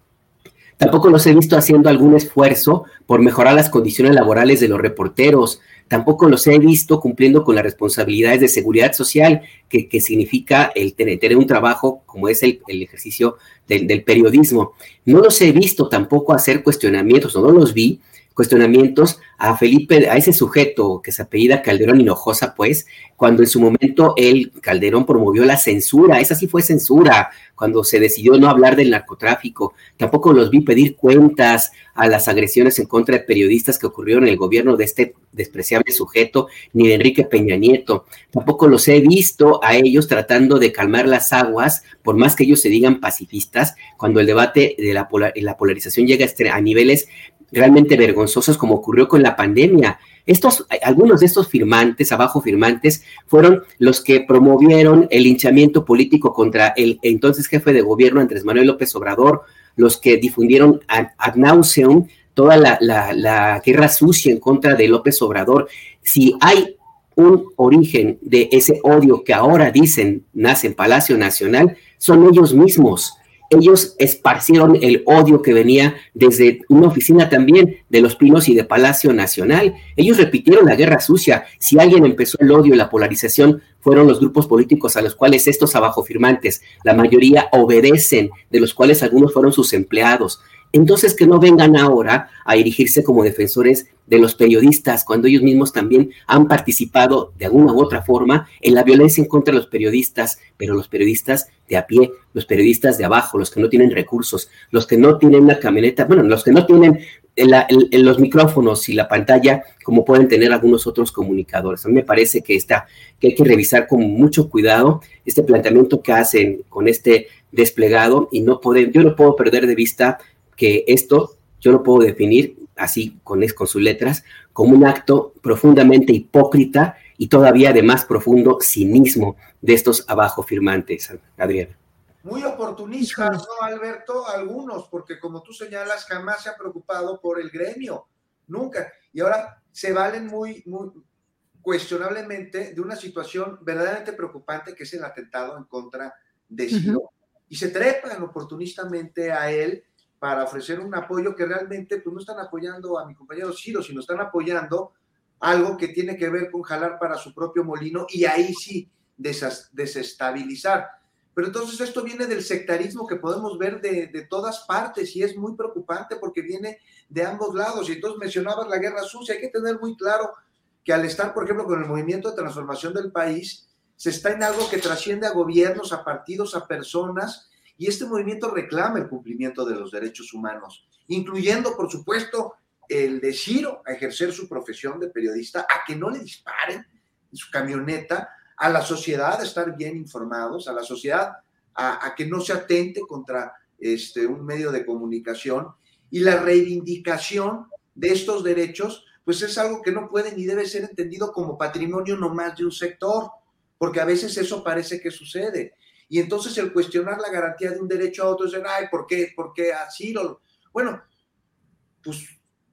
Tampoco los he visto haciendo algún esfuerzo por mejorar las condiciones laborales de los reporteros, tampoco los he visto cumpliendo con las responsabilidades de seguridad social, que, significa el tener, un trabajo como es el, ejercicio del, periodismo. No los he visto tampoco hacer cuestionamientos, no los vi, cuestionamientos a Felipe, a ese sujeto que se apellida Calderón Hinojosa, pues, cuando en su momento él, Calderón, promovió la censura, esa sí fue censura, cuando se decidió no hablar del narcotráfico. Tampoco los vi pedir cuentas a las agresiones en contra de periodistas que ocurrieron en el gobierno de este despreciable sujeto, ni de Enrique Peña Nieto. Tampoco los he visto a ellos tratando de calmar las aguas, por más que ellos se digan pacifistas, cuando el debate de la, la polarización llega a niveles realmente vergonzosos como ocurrió con la pandemia. Estos, algunos de estos firmantes, abajo firmantes, fueron los que promovieron el linchamiento político contra el entonces jefe de gobierno Andrés Manuel López Obrador, los que difundieron ad, nauseum toda la, la guerra sucia en contra de López Obrador. Si hay un origen de ese odio que ahora dicen nace en Palacio Nacional, son ellos mismos ellos esparcieron el odio que venía desde una oficina también de Los Pinos y de Palacio Nacional. Ellos repitieron la guerra sucia. Si alguien empezó el odio y la polarización, fueron los grupos políticos a los cuales estos abajo firmantes, la mayoría obedecen, de los cuales algunos fueron sus empleados. Entonces, que no vengan ahora a erigirse como defensores de los periodistas, cuando ellos mismos también han participado de alguna u otra forma en la violencia en contra de los periodistas, pero los periodistas de a pie, los periodistas de abajo, los que no tienen recursos, los que no tienen una camioneta, bueno, los que no tienen los micrófonos y la pantalla como pueden tener algunos otros comunicadores. A mí me parece que, está, que hay que revisar con mucho cuidado este planteamiento que hacen con este desplegado y no poder, yo no puedo perder de vista que esto yo lo puedo definir así con, con sus letras, como un acto profundamente hipócrita y todavía de más profundo cinismo de estos abajo firmantes, Adriana. Muy oportunistas, ¿no, Alberto? Algunos, porque como tú señalas, jamás se ha preocupado por el gremio, nunca. Y ahora se valen muy, muy cuestionablemente de una situación verdaderamente preocupante que es el atentado en contra de Ciro. Y se trepan oportunistamente a él para ofrecer un apoyo que realmente pues, no están apoyando a mi compañero Ciro, sino están apoyando algo que tiene que ver con jalar para su propio molino y ahí sí desestabilizar. Pero entonces esto viene del sectarismo que podemos ver de, de, todas partes y es muy preocupante porque viene de ambos lados. Y entonces mencionabas la guerra sucia. Hay que tener muy claro que al estar, por ejemplo, con el movimiento de transformación del país, se está en algo que trasciende a gobiernos, a partidos, a personas, y este movimiento reclama el cumplimiento de los derechos humanos, incluyendo, por supuesto, el de Ciro a ejercer su profesión de periodista, a que no le disparen en su camioneta, a la sociedad a estar bien informados, a la sociedad a, que no se atente contra este, un medio de comunicación y la reivindicación de estos derechos, pues es algo que no puede ni debe ser entendido como patrimonio nomás de un sector, porque a veces eso parece que sucede. Y entonces el cuestionar la garantía de un derecho a otro es, ay, ¿por qué? ¿Por qué así? Bueno, pues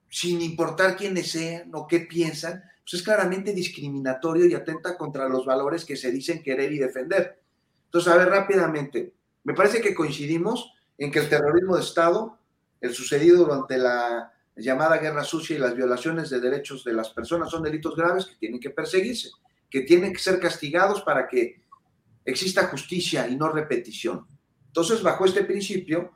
sin importar quiénes sean o qué piensan, pues es claramente discriminatorio y atenta contra los valores que se dicen querer y defender. Entonces, a ver, rápidamente, me parece que coincidimos en que el terrorismo de Estado, el sucedido durante la llamada guerra sucia y las violaciones de derechos de las personas son delitos graves que tienen que perseguirse, que tienen que ser castigados para que exista justicia y no repetición. Entonces, bajo este principio,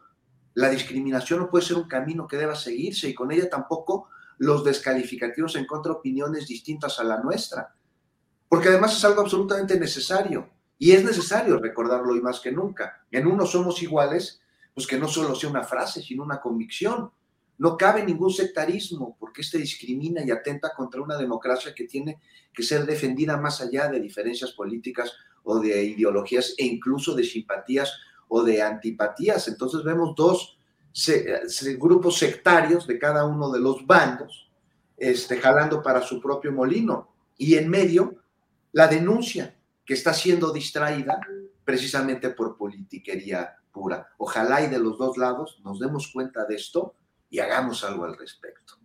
la discriminación no puede ser un camino que deba seguirse y con ella tampoco los descalificativos en contra de opiniones distintas a la nuestra. Porque además es algo absolutamente necesario y es necesario recordarlo hoy más que nunca. En uno somos iguales, pues que no solo sea una frase, sino una convicción. No cabe ningún sectarismo porque este discrimina y atenta contra una democracia que tiene que ser defendida más allá de diferencias políticas o de ideologías e incluso de simpatías o de antipatías. Entonces vemos dos grupos sectarios de cada uno de los bandos este, jalando para su propio molino. Y en medio, la denuncia que está siendo distraída precisamente por politiquería pura. Ojalá y de los dos lados nos demos cuenta de esto y hagamos algo al respecto.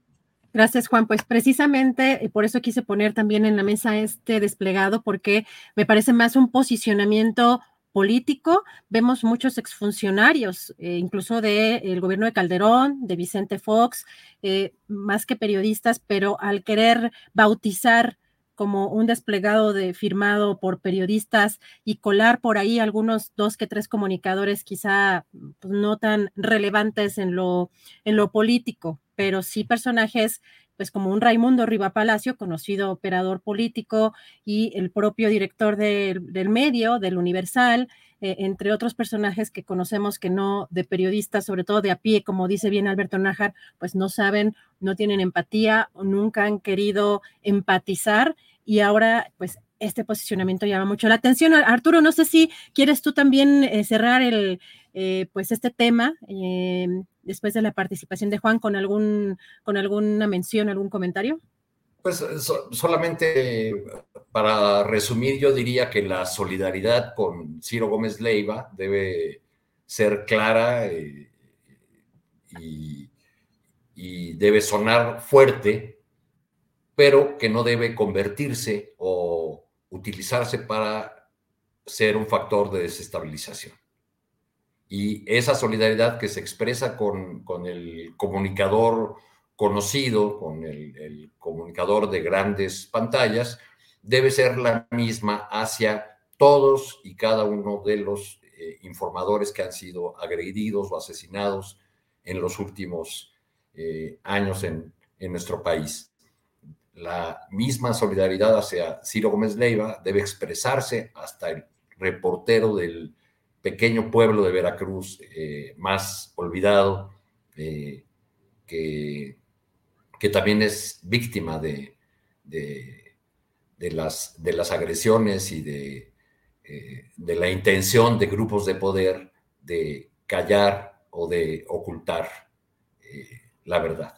Gracias, Juan. Pues precisamente eh, por eso quise poner también en la mesa este desplegado, porque me parece más un posicionamiento político. Vemos muchos exfuncionarios, eh, incluso del gobierno de Calderón, de Vicente Fox, eh, más que periodistas, pero al querer bautizar como un desplegado de firmado por periodistas y colar por ahí algunos dos que tres comunicadores quizá pues, no tan relevantes en lo, en lo político, pero sí personajes pues como un Raimundo Riva Palacio, conocido operador político y el propio director del medio, del Universal, eh, entre otros personajes que conocemos que no de periodistas, sobre todo de a pie, como dice bien Alberto Nájar, pues no saben, no tienen empatía, nunca han querido empatizar y ahora pues este posicionamiento llama mucho la atención. Arturo, no sé si quieres tú también eh, cerrar el, eh, pues este tema después de la participación de Juan con, algún, con alguna mención, algún comentario. Pues solamente para resumir, yo diría que la solidaridad con Ciro Gómez Leiva debe ser clara y, y debe sonar fuerte, pero que no debe convertirse o utilizarse para ser un factor de desestabilización. Y esa solidaridad que se expresa con, el comunicador conocido, con el, comunicador de grandes pantallas, debe ser la misma hacia todos y cada uno de los eh, informadores que han sido agredidos o asesinados en los últimos eh, años en nuestro país. La misma solidaridad hacia Ciro Gómez Leiva debe expresarse hasta el reportero del pequeño pueblo de Veracruz eh, más olvidado, eh, que, que, también es víctima de, de, las, de las, agresiones y de, eh, de la intención de grupos de poder de callar o de ocultar la verdad.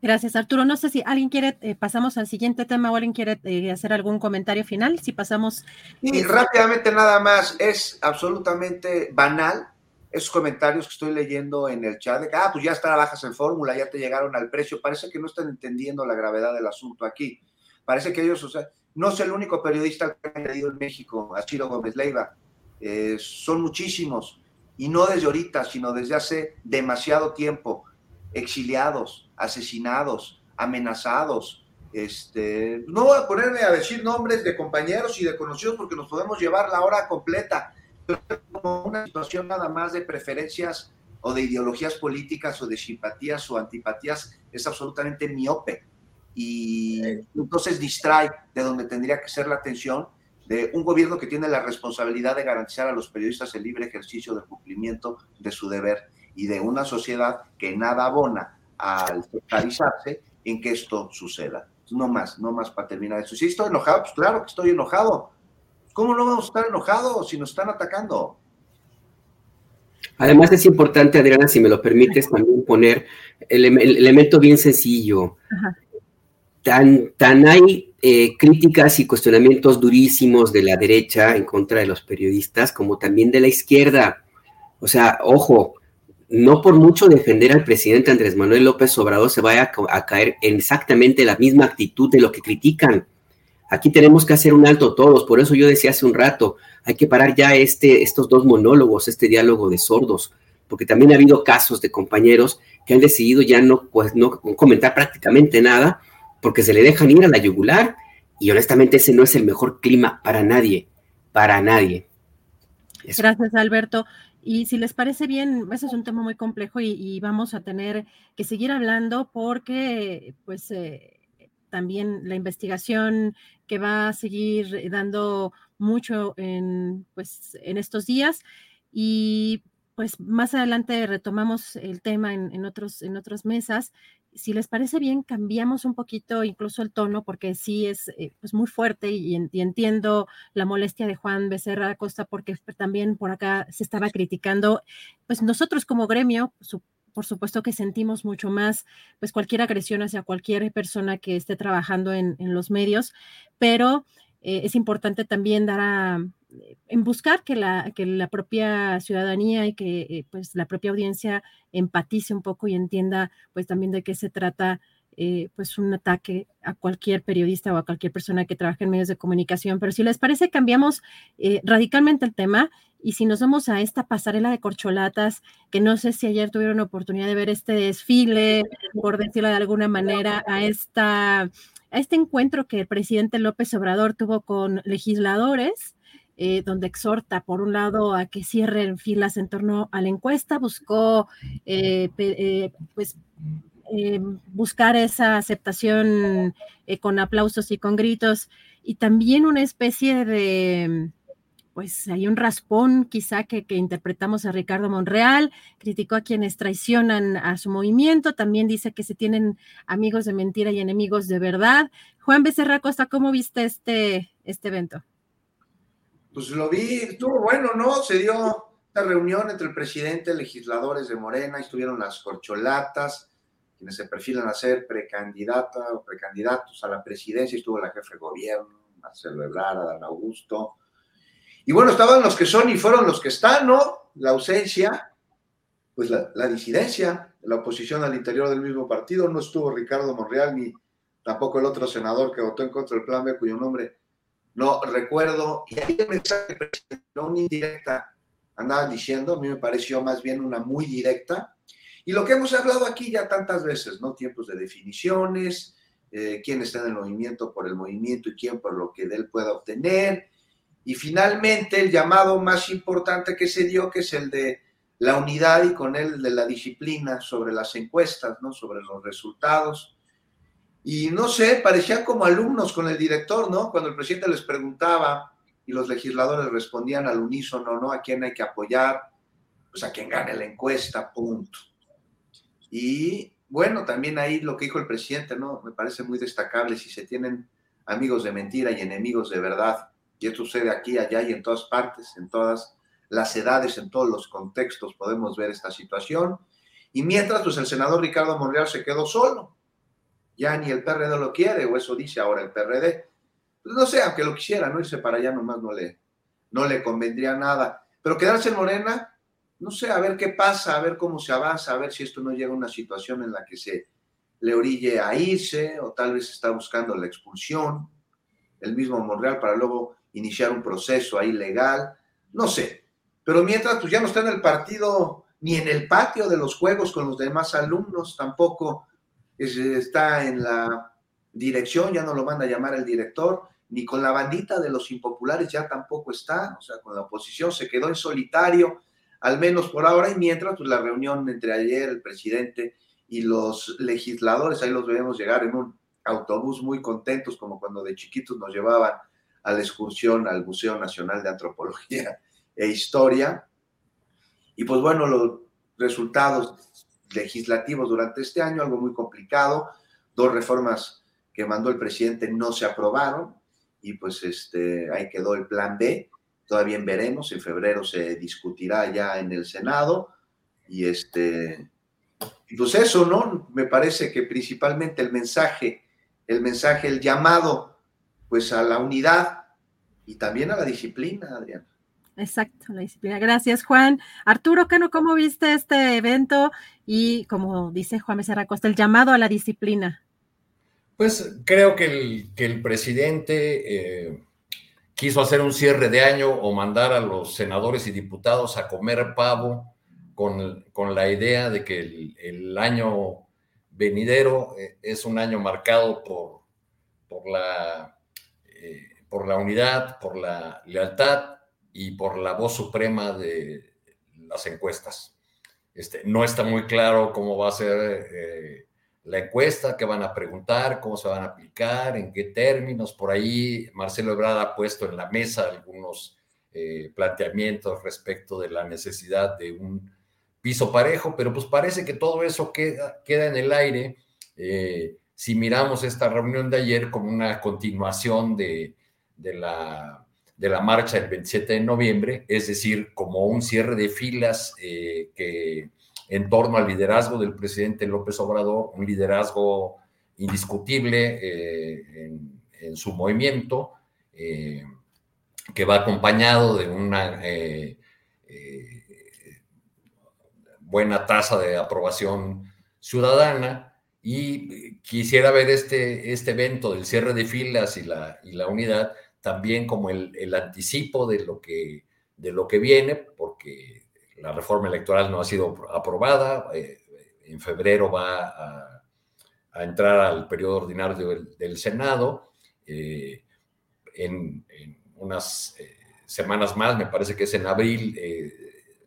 Gracias, Arturo. No sé si alguien quiere, eh, pasamos al siguiente tema o alguien quiere eh, hacer algún comentario final. Si pasamos. Y rápidamente nada más, es absolutamente banal esos comentarios que estoy leyendo en el chat de que, ah, pues ya trabajas en fórmula, ya te llegaron al precio. Parece que no están entendiendo la gravedad del asunto aquí. Parece que ellos, o sea, no es el único periodista que ha leído en México, a Chiro Gómez Leiva. Eh, son muchísimos. Y no desde ahorita, sino desde hace demasiado tiempo exiliados, asesinados, amenazados. Este, no voy a ponerme a decir nombres de compañeros y de conocidos porque nos podemos llevar la hora completa, como una situación nada más de preferencias o de ideologías políticas o de simpatías o antipatías es absolutamente miope y entonces distrae de donde tendría que ser la atención de un gobierno que tiene la responsabilidad de garantizar a los periodistas el libre ejercicio del cumplimiento de su deber y de una sociedad que nada abona al focalizarse en que esto suceda. No más, no más para terminar eso. Si estoy enojado, pues claro que estoy enojado. ¿Cómo no vamos a estar enojados si nos están atacando? Además es importante, Adriana, si me lo permites, también poner el, elemento bien sencillo. Tan, tan hay eh, críticas y cuestionamientos durísimos de la derecha en contra de los periodistas como también de la izquierda. O sea, ojo, no por mucho defender al presidente Andrés Manuel López Obrador se vaya a, caer en exactamente la misma actitud de lo que critican. Aquí tenemos que hacer un alto todos, por eso yo decía hace un rato, hay que parar ya este, estos dos monólogos, este diálogo de sordos, porque también ha habido casos de compañeros que han decidido ya no, pues, no comentar prácticamente nada, porque se le dejan ir a la yugular, y honestamente ese no es el mejor clima para nadie, para nadie. Gracias, Alberto. Y si les parece bien, ese es un tema muy complejo y, vamos a tener que seguir hablando porque, pues, eh, también la investigación que va a seguir dando mucho en, pues, en estos días. Y pues más adelante retomamos el tema en, otros, en otras mesas. Si les parece bien, cambiamos un poquito incluso el tono, porque sí es eh, pues muy fuerte y, entiendo la molestia de Juan Becerra Costa, porque también por acá se estaba criticando, pues nosotros como gremio, por supuesto que sentimos mucho más, pues cualquier agresión hacia cualquier persona que esté trabajando en, los medios, pero eh, es importante también dar a, eh, en buscar que la, que la propia ciudadanía y que eh, pues la propia audiencia empatice un poco y entienda pues también de qué se trata pues un ataque a cualquier periodista o a cualquier persona que trabaje en medios de comunicación. Pero si les parece, cambiamos radicalmente el tema y si nos vamos a esta pasarela de corcholatas, que no sé si ayer tuvieron oportunidad de ver este desfile, por decirlo de alguna manera, a esta a este encuentro que el presidente López Obrador tuvo con legisladores, eh, donde exhorta, por un lado, a que cierren filas en torno a la encuesta, buscó eh, eh, pues, buscar esa aceptación con aplausos y con gritos, y también una especie de pues hay un raspón quizá que, interpretamos a Ricardo Monreal, criticó a quienes traicionan a su movimiento, también dice que se tienen amigos de mentira y enemigos de verdad. Juan Becerra Costa, ¿cómo viste este, este evento? Pues lo vi, estuvo bueno, ¿no? Se dio una reunión entre el presidente, legisladores de Morena, estuvieron las corcholatas, quienes se perfilan a ser precandidata o precandidatos a la presidencia, estuvo la jefe de gobierno, Marcelo Ebrard, Dan Augusto, y bueno, estaban los que son y fueron los que están, ¿no? La ausencia, pues la, disidencia, la oposición al interior del mismo partido. No estuvo Ricardo Monreal ni tampoco el otro senador que votó en contra del plan B, cuyo nombre no recuerdo. Y ahí el mensaje no una indirecta, andaban diciendo, a mí me pareció más bien una muy directa. Y lo que hemos hablado aquí ya tantas veces, ¿no? Tiempos de definiciones, eh, quién está en el movimiento por el movimiento y quién por lo que de él pueda obtener y finalmente el llamado más importante que se dio, que es el de la unidad y con él de la disciplina sobre las encuestas, ¿no? sobre los resultados. Y no sé, parecían como alumnos con el director, ¿no? Cuando el presidente les preguntaba y los legisladores respondían al unísono, ¿no? ¿A quién hay que apoyar? Pues a quien gane la encuesta, punto. Y bueno, también ahí lo que dijo el presidente, ¿no? Me parece muy destacable si se tienen amigos de mentira y enemigos de verdad y esto sucede aquí, allá y en todas partes, en todas las edades, en todos los contextos podemos ver esta situación. Y mientras, pues el senador Ricardo Monreal se quedó solo. Ya ni el PRD lo quiere, o eso dice ahora el PRD. Pues no sé, aunque lo quisiera, no irse para allá nomás no le, no le convendría nada. Pero quedarse en Morena, no sé, a ver qué pasa, a ver cómo se avanza, a ver si esto no llega a una situación en la que se le orille a irse, o tal vez está buscando la expulsión, el mismo Monreal, para luego iniciar un proceso ahí legal, no sé. Pero mientras, pues ya no está en el partido ni en el patio de los juegos con los demás alumnos, tampoco está en la dirección, ya no lo manda a llamar el director, ni con la bandita de los impopulares ya tampoco está, o sea, con la oposición se quedó en solitario, al menos por ahora, y mientras, pues la reunión entre ayer, el presidente y los legisladores, ahí los vemos llegar en un autobús muy contentos, como cuando de chiquitos nos llevaban a la excursión al Museo Nacional de Antropología e Historia. Y pues bueno, los resultados legislativos durante este año, algo muy complicado, dos reformas que mandó el presidente no se aprobaron y pues este, ahí quedó el plan B, todavía veremos, en febrero se discutirá ya en el Senado y este, pues eso, ¿no? Me parece que principalmente el mensaje, el mensaje, el llamado pues a la unidad y también a la disciplina, Adrián. Exacto, la disciplina. Gracias, Juan. Arturo Cano, ¿cómo viste este evento? Y como dice Juan Becerra Costa, el llamado a la disciplina. Pues creo que el, que el presidente eh, quiso hacer un cierre de año o mandar a los senadores y diputados a comer pavo con, con la idea de que el, el año venidero eh, es un año marcado por, por la eh, por la unidad, por la lealtad y por la voz suprema de las encuestas. Este, no está muy claro cómo va a ser eh, la encuesta, qué van a preguntar, cómo se van a aplicar, en qué términos. Por ahí Marcelo Ebrard ha puesto en la mesa algunos eh, planteamientos respecto de la necesidad de un piso parejo, pero pues parece que todo eso queda, queda en el aire si miramos esta reunión de ayer como una continuación de, de la, de la marcha del 27 de noviembre, es decir, como un cierre de filas eh, que en torno al liderazgo del presidente López Obrador, un liderazgo indiscutible eh, en, su movimiento, eh, que va acompañado de una buena tasa de aprobación ciudadana. Y quisiera ver este, este evento del cierre de filas y la, y la unidad también como el, anticipo de lo, que, de lo que viene, porque la reforma electoral no ha sido aprobada, eh, en febrero va a, entrar al periodo ordinario del, Senado, eh, en, unas eh, semanas más, me parece que es en abril,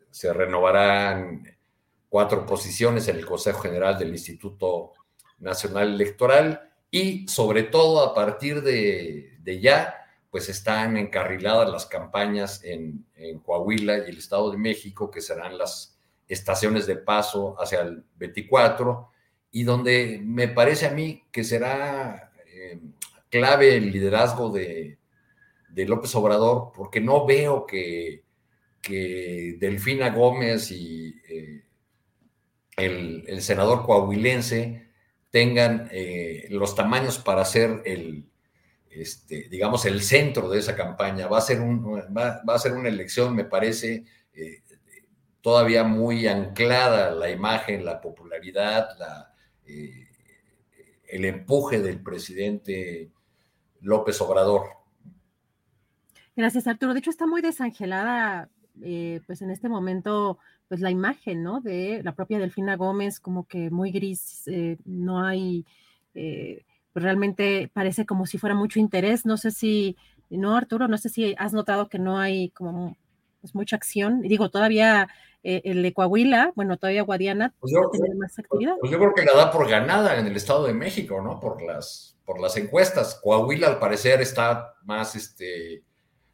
se renovarán cuatro posiciones en el Consejo General del Instituto Nacional Electoral y sobre todo a partir de, de ya pues están encarriladas las campañas en, Coahuila y el Estado de México, que serán las estaciones de paso hacia el 24, y donde me parece a mí que será eh, clave el liderazgo de, López Obrador, porque no veo que, que Delfina Gómez y eh, el, senador coahuilense tengan eh, los tamaños para ser el, este, digamos, el centro de esa campaña. Va a ser, un, va, a ser una elección, me parece, eh, todavía muy anclada la imagen, la popularidad, la, eh, el empuje del presidente López Obrador. Gracias, Arturo. De hecho, está muy desangelada, pues en este momento, pues la imagen, ¿no? De la propia Delfina Gómez, como que muy gris, no hay pues realmente parece como si fuera mucho interés. No sé si, no, Arturo, no sé si has notado que no hay como pues, mucha acción. Digo, todavía eh, el de Coahuila, bueno, todavía Guadiana pues yo, más actividad. Pues yo creo que la da por ganada en el Estado de México, ¿no? Por las, por las encuestas. Coahuila, al parecer, está más, este,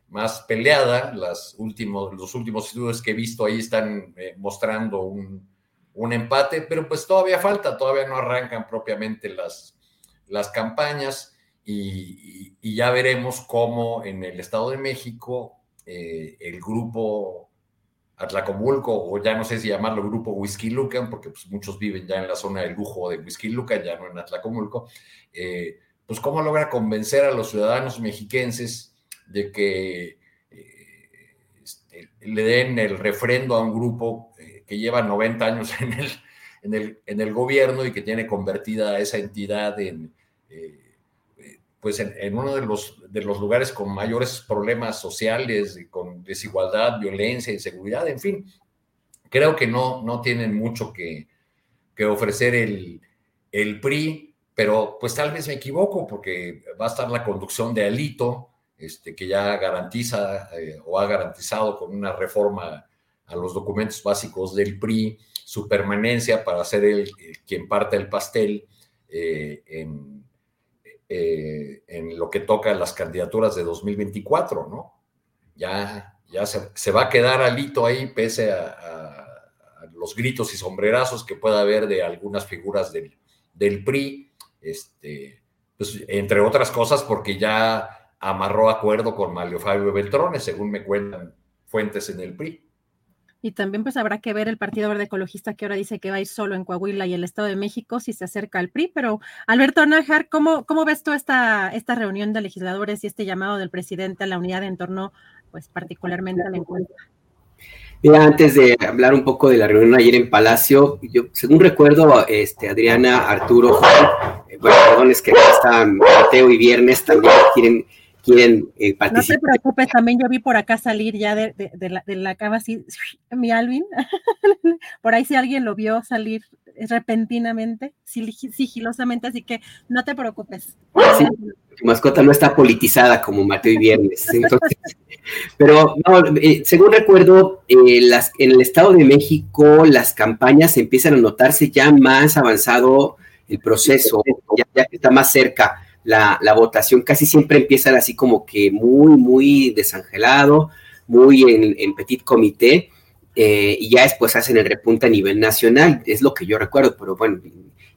más peleada. Las últimos, los últimos estudios que he visto ahí están eh, mostrando un, un empate, pero pues todavía falta, todavía no arrancan propiamente las las campañas y, ya veremos cómo en el Estado de México eh, el grupo Atlacomulco, o ya no sé si llamarlo grupo Whisky Lucan, porque pues, muchos viven ya en la zona del lujo de Whisky Lucan, ya no en Atlacomulco, eh, pues cómo logra convencer a los ciudadanos mexiquenses de que eh, este, le den el refrendo a un grupo que lleva 90 años en el, en el, en el gobierno y que tiene convertida a esa entidad en, eh, pues en, uno de los, de los lugares con mayores problemas sociales, con desigualdad, violencia, inseguridad, en fin, creo que no, no tienen mucho que, ofrecer el, el PRI pero pues tal vez me equivoco porque va a estar la conducción de Alito, este, que ya garantiza eh, o ha garantizado con una reforma a los documentos básicos del PRI su permanencia para ser el, quien parte el pastel eh, en, eh, en, lo que toca las candidaturas de 2024, ¿no? Ya, ya se, va a quedar alito ahí pese a, los gritos y sombrerazos que pueda haber de algunas figuras del, del PRI, este, pues, entre otras cosas porque ya amarró acuerdo con Mario Fabio Beltrones, según me cuentan fuentes en el PRI. Y también pues habrá que ver el Partido Verde Ecologista que ahora dice que va a ir solo en Coahuila y el Estado de México si se acerca al PRI. Pero Alberto Nájar, ¿cómo, cómo ves tú esta, esta reunión de legisladores y este llamado del presidente a la unidad en torno pues particularmente a la encuesta? Mira, antes de hablar un poco de la reunión ayer en Palacio, yo según recuerdo, este, Adriana, Arturo, eh, bueno, perdón, es que están Mateo y Viernes también quieren quieren eh, participar. No te preocupes, también yo vi por acá salir ya de, la, de la, cama así, mi Alvin. por ahí si alguien lo vio salir repentinamente, sigilosamente, así que no te preocupes. tu mascota no está politizada como Mateo y Viernes. pero no, eh, según recuerdo, eh, las, en el Estado de México las campañas empiezan a notarse ya más avanzado el proceso, ya, ya está más cerca la, votación casi siempre empieza así como que muy, muy desangelado, muy en, petit comité, eh, y ya después hacen el repunte a nivel nacional, es lo que yo recuerdo, pero bueno,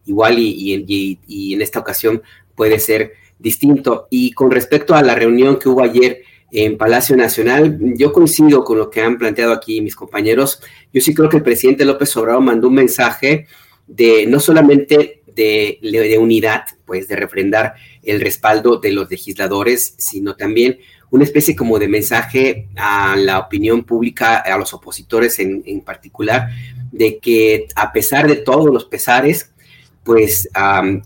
igual y, y, en esta ocasión puede ser distinto. Y con respecto a la reunión que hubo ayer en Palacio Nacional, yo coincido con lo que han planteado aquí mis compañeros. Yo sí creo que el presidente López Obrador mandó un mensaje de no solamente de, de, unidad, pues de refrendar el respaldo de los legisladores, sino también una especie como de mensaje a la opinión pública, a los opositores en, particular, de que a pesar de todos los pesares, pues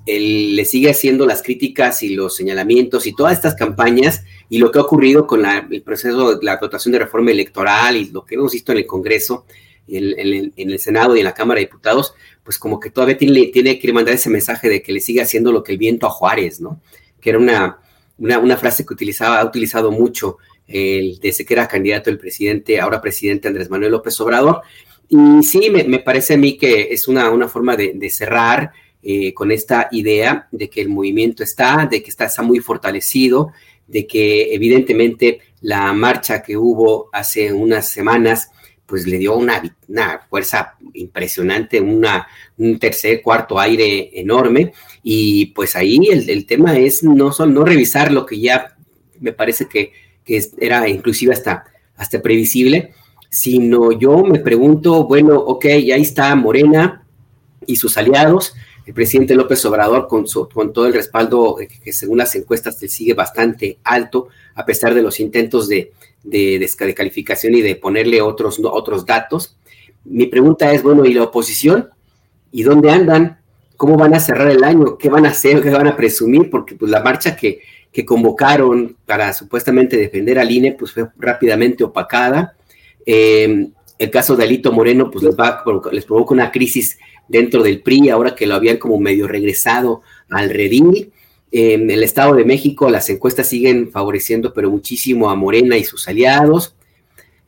él le sigue haciendo las críticas y los señalamientos y todas estas campañas y lo que ha ocurrido con el proceso de la votación de reforma electoral y lo que hemos visto en el Congreso, en, en el Senado y en la Cámara de Diputados, pues como que todavía tiene, tiene que mandar ese mensaje de que le sigue haciendo lo que el viento a Juárez, ¿no? Que era una, una, frase que utilizaba, ha utilizado mucho el, desde que era candidato el presidente, ahora presidente Andrés Manuel López Obrador. Y sí, me, parece a mí que es una, una forma de, cerrar eh, con esta idea de que el movimiento está, de que está, está muy fortalecido, de que evidentemente la marcha que hubo hace unas semanas pues le dio una, fuerza impresionante, una, un tercer, cuarto aire enorme. Y pues ahí el, tema es no, solo, no revisar lo que ya me parece que, era inclusive hasta, hasta previsible, sino yo me pregunto, bueno, ok, ahí está Morena y sus aliados, el presidente López Obrador con, su, con todo el respaldo que según las encuestas le sigue bastante alto, a pesar de los intentos de, de, descalificación y de ponerle otros, otros datos. Mi pregunta es, bueno, ¿y la oposición? ¿Y dónde andan? ¿Cómo van a cerrar el año? ¿Qué van a hacer? ¿Qué van a presumir? Porque pues la marcha que, que convocaron para supuestamente defender al INE, pues fue rápidamente opacada. Eh, el caso de Alito Moreno, pues les, les provoca una crisis dentro del PRI, ahora que lo habían como medio regresado al redil. En el Estado de México las encuestas siguen favoreciendo, pero muchísimo a Morena y sus aliados.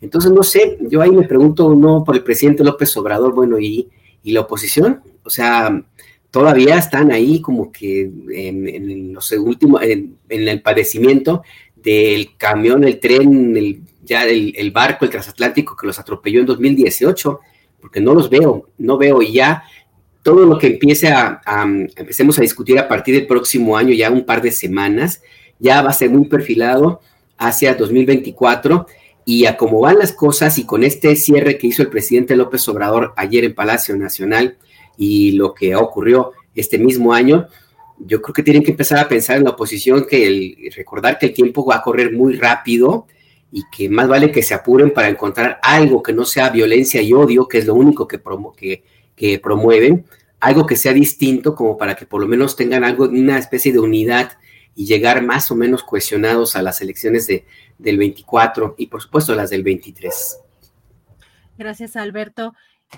Entonces, no sé, yo ahí me pregunto, no por el presidente López Obrador, bueno, ¿y, la oposición? O sea, todavía están ahí como que en, los últimos, en, el padecimiento del camión, el tren, el, ya el, barco, el transatlántico que los atropelló en 2018, porque no los veo, no veo ya todo lo que empiece a, empecemos a discutir a partir del próximo año, ya un par de semanas, ya va a ser muy perfilado hacia 2024 y a cómo van las cosas y con este cierre que hizo el presidente López Obrador ayer en Palacio Nacional y lo que ocurrió este mismo año, yo creo que tienen que empezar a pensar en la oposición que recordar que el tiempo va a correr muy rápido y que más vale que se apuren para encontrar algo que no sea violencia y odio, que es lo único que, promo que promueven, algo que sea distinto como para que por lo menos tengan algo, una especie de unidad y llegar más o menos cohesionados a las elecciones de, del 24 y por supuesto las del 23. Gracias, Alberto.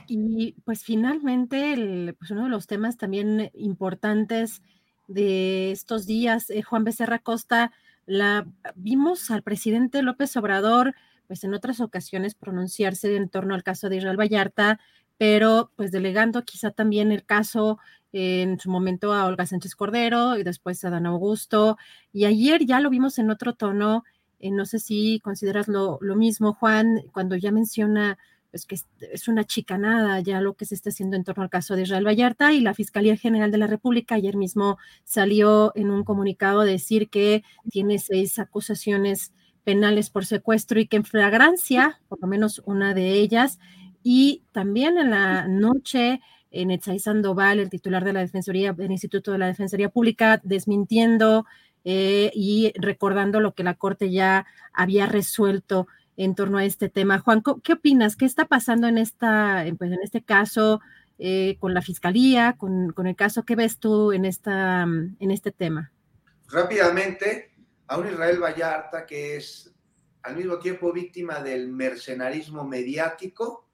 Y pues finalmente, pues uno de los temas también importantes de estos días, eh, Juan Becerra Costa, la vimos al presidente López Obrador, pues en otras ocasiones pronunciarse en torno al caso de Israel Vallarta, pero pues delegando quizá también el caso en su momento a Olga Sánchez Cordero y después a Dan Augusto. Y ayer ya lo vimos en otro tono. Eh, no sé si consideras lo, lo, mismo, Juan, cuando ya menciona pues, que es una chicanada ya lo que se está haciendo en torno al caso de Israel Vallarta y la Fiscalía General de la República ayer mismo salió en un comunicado a decir que tiene seis acusaciones penales por secuestro y que en flagrancia, por lo menos una de ellas, y también en la noche en Etzai Sandoval, el titular de la Defensoría, del Instituto de la Defensoría Pública, desmintiendo eh, y recordando lo que la Corte ya había resuelto en torno a este tema. Juan, ¿qué opinas? ¿Qué está pasando en, esta, pues, en este caso eh, con la Fiscalía, con, con, el caso? ¿Qué ves tú en, esta, en este tema? Rápidamente, a un Israel Vallarta que es al mismo tiempo víctima del mercenarismo mediático,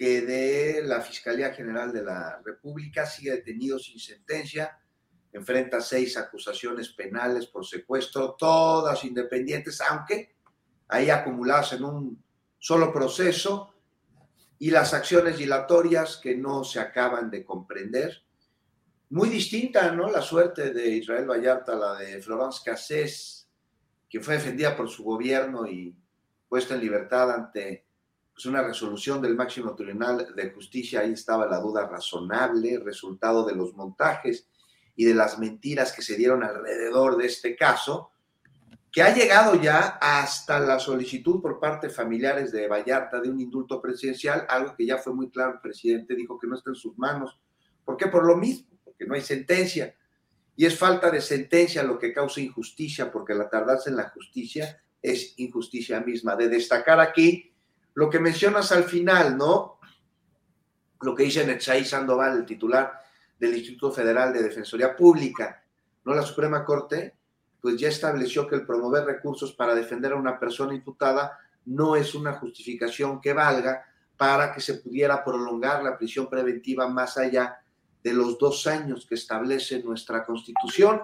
que de la Fiscalía General de la República sigue detenido sin sentencia, enfrenta seis acusaciones penales por secuestro, todas independientes, aunque ahí acumuladas en un solo proceso, y las acciones dilatorias que no se acaban de comprender. Muy distinta, ¿no? La suerte de Israel Vallarta, la de Florence Cassés, que fue defendida por su gobierno y puesta en libertad ante pues, una resolución del máximo tribunal de justicia, ahí estaba la duda razonable, resultado de los montajes y de las mentiras que se dieron alrededor de este caso, que ha llegado ya hasta la solicitud por parte de familiares de Vallarta de un indulto presidencial, algo que ya fue muy claro, el presidente dijo que no está en sus manos. ¿Por qué? Por lo mismo, porque no hay sentencia. Y es falta de sentencia lo que causa injusticia, porque la tardarse en la justicia es injusticia misma. De destacar aquí lo que mencionas al final, ¿no? Lo que dice Netzaí Sandoval, el titular del Instituto Federal de Defensoría Pública, ¿no? La Suprema Corte, pues ya estableció que el promover recursos para defender a una persona imputada no es una justificación que valga para que se pudiera prolongar la prisión preventiva más allá de los dos años que establece nuestra Constitución.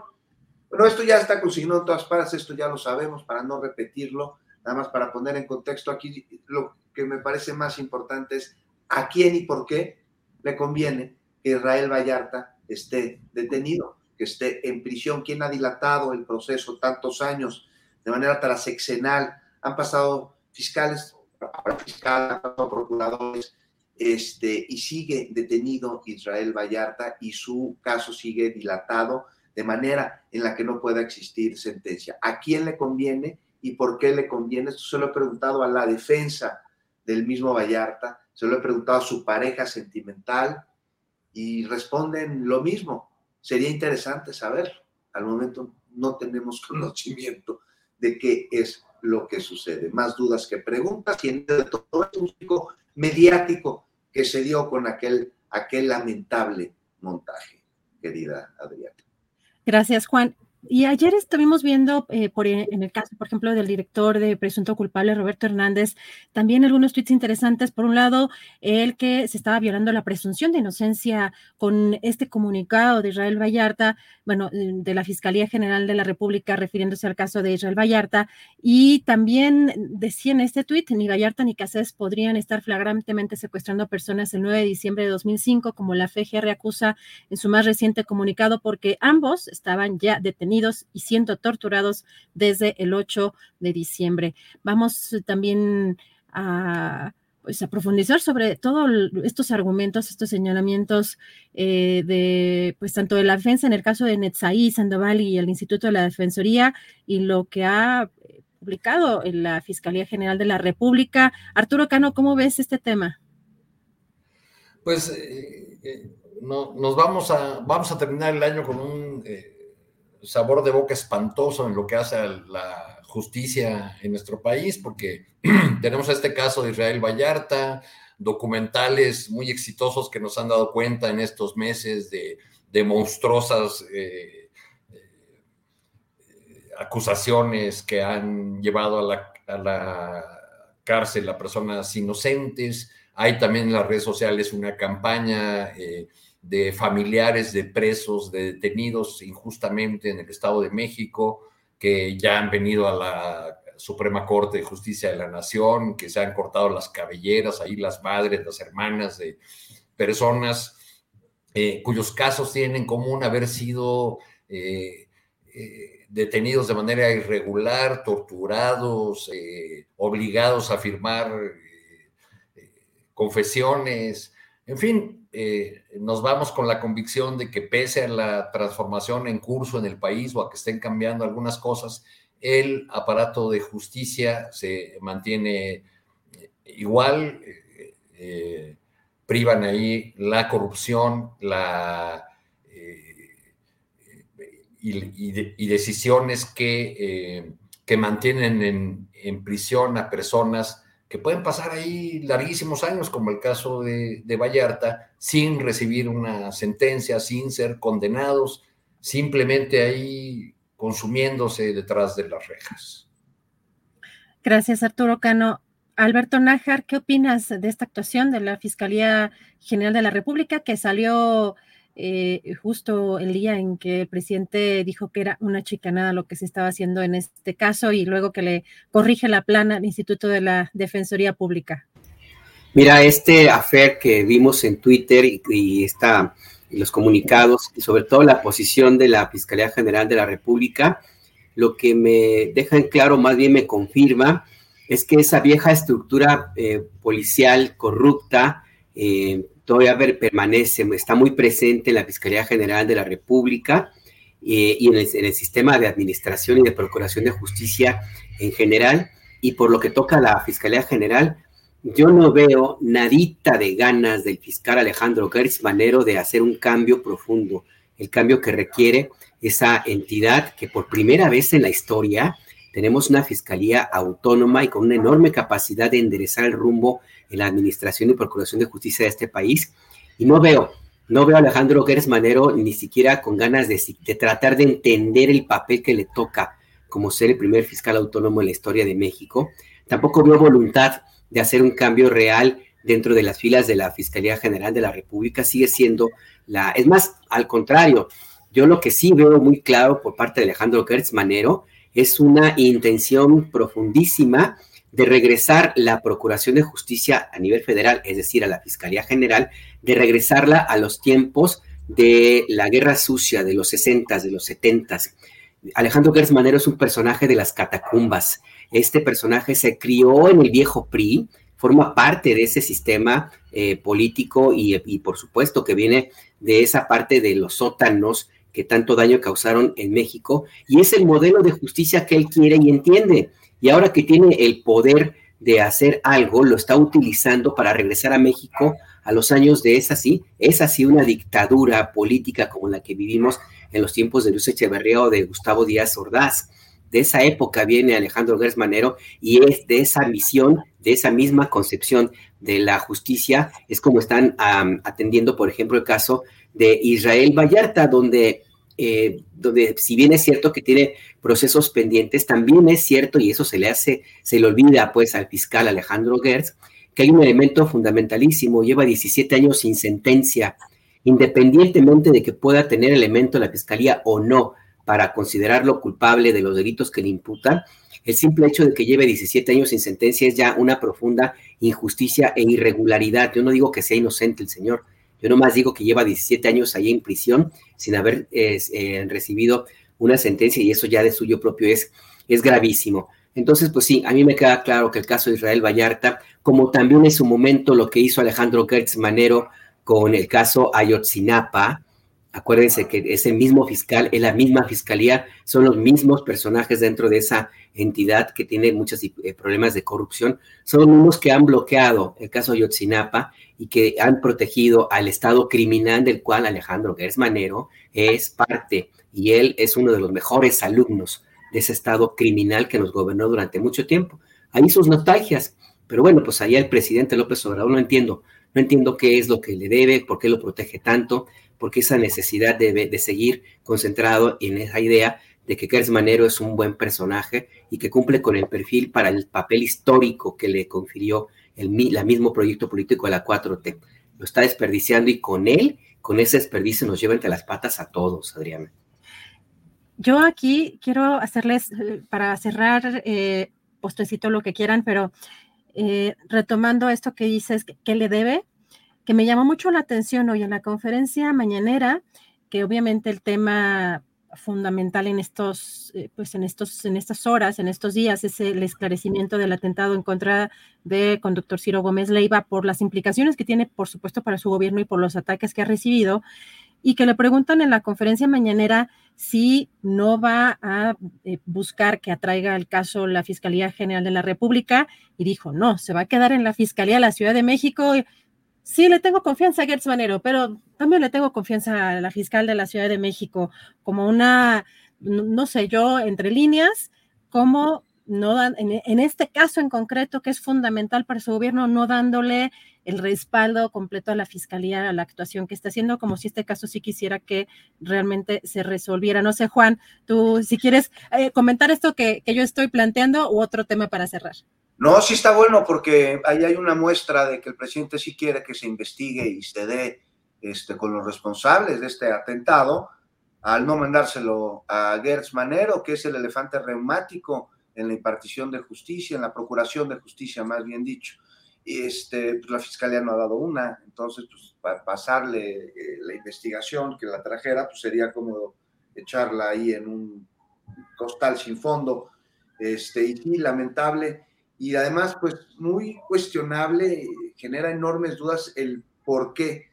Bueno, esto ya está consignado en todas partes, esto ya lo sabemos, para no repetirlo, nada más para poner en contexto aquí, lo que me parece más importante es a quién y por qué le conviene que Israel Vallarta esté detenido, que esté en prisión, quién ha dilatado el proceso tantos años de manera transeccional, han pasado fiscales, pasado procuradores, este, y sigue detenido Israel Vallarta y su caso sigue dilatado de manera en la que no pueda existir sentencia. ¿A quién le conviene? Y por qué le conviene. Esto se lo he preguntado a la defensa del mismo Vallarta, se lo he preguntado a su pareja sentimental y responden lo mismo. Sería interesante saber. Al momento no tenemos conocimiento de qué es lo que sucede. Más dudas que preguntas y en todo es un ciclo mediático que se dio con aquel, aquel lamentable montaje, querida Adriana. Gracias, Juan. Y ayer estuvimos viendo, eh, por, e, en el caso, por ejemplo, del director de Presunto Culpable, Roberto Hernández, también algunos tweets interesantes. Por un lado, el que se estaba violando la presunción de inocencia con este comunicado de Israel Vallarta, bueno, eh, de la Fiscalía General de la República, refiriéndose al caso de Israel Vallarta. Y también decía en este tweet, ni Vallarta ni Casés podrían estar flagrantemente secuestrando a personas el 9 de diciembre de 2005, como la FGR acusa en su más reciente comunicado, porque ambos estaban ya detenidos y siendo torturados desde el 8 de diciembre. Vamos también a pues a profundizar sobre todos estos argumentos, estos señalamientos eh, de, pues tanto de la defensa en el caso de Netzaí, Sandoval y el Instituto de la Defensoría y lo que ha publicado en la Fiscalía General de la República. Arturo Cano, ¿cómo ves este tema? Pues eh, eh, no, nos vamos a, vamos a terminar el año con un sabor de boca espantoso en lo que hace a la justicia en nuestro país, porque tenemos este caso de Israel Vallarta, documentales muy exitosos que nos han dado cuenta en estos meses de, monstruosas eh, eh, acusaciones que han llevado a la, a la cárcel a personas inocentes, Hay también en las redes sociales una campaña eh, de familiares de presos, de detenidos injustamente en el Estado de México, que ya han venido a la Suprema Corte de Justicia de la Nación, que se han cortado las cabelleras, ahí las madres, las hermanas de personas eh, cuyos casos tienen en común haber sido eh, eh, detenidos de manera irregular, torturados, obligados a firmar confesiones, en fin, nos vamos con la convicción de que pese a la transformación en curso en el país o a que estén cambiando algunas cosas, el aparato de justicia se mantiene igual, privan ahí la corrupción, la, eh, y, decisiones que, eh, que mantienen en, prisión a personas que pueden pasar ahí larguísimos años, como el caso de Vallarta, sin recibir una sentencia, sin ser condenados, simplemente ahí consumiéndose detrás de las rejas. Gracias, Arturo Cano. Alberto Nájar, ¿qué opinas de esta actuación de la Fiscalía General de la República que salió eh, justo el día en que el presidente dijo que era una chicanada lo que se estaba haciendo en este caso y luego que le corrige la plana al Instituto de la Defensoría Pública? Mira, este afer que vimos en Twitter y, está, y los comunicados y sobre todo la posición de la Fiscalía General de la República, lo que me deja en claro, más bien me confirma, es que esa vieja estructura eh, policial corrupta eh, todavía permanece, está muy presente en la Fiscalía General de la República eh, y en el, sistema de administración y de procuración de justicia en general. Y por lo que toca a la Fiscalía General, yo no veo nadita de ganas del fiscal Alejandro Gertz Manero de hacer un cambio profundo, el cambio que requiere esa entidad que por primera vez en la historia tenemos una fiscalía autónoma y con una enorme capacidad de enderezar el rumbo en la administración y procuración de justicia de este país. Y no veo, no veo a Alejandro Gers Manero ni siquiera con ganas de, de tratar de entender el papel que le toca como ser el primer fiscal autónomo en la historia de México. Tampoco veo voluntad de hacer un cambio real dentro de las filas de la Fiscalía General de la República. Sigue siendo la... Es más, al contrario, yo lo que sí veo muy claro por parte de Alejandro Gertz Manero es una intención profundísima de regresar la Procuración de Justicia a nivel federal, es decir, a la Fiscalía General, de regresarla a los tiempos de la guerra sucia de los 60, de los 70. Alejandro Gertz Manero es un personaje de las catacumbas. Este personaje se crió en el viejo PRI, forma parte de ese sistema eh, político y, por supuesto que viene de esa parte de los sótanos que tanto daño causaron en México, y es el modelo de justicia que él quiere y entiende. Y ahora que tiene el poder de hacer algo, lo está utilizando para regresar a México a los años de esa sí, es así una dictadura política como la que vivimos en los tiempos de Luis Echeverría o de Gustavo Díaz Ordaz. De esa época viene Alejandro Gers Manero y es de esa misión, de esa misma concepción de la justicia, es como están atendiendo, por ejemplo, el caso de Israel Vallarta, donde eh, donde si bien es cierto que tiene procesos pendientes, también es cierto, y eso se le hace, se le olvida pues al fiscal Alejandro Gertz, que hay un elemento fundamentalísimo, lleva 17 años sin sentencia, independientemente de que pueda tener elemento la fiscalía o no para considerarlo culpable de los delitos que le imputan, el simple hecho de que lleve 17 años sin sentencia es ya una profunda injusticia e irregularidad. Yo no digo que sea inocente el señor, yo nomás digo que lleva 17 años ahí en prisión sin haber eh, recibido una sentencia y eso ya de suyo propio es, es gravísimo. Entonces, pues sí, a mí me queda claro que el caso de Israel Vallarta, como también en su momento lo que hizo Alejandro Gertz Manero con el caso Ayotzinapa, Acuérdense que es el mismo fiscal, es la misma fiscalía, son los mismos personajes dentro de esa entidad que tiene muchos eh, problemas de corrupción, son los mismos que han bloqueado el caso Yotzinapa y que han protegido al Estado criminal del cual Alejandro Gersmanero es parte y él es uno de los mejores alumnos de ese Estado criminal que nos gobernó durante mucho tiempo. Hay sus nostalgias, pero bueno, pues allá el presidente López Obrador no entiendo, no entiendo qué es lo que le debe, por qué lo protege tanto porque esa necesidad de, seguir concentrado en esa idea de que Gers Manero es un buen personaje y que cumple con el perfil para el papel histórico que le confirió el mismo proyecto político de la 4T. Lo está desperdiciando y con él, con ese desperdicio, nos lleva entre las patas a todos, Adriana. Yo aquí quiero hacerles, eh, para cerrar, eh, postrecito lo que quieran, pero eh, retomando esto que dices, que, le debe, que me llamó mucho la atención hoy en la conferencia mañanera, que obviamente el tema fundamental en estos, eh, pues en estos, en estas horas, en estos días, es el esclarecimiento del atentado en contra de conductor Ciro Gómez Leiva por las implicaciones que tiene, por supuesto, para su gobierno y por los ataques que ha recibido, y que le preguntan en la conferencia mañanera si no va a eh, buscar que atraiga el caso la Fiscalía General de la República, y dijo, no, se va a quedar en la Fiscalía de la Ciudad de México Sí, le tengo confianza a Gertz Manero, pero también le tengo confianza a la fiscal de la Ciudad de México, como una, no sé yo, entre líneas, como no dan, en, este caso en concreto, que es fundamental para su gobierno, no dándole el respaldo completo a la fiscalía, a la actuación que está haciendo, como si este caso sí quisiera que realmente se resolviera. No sé, Juan, tú si quieres eh, comentar esto que, que yo estoy planteando u otro tema para cerrar. No, sí está bueno porque ahí hay una muestra de que el presidente sí quiere que se investigue y se dé este, con los responsables de este atentado, al no mandárselo a Gertz Manero, que es el elefante reumático en la impartición de justicia, en la procuración de justicia, más bien dicho. Y este, pues la fiscalía no ha dado una, entonces pues, para pasarle eh, la investigación que la trajera, pues sería cómodo echarla ahí en un costal sin fondo. Este, y sí, lamentable y además, pues muy cuestionable, genera enormes dudas el porqué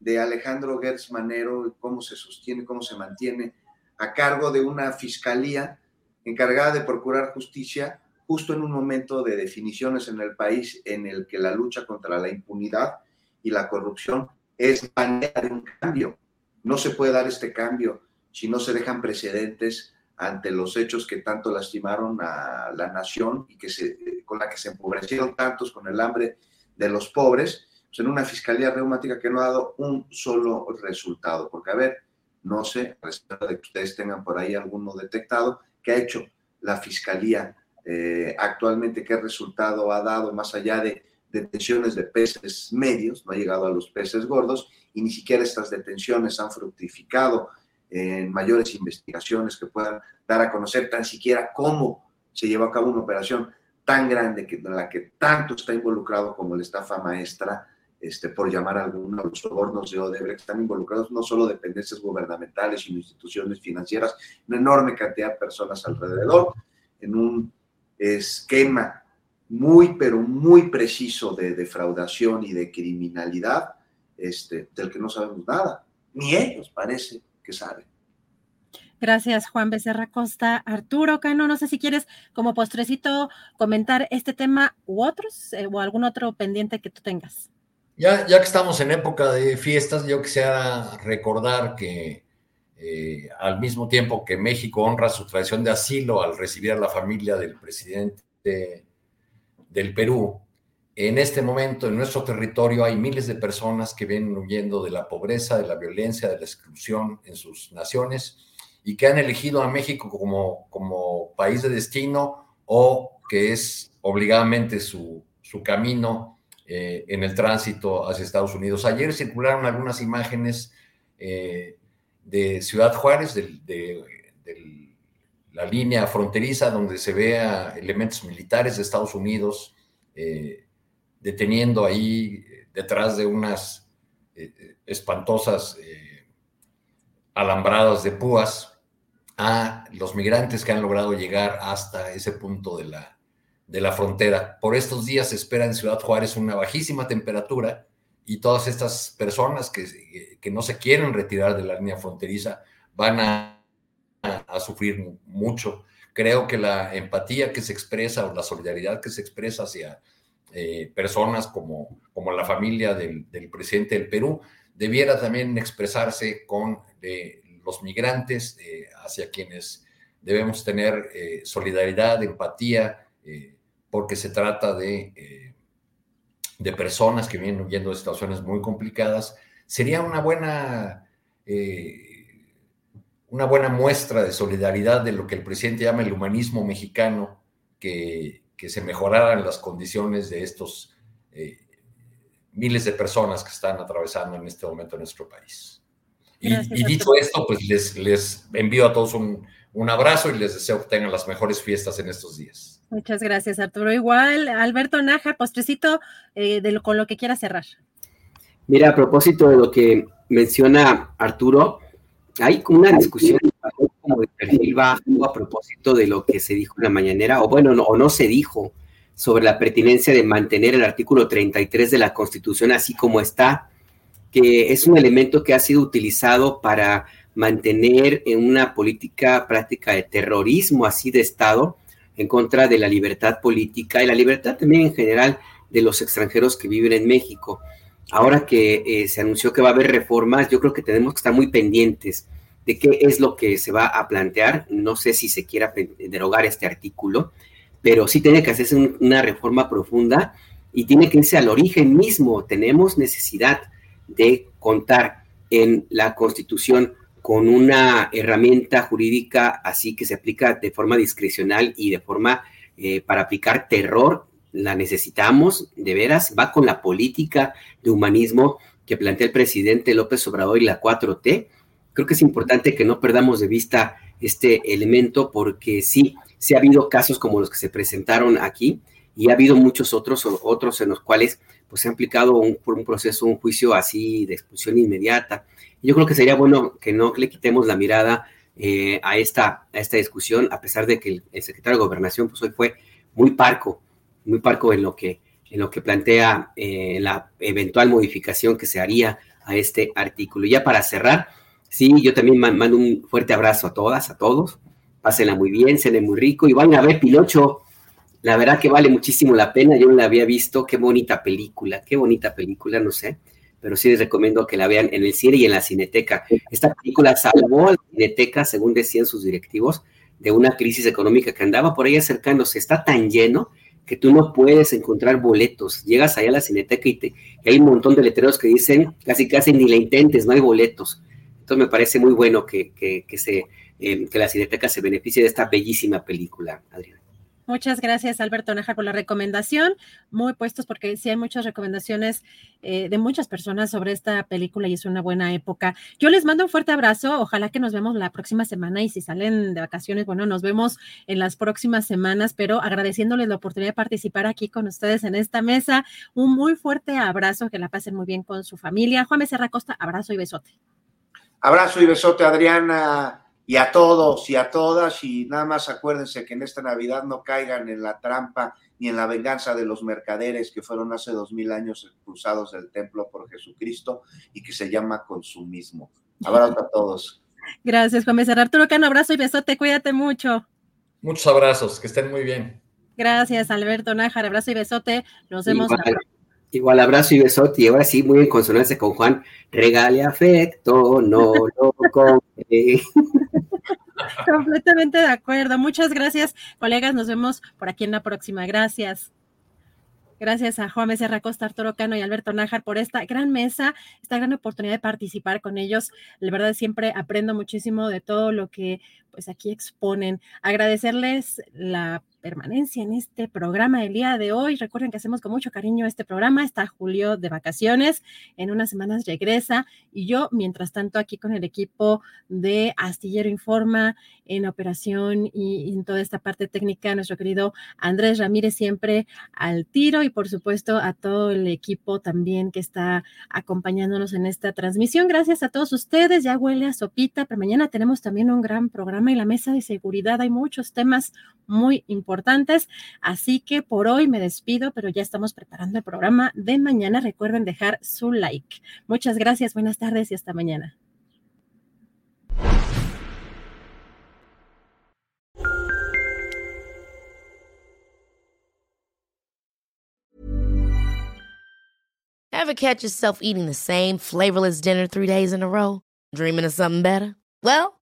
de Alejandro Gertz Manero, cómo se sostiene, cómo se mantiene a cargo de una fiscalía encargada de procurar justicia justo en un momento de definiciones en el país en el que la lucha contra la impunidad y la corrupción es manera de un cambio. No se puede dar este cambio si no se dejan precedentes ante los hechos que tanto lastimaron a la nación y que se, con la que se empobrecieron tantos con el hambre de los pobres, pues en una fiscalía reumática que no ha dado un solo resultado. Porque, a ver, no sé, respecto de que ustedes tengan por ahí alguno detectado, ¿qué ha hecho la fiscalía eh, actualmente? ¿Qué resultado ha dado más allá de detenciones de peces medios? No ha llegado a los peces gordos y ni siquiera estas detenciones han fructificado en mayores investigaciones que puedan dar a conocer tan siquiera cómo se llevó a cabo una operación tan grande que, en la que tanto está involucrado como la estafa maestra, este, por llamar a algunos los sobornos de Odebrecht, están involucrados no solo dependencias gubernamentales, sino instituciones financieras, una enorme cantidad de personas alrededor, en un esquema muy, pero muy preciso de defraudación y de criminalidad, este, del que no sabemos nada, ni ellos parece que sabe. Gracias, Juan Becerra Costa. Arturo Cano, no sé si quieres como postrecito comentar este tema u otros eh, o algún otro pendiente que tú tengas. Ya, ya que estamos en época de fiestas, yo quisiera recordar que eh, al mismo tiempo que México honra su tradición de asilo al recibir a la familia del presidente del Perú, en este momento en nuestro territorio hay miles de personas que vienen huyendo de la pobreza, de la violencia, de la exclusión en sus naciones y que han elegido a México como, como país de destino o que es obligadamente su, su camino eh, en el tránsito hacia Estados Unidos. Ayer circularon algunas imágenes eh, de Ciudad Juárez, de, la línea fronteriza, donde se ve a elementos militares de Estados Unidos. Eh, deteniendo ahí eh, detrás de unas eh, eh, espantosas alambradas de púas a los migrantes que han logrado llegar hasta ese punto de la, de la frontera. Por estos días se espera en Ciudad Juárez una bajísima temperatura y todas estas personas que, que no se quieren retirar de la línea fronteriza van a, a, sufrir mucho. Creo que la empatía que se expresa o la solidaridad que se expresa hacia eh, personas como, como la familia del, presidente del Perú, debiera también expresarse con eh, los migrantes eh, hacia quienes debemos tener solidaridad, empatía, porque se trata de, de personas que vienen huyendo de situaciones muy complicadas. Sería una buena una buena muestra de solidaridad de lo que el presidente llama el humanismo mexicano, que, que se mejoraran las condiciones de estos eh, miles de personas que están atravesando en este momento en nuestro país. Y, y dicho esto, pues les, les envío a todos un, un abrazo y les deseo que tengan las mejores fiestas en estos días. Muchas gracias, Arturo. Igual, Alberto Naja, postrecito eh, de lo, con lo que quiera cerrar. Mira, a propósito de lo que menciona Arturo, hay una discusión como de perfil bajo a propósito de lo que se dijo en la mañanera, o bueno, no, o no se dijo, sobre la pertinencia de mantener el artículo 33 de la Constitución así como está, que es un elemento que ha sido utilizado para mantener en una política práctica de terrorismo así de Estado en contra de la libertad política y la libertad también en general de los extranjeros que viven en México. Ahora que eh, se anunció que va a haber reformas, yo creo que tenemos que estar muy pendientes de qué es lo que se va a plantear. No sé si se quiera derogar este artículo, pero sí tiene que hacerse una reforma profunda y tiene que irse al origen mismo. Tenemos necesidad de contar en la Constitución con una herramienta jurídica así que se aplica de forma discrecional y de forma eh, para aplicar terror, la necesitamos, de veras, va con la política de humanismo que plantea el presidente López Obrador y la 4T. Creo que es importante que no perdamos de vista este elemento porque sí, sí ha habido casos como los que se presentaron aquí y ha habido muchos otros, otros en los cuales pues se ha aplicado un, por un proceso, un juicio así de expulsión inmediata. Yo creo que sería bueno que no le quitemos la mirada eh, a, esta, a esta discusión, a pesar de que el, secretario de Gobernación pues hoy fue muy parco, muy parco en lo que, en lo que plantea eh, la eventual modificación que se haría a este artículo. Y ya para cerrar, sí, yo también mando un fuerte abrazo a todas, a todos. Pásenla muy bien, se muy rico y van a ver Pilocho la verdad que vale muchísimo la pena. Yo no la había visto. Qué bonita película, qué bonita película, no sé. Pero sí les recomiendo que la vean en el cine y en la cineteca. Esta película salvó a la cineteca, según decían sus directivos, de una crisis económica que andaba por ahí acercándose. Está tan lleno que tú no puedes encontrar boletos. Llegas allá a la cineteca y, te, hay un montón de letreros que dicen casi casi ni la intentes, no hay boletos. Entonces me parece muy bueno que, se, eh, que la cineteca se beneficie de esta bellísima película, Adrián. Muchas gracias, Alberto Najar, por la recomendación. Muy puestos porque sí hay muchas recomendaciones eh, de muchas personas sobre esta película y es una buena época. Yo les mando un fuerte abrazo. Ojalá que nos vemos la próxima semana y si salen de vacaciones, bueno, nos vemos en las próximas semanas, pero agradeciéndoles la oportunidad de participar aquí con ustedes en esta mesa. Un muy fuerte abrazo, que la pasen muy bien con su familia. Juan Becerra Costa, abrazo y besote. Abrazo y besote, Adriana y a todos y a todas, y nada más acuérdense que en esta Navidad no caigan en la trampa ni en la venganza de los mercaderes que fueron hace dos mil años expulsados del templo por Jesucristo y que se llama consumismo. Abrazo a todos. Gracias, Juan Becerra. Arturo Cano, abrazo y besote, cuídate mucho. Muchos abrazos, que estén muy bien. Gracias, Alberto Nájar, abrazo y besote. Nos vemos. Igual abrazo y besote, y ahora sí, muy en consonancia con Juan, regale afecto, no lo compre. Completamente de acuerdo. Muchas gracias, colegas. Nos vemos por aquí en la próxima. Gracias. Gracias a Juan Becerra Costa, Arturo Cano y Alberto Nájar por esta gran mesa, esta gran oportunidad de participar con ellos. La verdad siempre aprendo muchísimo de todo lo que pues aquí exponen. Agradecerles la permanencia en este programa del día de hoy. Recuerden que hacemos con mucho cariño este programa. Está Julio de vacaciones, en unas semanas regresa y yo, mientras tanto, aquí con el equipo de Astillero Informa en operación y, en toda esta parte técnica, nuestro querido Andrés Ramírez siempre al tiro y por supuesto a todo el equipo también que está acompañándonos en esta transmisión. Gracias a todos ustedes. Ya huele a sopita, pero mañana tenemos también un gran programa en la mesa de seguridad. Hay muchos temas muy importantes. Así que por hoy me despido, pero ya estamos preparando el programa de mañana. Recuerden dejar su like. Muchas gracias, buenas tardes y hasta mañana. Ever catch yourself eating the same flavorless dinner three days in a row? Dreaming of something better? Well,